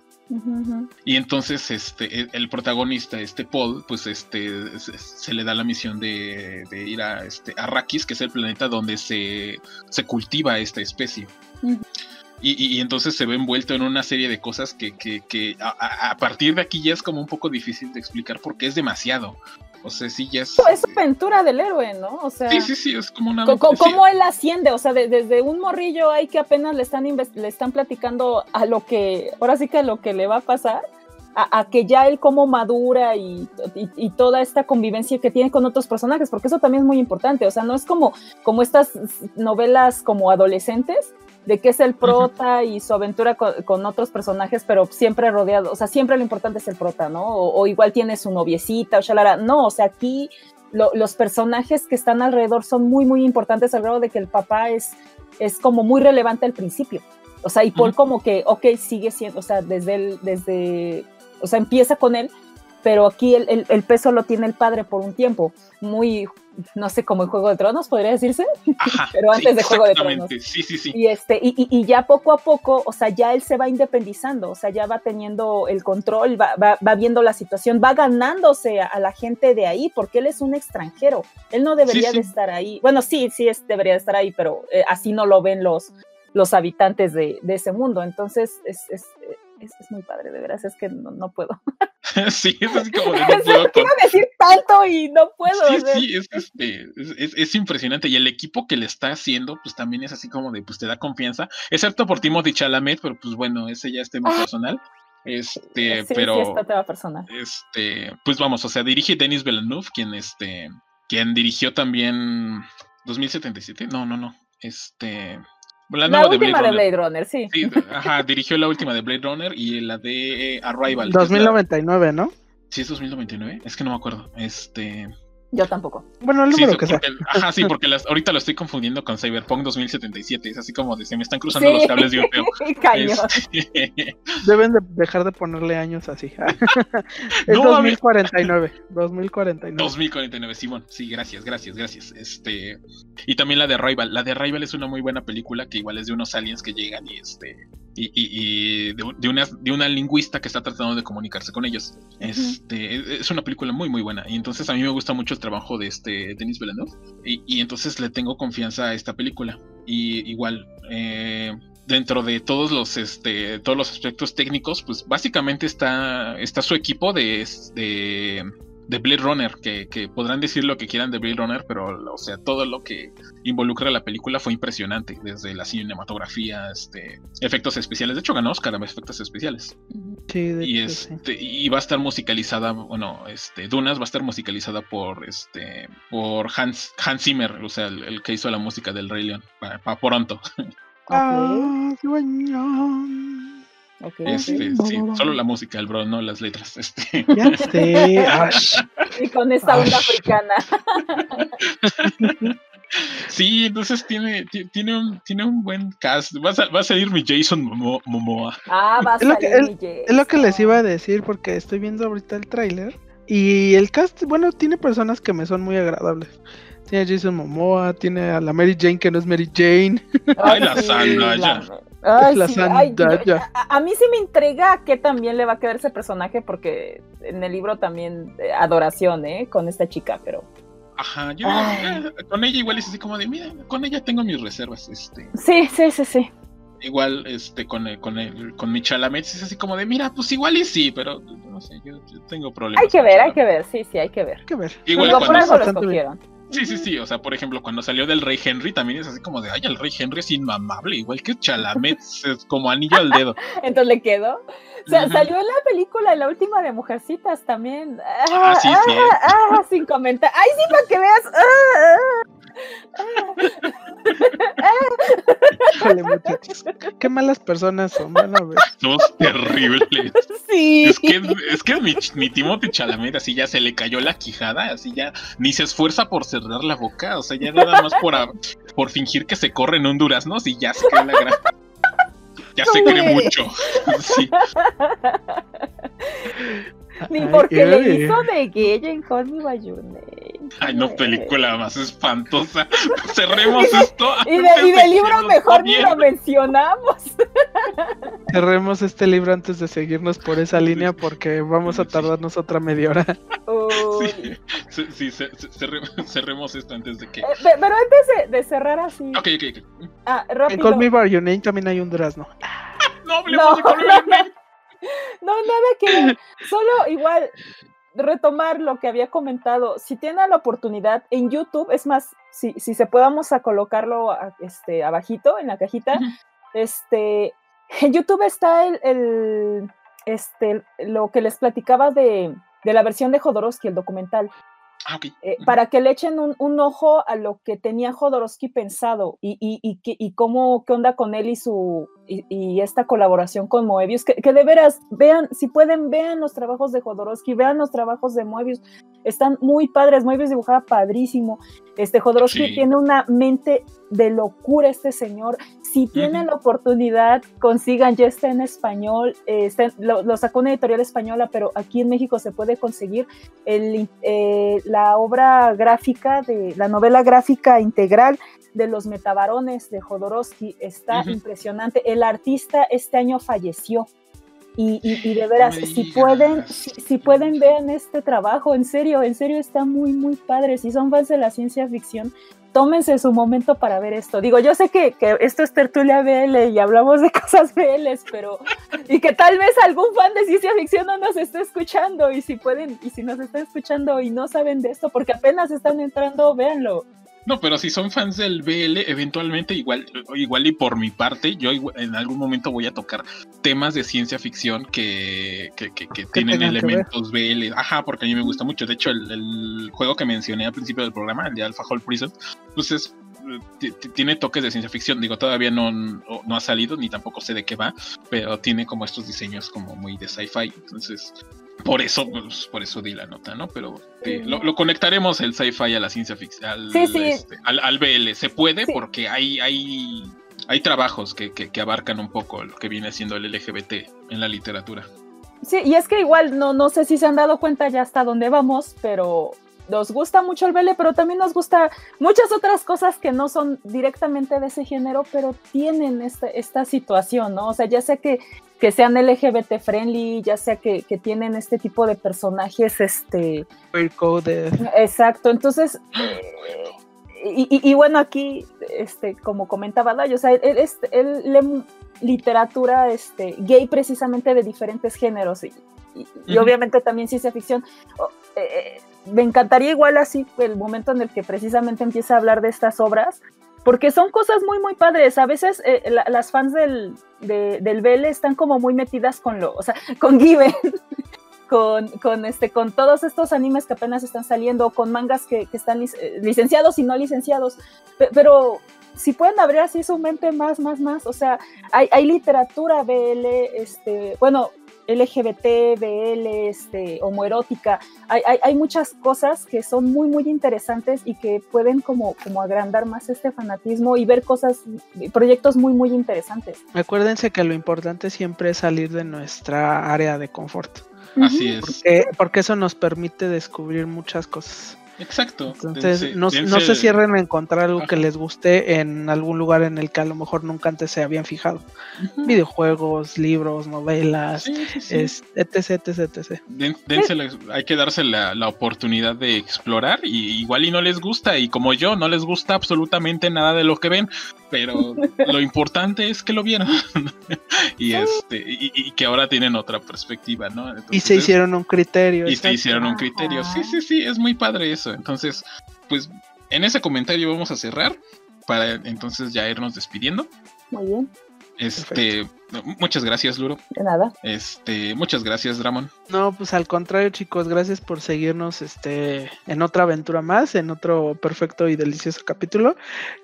A: Y entonces este el, protagonista, este Paul, pues este se, le da la misión de, ir a este Arrakis, que es el planeta donde se, se cultiva esta especie. Y, entonces se ve envuelto en una serie de cosas que, que, a, partir de aquí ya es como un poco difícil de explicar porque es demasiado. O sea, sí, ya es.
C: Es aventura del héroe, ¿no? O sea.
A: Sí, sí, sí, es como una.
C: ¿Cómo, él asciende? O sea, desde un morrillo hay que apenas le están, le están platicando a lo que. Ahora sí que a lo que le va a pasar. A, que ya él como madura y, y, toda esta convivencia que tiene con otros personajes, porque eso también es muy importante, o sea, no es como, como estas novelas como adolescentes, de que es el prota y su aventura con, otros personajes, pero siempre rodeado, o sea, siempre lo importante es el prota, ¿no? O, igual tiene su noviecita o shalara. No, o sea, aquí los personajes que están alrededor son muy, muy importantes al grado de que el papá es, es como muy relevante al principio. O sea, y Paul como que, ok, sigue siendo, o sea, desde el, desde, o sea, empieza con él, pero aquí el, el, peso lo tiene el padre por un tiempo, muy no sé, como en Juego de Tronos, podría decirse, pero antes de Juego de Tronos.
A: Sí, sí, sí.
C: Y, este, y, y, ya poco a poco, o sea, ya él se va independizando, o sea, ya va teniendo el control, va, va, viendo la situación, va ganándose a, la gente de ahí, porque él es un extranjero, él no debería de estar ahí. Bueno, sí, sí, es, debería de estar ahí, pero eh, así no lo ven los, los habitantes de, de ese mundo. Entonces, es, es es, es, muy padre, de veras, es que no, no puedo.
A: sí, es así como de no puedo.
C: Quiero decir tanto y no puedo.
A: Sí, sí, es, este, es, es, impresionante. Y el equipo que le está haciendo, pues también es así como de, pues te da confianza, excepto por Timothy Chalamet, pero pues bueno, ese ya es tema ah. personal. Este, pero.
C: Sí, tema personal.
A: Este, pues vamos, o sea, dirige Denis Villeneuve, quien este, quien dirigió también 2077. No, no, no. Este.
C: La, última de Blade, Runner. sí.
A: Ajá, dirigió la última de Blade Runner y la de eh, Arrival.
B: 2099, ¿no?
A: Sí, es 2099. Es que no me acuerdo. Este.
C: Yo tampoco.
B: Bueno, el número que sea.
A: Ajá, sí, porque ahorita lo estoy confundiendo con Cyberpunk 2077. Es así como de se me están cruzando los cables de un peo.
B: Este, Deben de dejar de ponerle años así. es 2049. 2049.
A: 2049, Simón. Sí, gracias, gracias, gracias. Este. Y también la de Arrival. La de Arrival es una muy buena película que igual es de unos aliens que llegan y este y, de, una, de una lingüista que está tratando de comunicarse con ellos. Este, es una película muy, muy buena. Y entonces a mí me gusta mucho el trabajo de este Denis Villeneuve. Y, y entonces le tengo confianza a esta película. Y igual, eh, dentro de todos los, este, todos los aspectos técnicos, pues básicamente está, está su equipo de, de de Blade Runner, que, podrán decir lo que quieran de Blade Runner, pero o sea, todo lo que involucra la película fue impresionante, desde la cinematografía, este, efectos especiales. De hecho, ganó Oscar a efectos especiales.
B: Sí,
A: y, este, y va a estar musicalizada, bueno, este, Dunas va a estar musicalizada por este, por Hans, Hans Zimmer, o sea, el, que hizo la música del Rey León, para, para pronto. Este, sí, solo la música, el bro, no las letras. Este.
B: Ya sé.
C: y con esa onda africana.
A: Sí, entonces tiene, tiene, un, tiene un buen cast. Va a, va a salir mi Jason Momoa.
C: Ah, va a salir es lo que,
B: Es lo que les iba a decir porque estoy viendo ahorita el tráiler y el cast, bueno, tiene personas que me son muy agradables. Tiene a Jason Momoa, tiene a la Mary Jane que no es Mary Jane.
A: Ay, la Sandra, ya
C: a, mí sí me intriga que también le va a quedar ese personaje porque en el libro también eh, adoración, ¿eh? Con esta chica, pero...
A: Ajá, yo eh, con ella igual es así como de, mira, con ella tengo mis reservas, este.
C: Sí, sí, sí, sí.
A: igual este con el, con el, con mi Chalamet es así como de mira, pues igual y sí, pero no sé, yo, tengo problemas.
C: Hay que ver, hay que ver, sí, sí, hay que ver. Hay
B: que ver.
A: Igual cuando, Sí, sí, sí, o sea, por ejemplo, cuando salió del Rey Henry también es así como de, ay, el Rey Henry es inmamable, igual que Chalamet, es como anillo al dedo.
C: Entonces le quedó. O sea, salió en la película, la última de Mujercitas también.
A: Ah, sí, sí.
C: Ah, ah, sin comentar. Ay, sí, para que veas. Ah, ah.
B: Híjole, muchachos. Qué malas personas son, van a ver.
A: Somos terribles.
C: Sí.
A: Es que, es que mi, mi Timothy Chalamet así ya se le cayó la quijada, así ya ni se esfuerza por cerrar la boca, o sea, ya nada más por, por fingir que se corre en un durazno, y ya se cae la gran. Ya se cree mucho. Sí.
C: Ni porque le hizo de gay en Call Me By Your Name.
A: Ay, no, película más espantosa. Cerremos esto.
C: Y, de, del libro mejor ni lo mencionamos.
B: Cerremos este libro antes de seguirnos por esa línea porque vamos a tardarnos otra media hora.
A: Sí, sí, cerremos esto antes de que. Eh,
C: pero antes de, cerrar así.
A: Ok, ok, ok.
C: Ah, rápido.
B: En Call Me By Your Name también hay un durazno.
A: no hablemos de Call Me By Your Name.
C: No, nada que ver. Solo igual retomar lo que había comentado. Si tienen la oportunidad en YouTube, es más, si, si se podamos a colocarlo este, abajito en la cajita, este, en YouTube está el, este, lo que les platicaba de, de la versión de Jodorowsky, el documental.
A: Ah,
C: eh, para que le echen un, ojo a lo que tenía Jodorowsky pensado y, y, y, y cómo, qué onda con él y su y, esta colaboración con Moebius, que, que, de veras vean, si pueden, vean los trabajos de Jodorowsky, vean los trabajos de Moebius, están muy padres, Moebius dibujaba padrísimo, este Jodorowsky tiene una mente de locura este señor, si tienen la oportunidad, consigan, ya está en español, eh, lo, sacó una editorial española, pero aquí en México se puede conseguir el, eh, la obra gráfica, de la novela gráfica integral de los metabarones de Jodorowsky, está impresionante. El artista este año falleció. Y, y, de veras, si pueden, si, pueden vean este trabajo, en serio, en serio está muy, muy padre. Si son fans de la ciencia ficción, tómense su momento para ver esto. Digo, yo sé que, esto es tertulia BL y hablamos de cosas BL, pero y que tal vez algún fan de ciencia ficción no nos esté escuchando y si pueden y si nos están escuchando y no saben de esto porque apenas están entrando, véanlo.
A: No, pero si son fans del BL, eventualmente igual, igual y por mi parte, yo en algún momento voy a tocar temas de ciencia ficción que, que, que, tienen elementos BL. Ajá, porque a mí me gusta mucho. De hecho, el, juego que mencioné al principio del programa, el de Alpha Hole Prison, pues es tiene toques de ciencia ficción. Digo, todavía no, no, ha salido, ni tampoco sé de qué va, pero tiene como estos diseños como muy de sci-fi. Entonces, por eso, pues, por eso di la nota, ¿no? Pero eh, lo, conectaremos el sci-fi a la ciencia ficción, al, este, al, BL. Se puede porque hay, hay, hay trabajos que, que, abarcan un poco lo que viene siendo el LGBT en la literatura.
C: Sí, y es que igual no, no sé si se han dado cuenta ya hasta dónde vamos, pero nos gusta mucho el BL, pero también nos gusta muchas otras cosas que no son directamente de ese género, pero tienen este, esta situación, ¿no? O sea, ya sea que, que sean LGBT friendly, ya sea que, que tienen este tipo de personajes, este... Exacto, entonces... Eh, y, y, bueno, aquí, este, como comentaba Dayo, o sea, él, él, lee literatura este, gay precisamente de diferentes géneros y, y, obviamente también ciencia ficción. Eh, eh, me encantaría igual así el momento en el que precisamente empieza a hablar de estas obras, porque son cosas muy, muy padres. A veces eh, las fans del, del BL están como muy metidas con lo, o sea, con Given. Con, con, este, con todos estos animes que apenas están saliendo, con mangas que, que están eh, licenciados y no licenciados, pero si pueden abrir así su mente más, más, más, o sea, hay, hay literatura BL, este, bueno, LGBT, BL, este, homoerótica. Hay, hay, hay, muchas cosas que son muy, muy interesantes y que pueden como, como agrandar más este fanatismo y ver cosas, proyectos muy, muy interesantes.
B: Acuérdense que lo importante siempre es salir de nuestra área de confort.
A: Así es.
B: Porque, porque eso nos permite descubrir muchas cosas.
A: Exacto.
B: Entonces, no, no, se cierren a encontrar algo que les guste en algún lugar en el que a lo mejor nunca antes se habían fijado. Videojuegos, libros, novelas, etc, etc, etc.
A: hay que darse la, la, oportunidad de explorar y igual y no les gusta y como yo, no les gusta absolutamente nada de lo que ven, pero lo importante es que lo vieron y este y, que ahora tienen otra perspectiva, ¿no?
B: y se hicieron un criterio.
A: Y se hicieron un criterio. Sí, sí, sí, es muy padre eso. Entonces, pues en ese comentario vamos a cerrar para entonces ya irnos despidiendo.
C: Muy bien.
A: Este, muchas gracias, Luro.
C: De nada.
A: Este, muchas gracias, Dramon.
B: No, pues al contrario, chicos, gracias por seguirnos este en otra aventura más, en otro perfecto y delicioso capítulo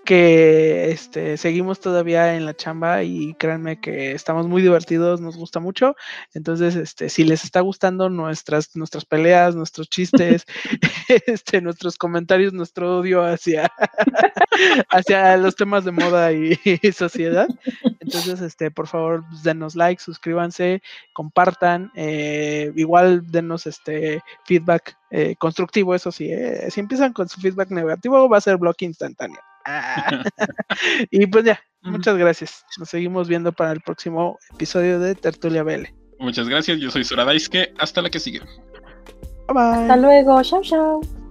B: que este seguimos todavía en la chamba y créanme que estamos muy divertidos, nos gusta mucho. Entonces, este, si les está gustando nuestras nuestras peleas, nuestros chistes, este nuestros comentarios, nuestro odio hacia hacia los temas de moda y sociedad, entonces, este, por favor, pues, denos like, suscríbanse, compartan, eh, igual denos este feedback eh, constructivo, eso sí, eh, si empiezan con su feedback negativo, va a ser bloque instantáneo. Ah. y pues ya, muchas gracias. Nos seguimos viendo para el próximo episodio de Tertulia BL.
A: Muchas gracias, yo soy Sora Daisuke, hasta la que sigue.
C: Bye bye. Hasta luego, chao chao.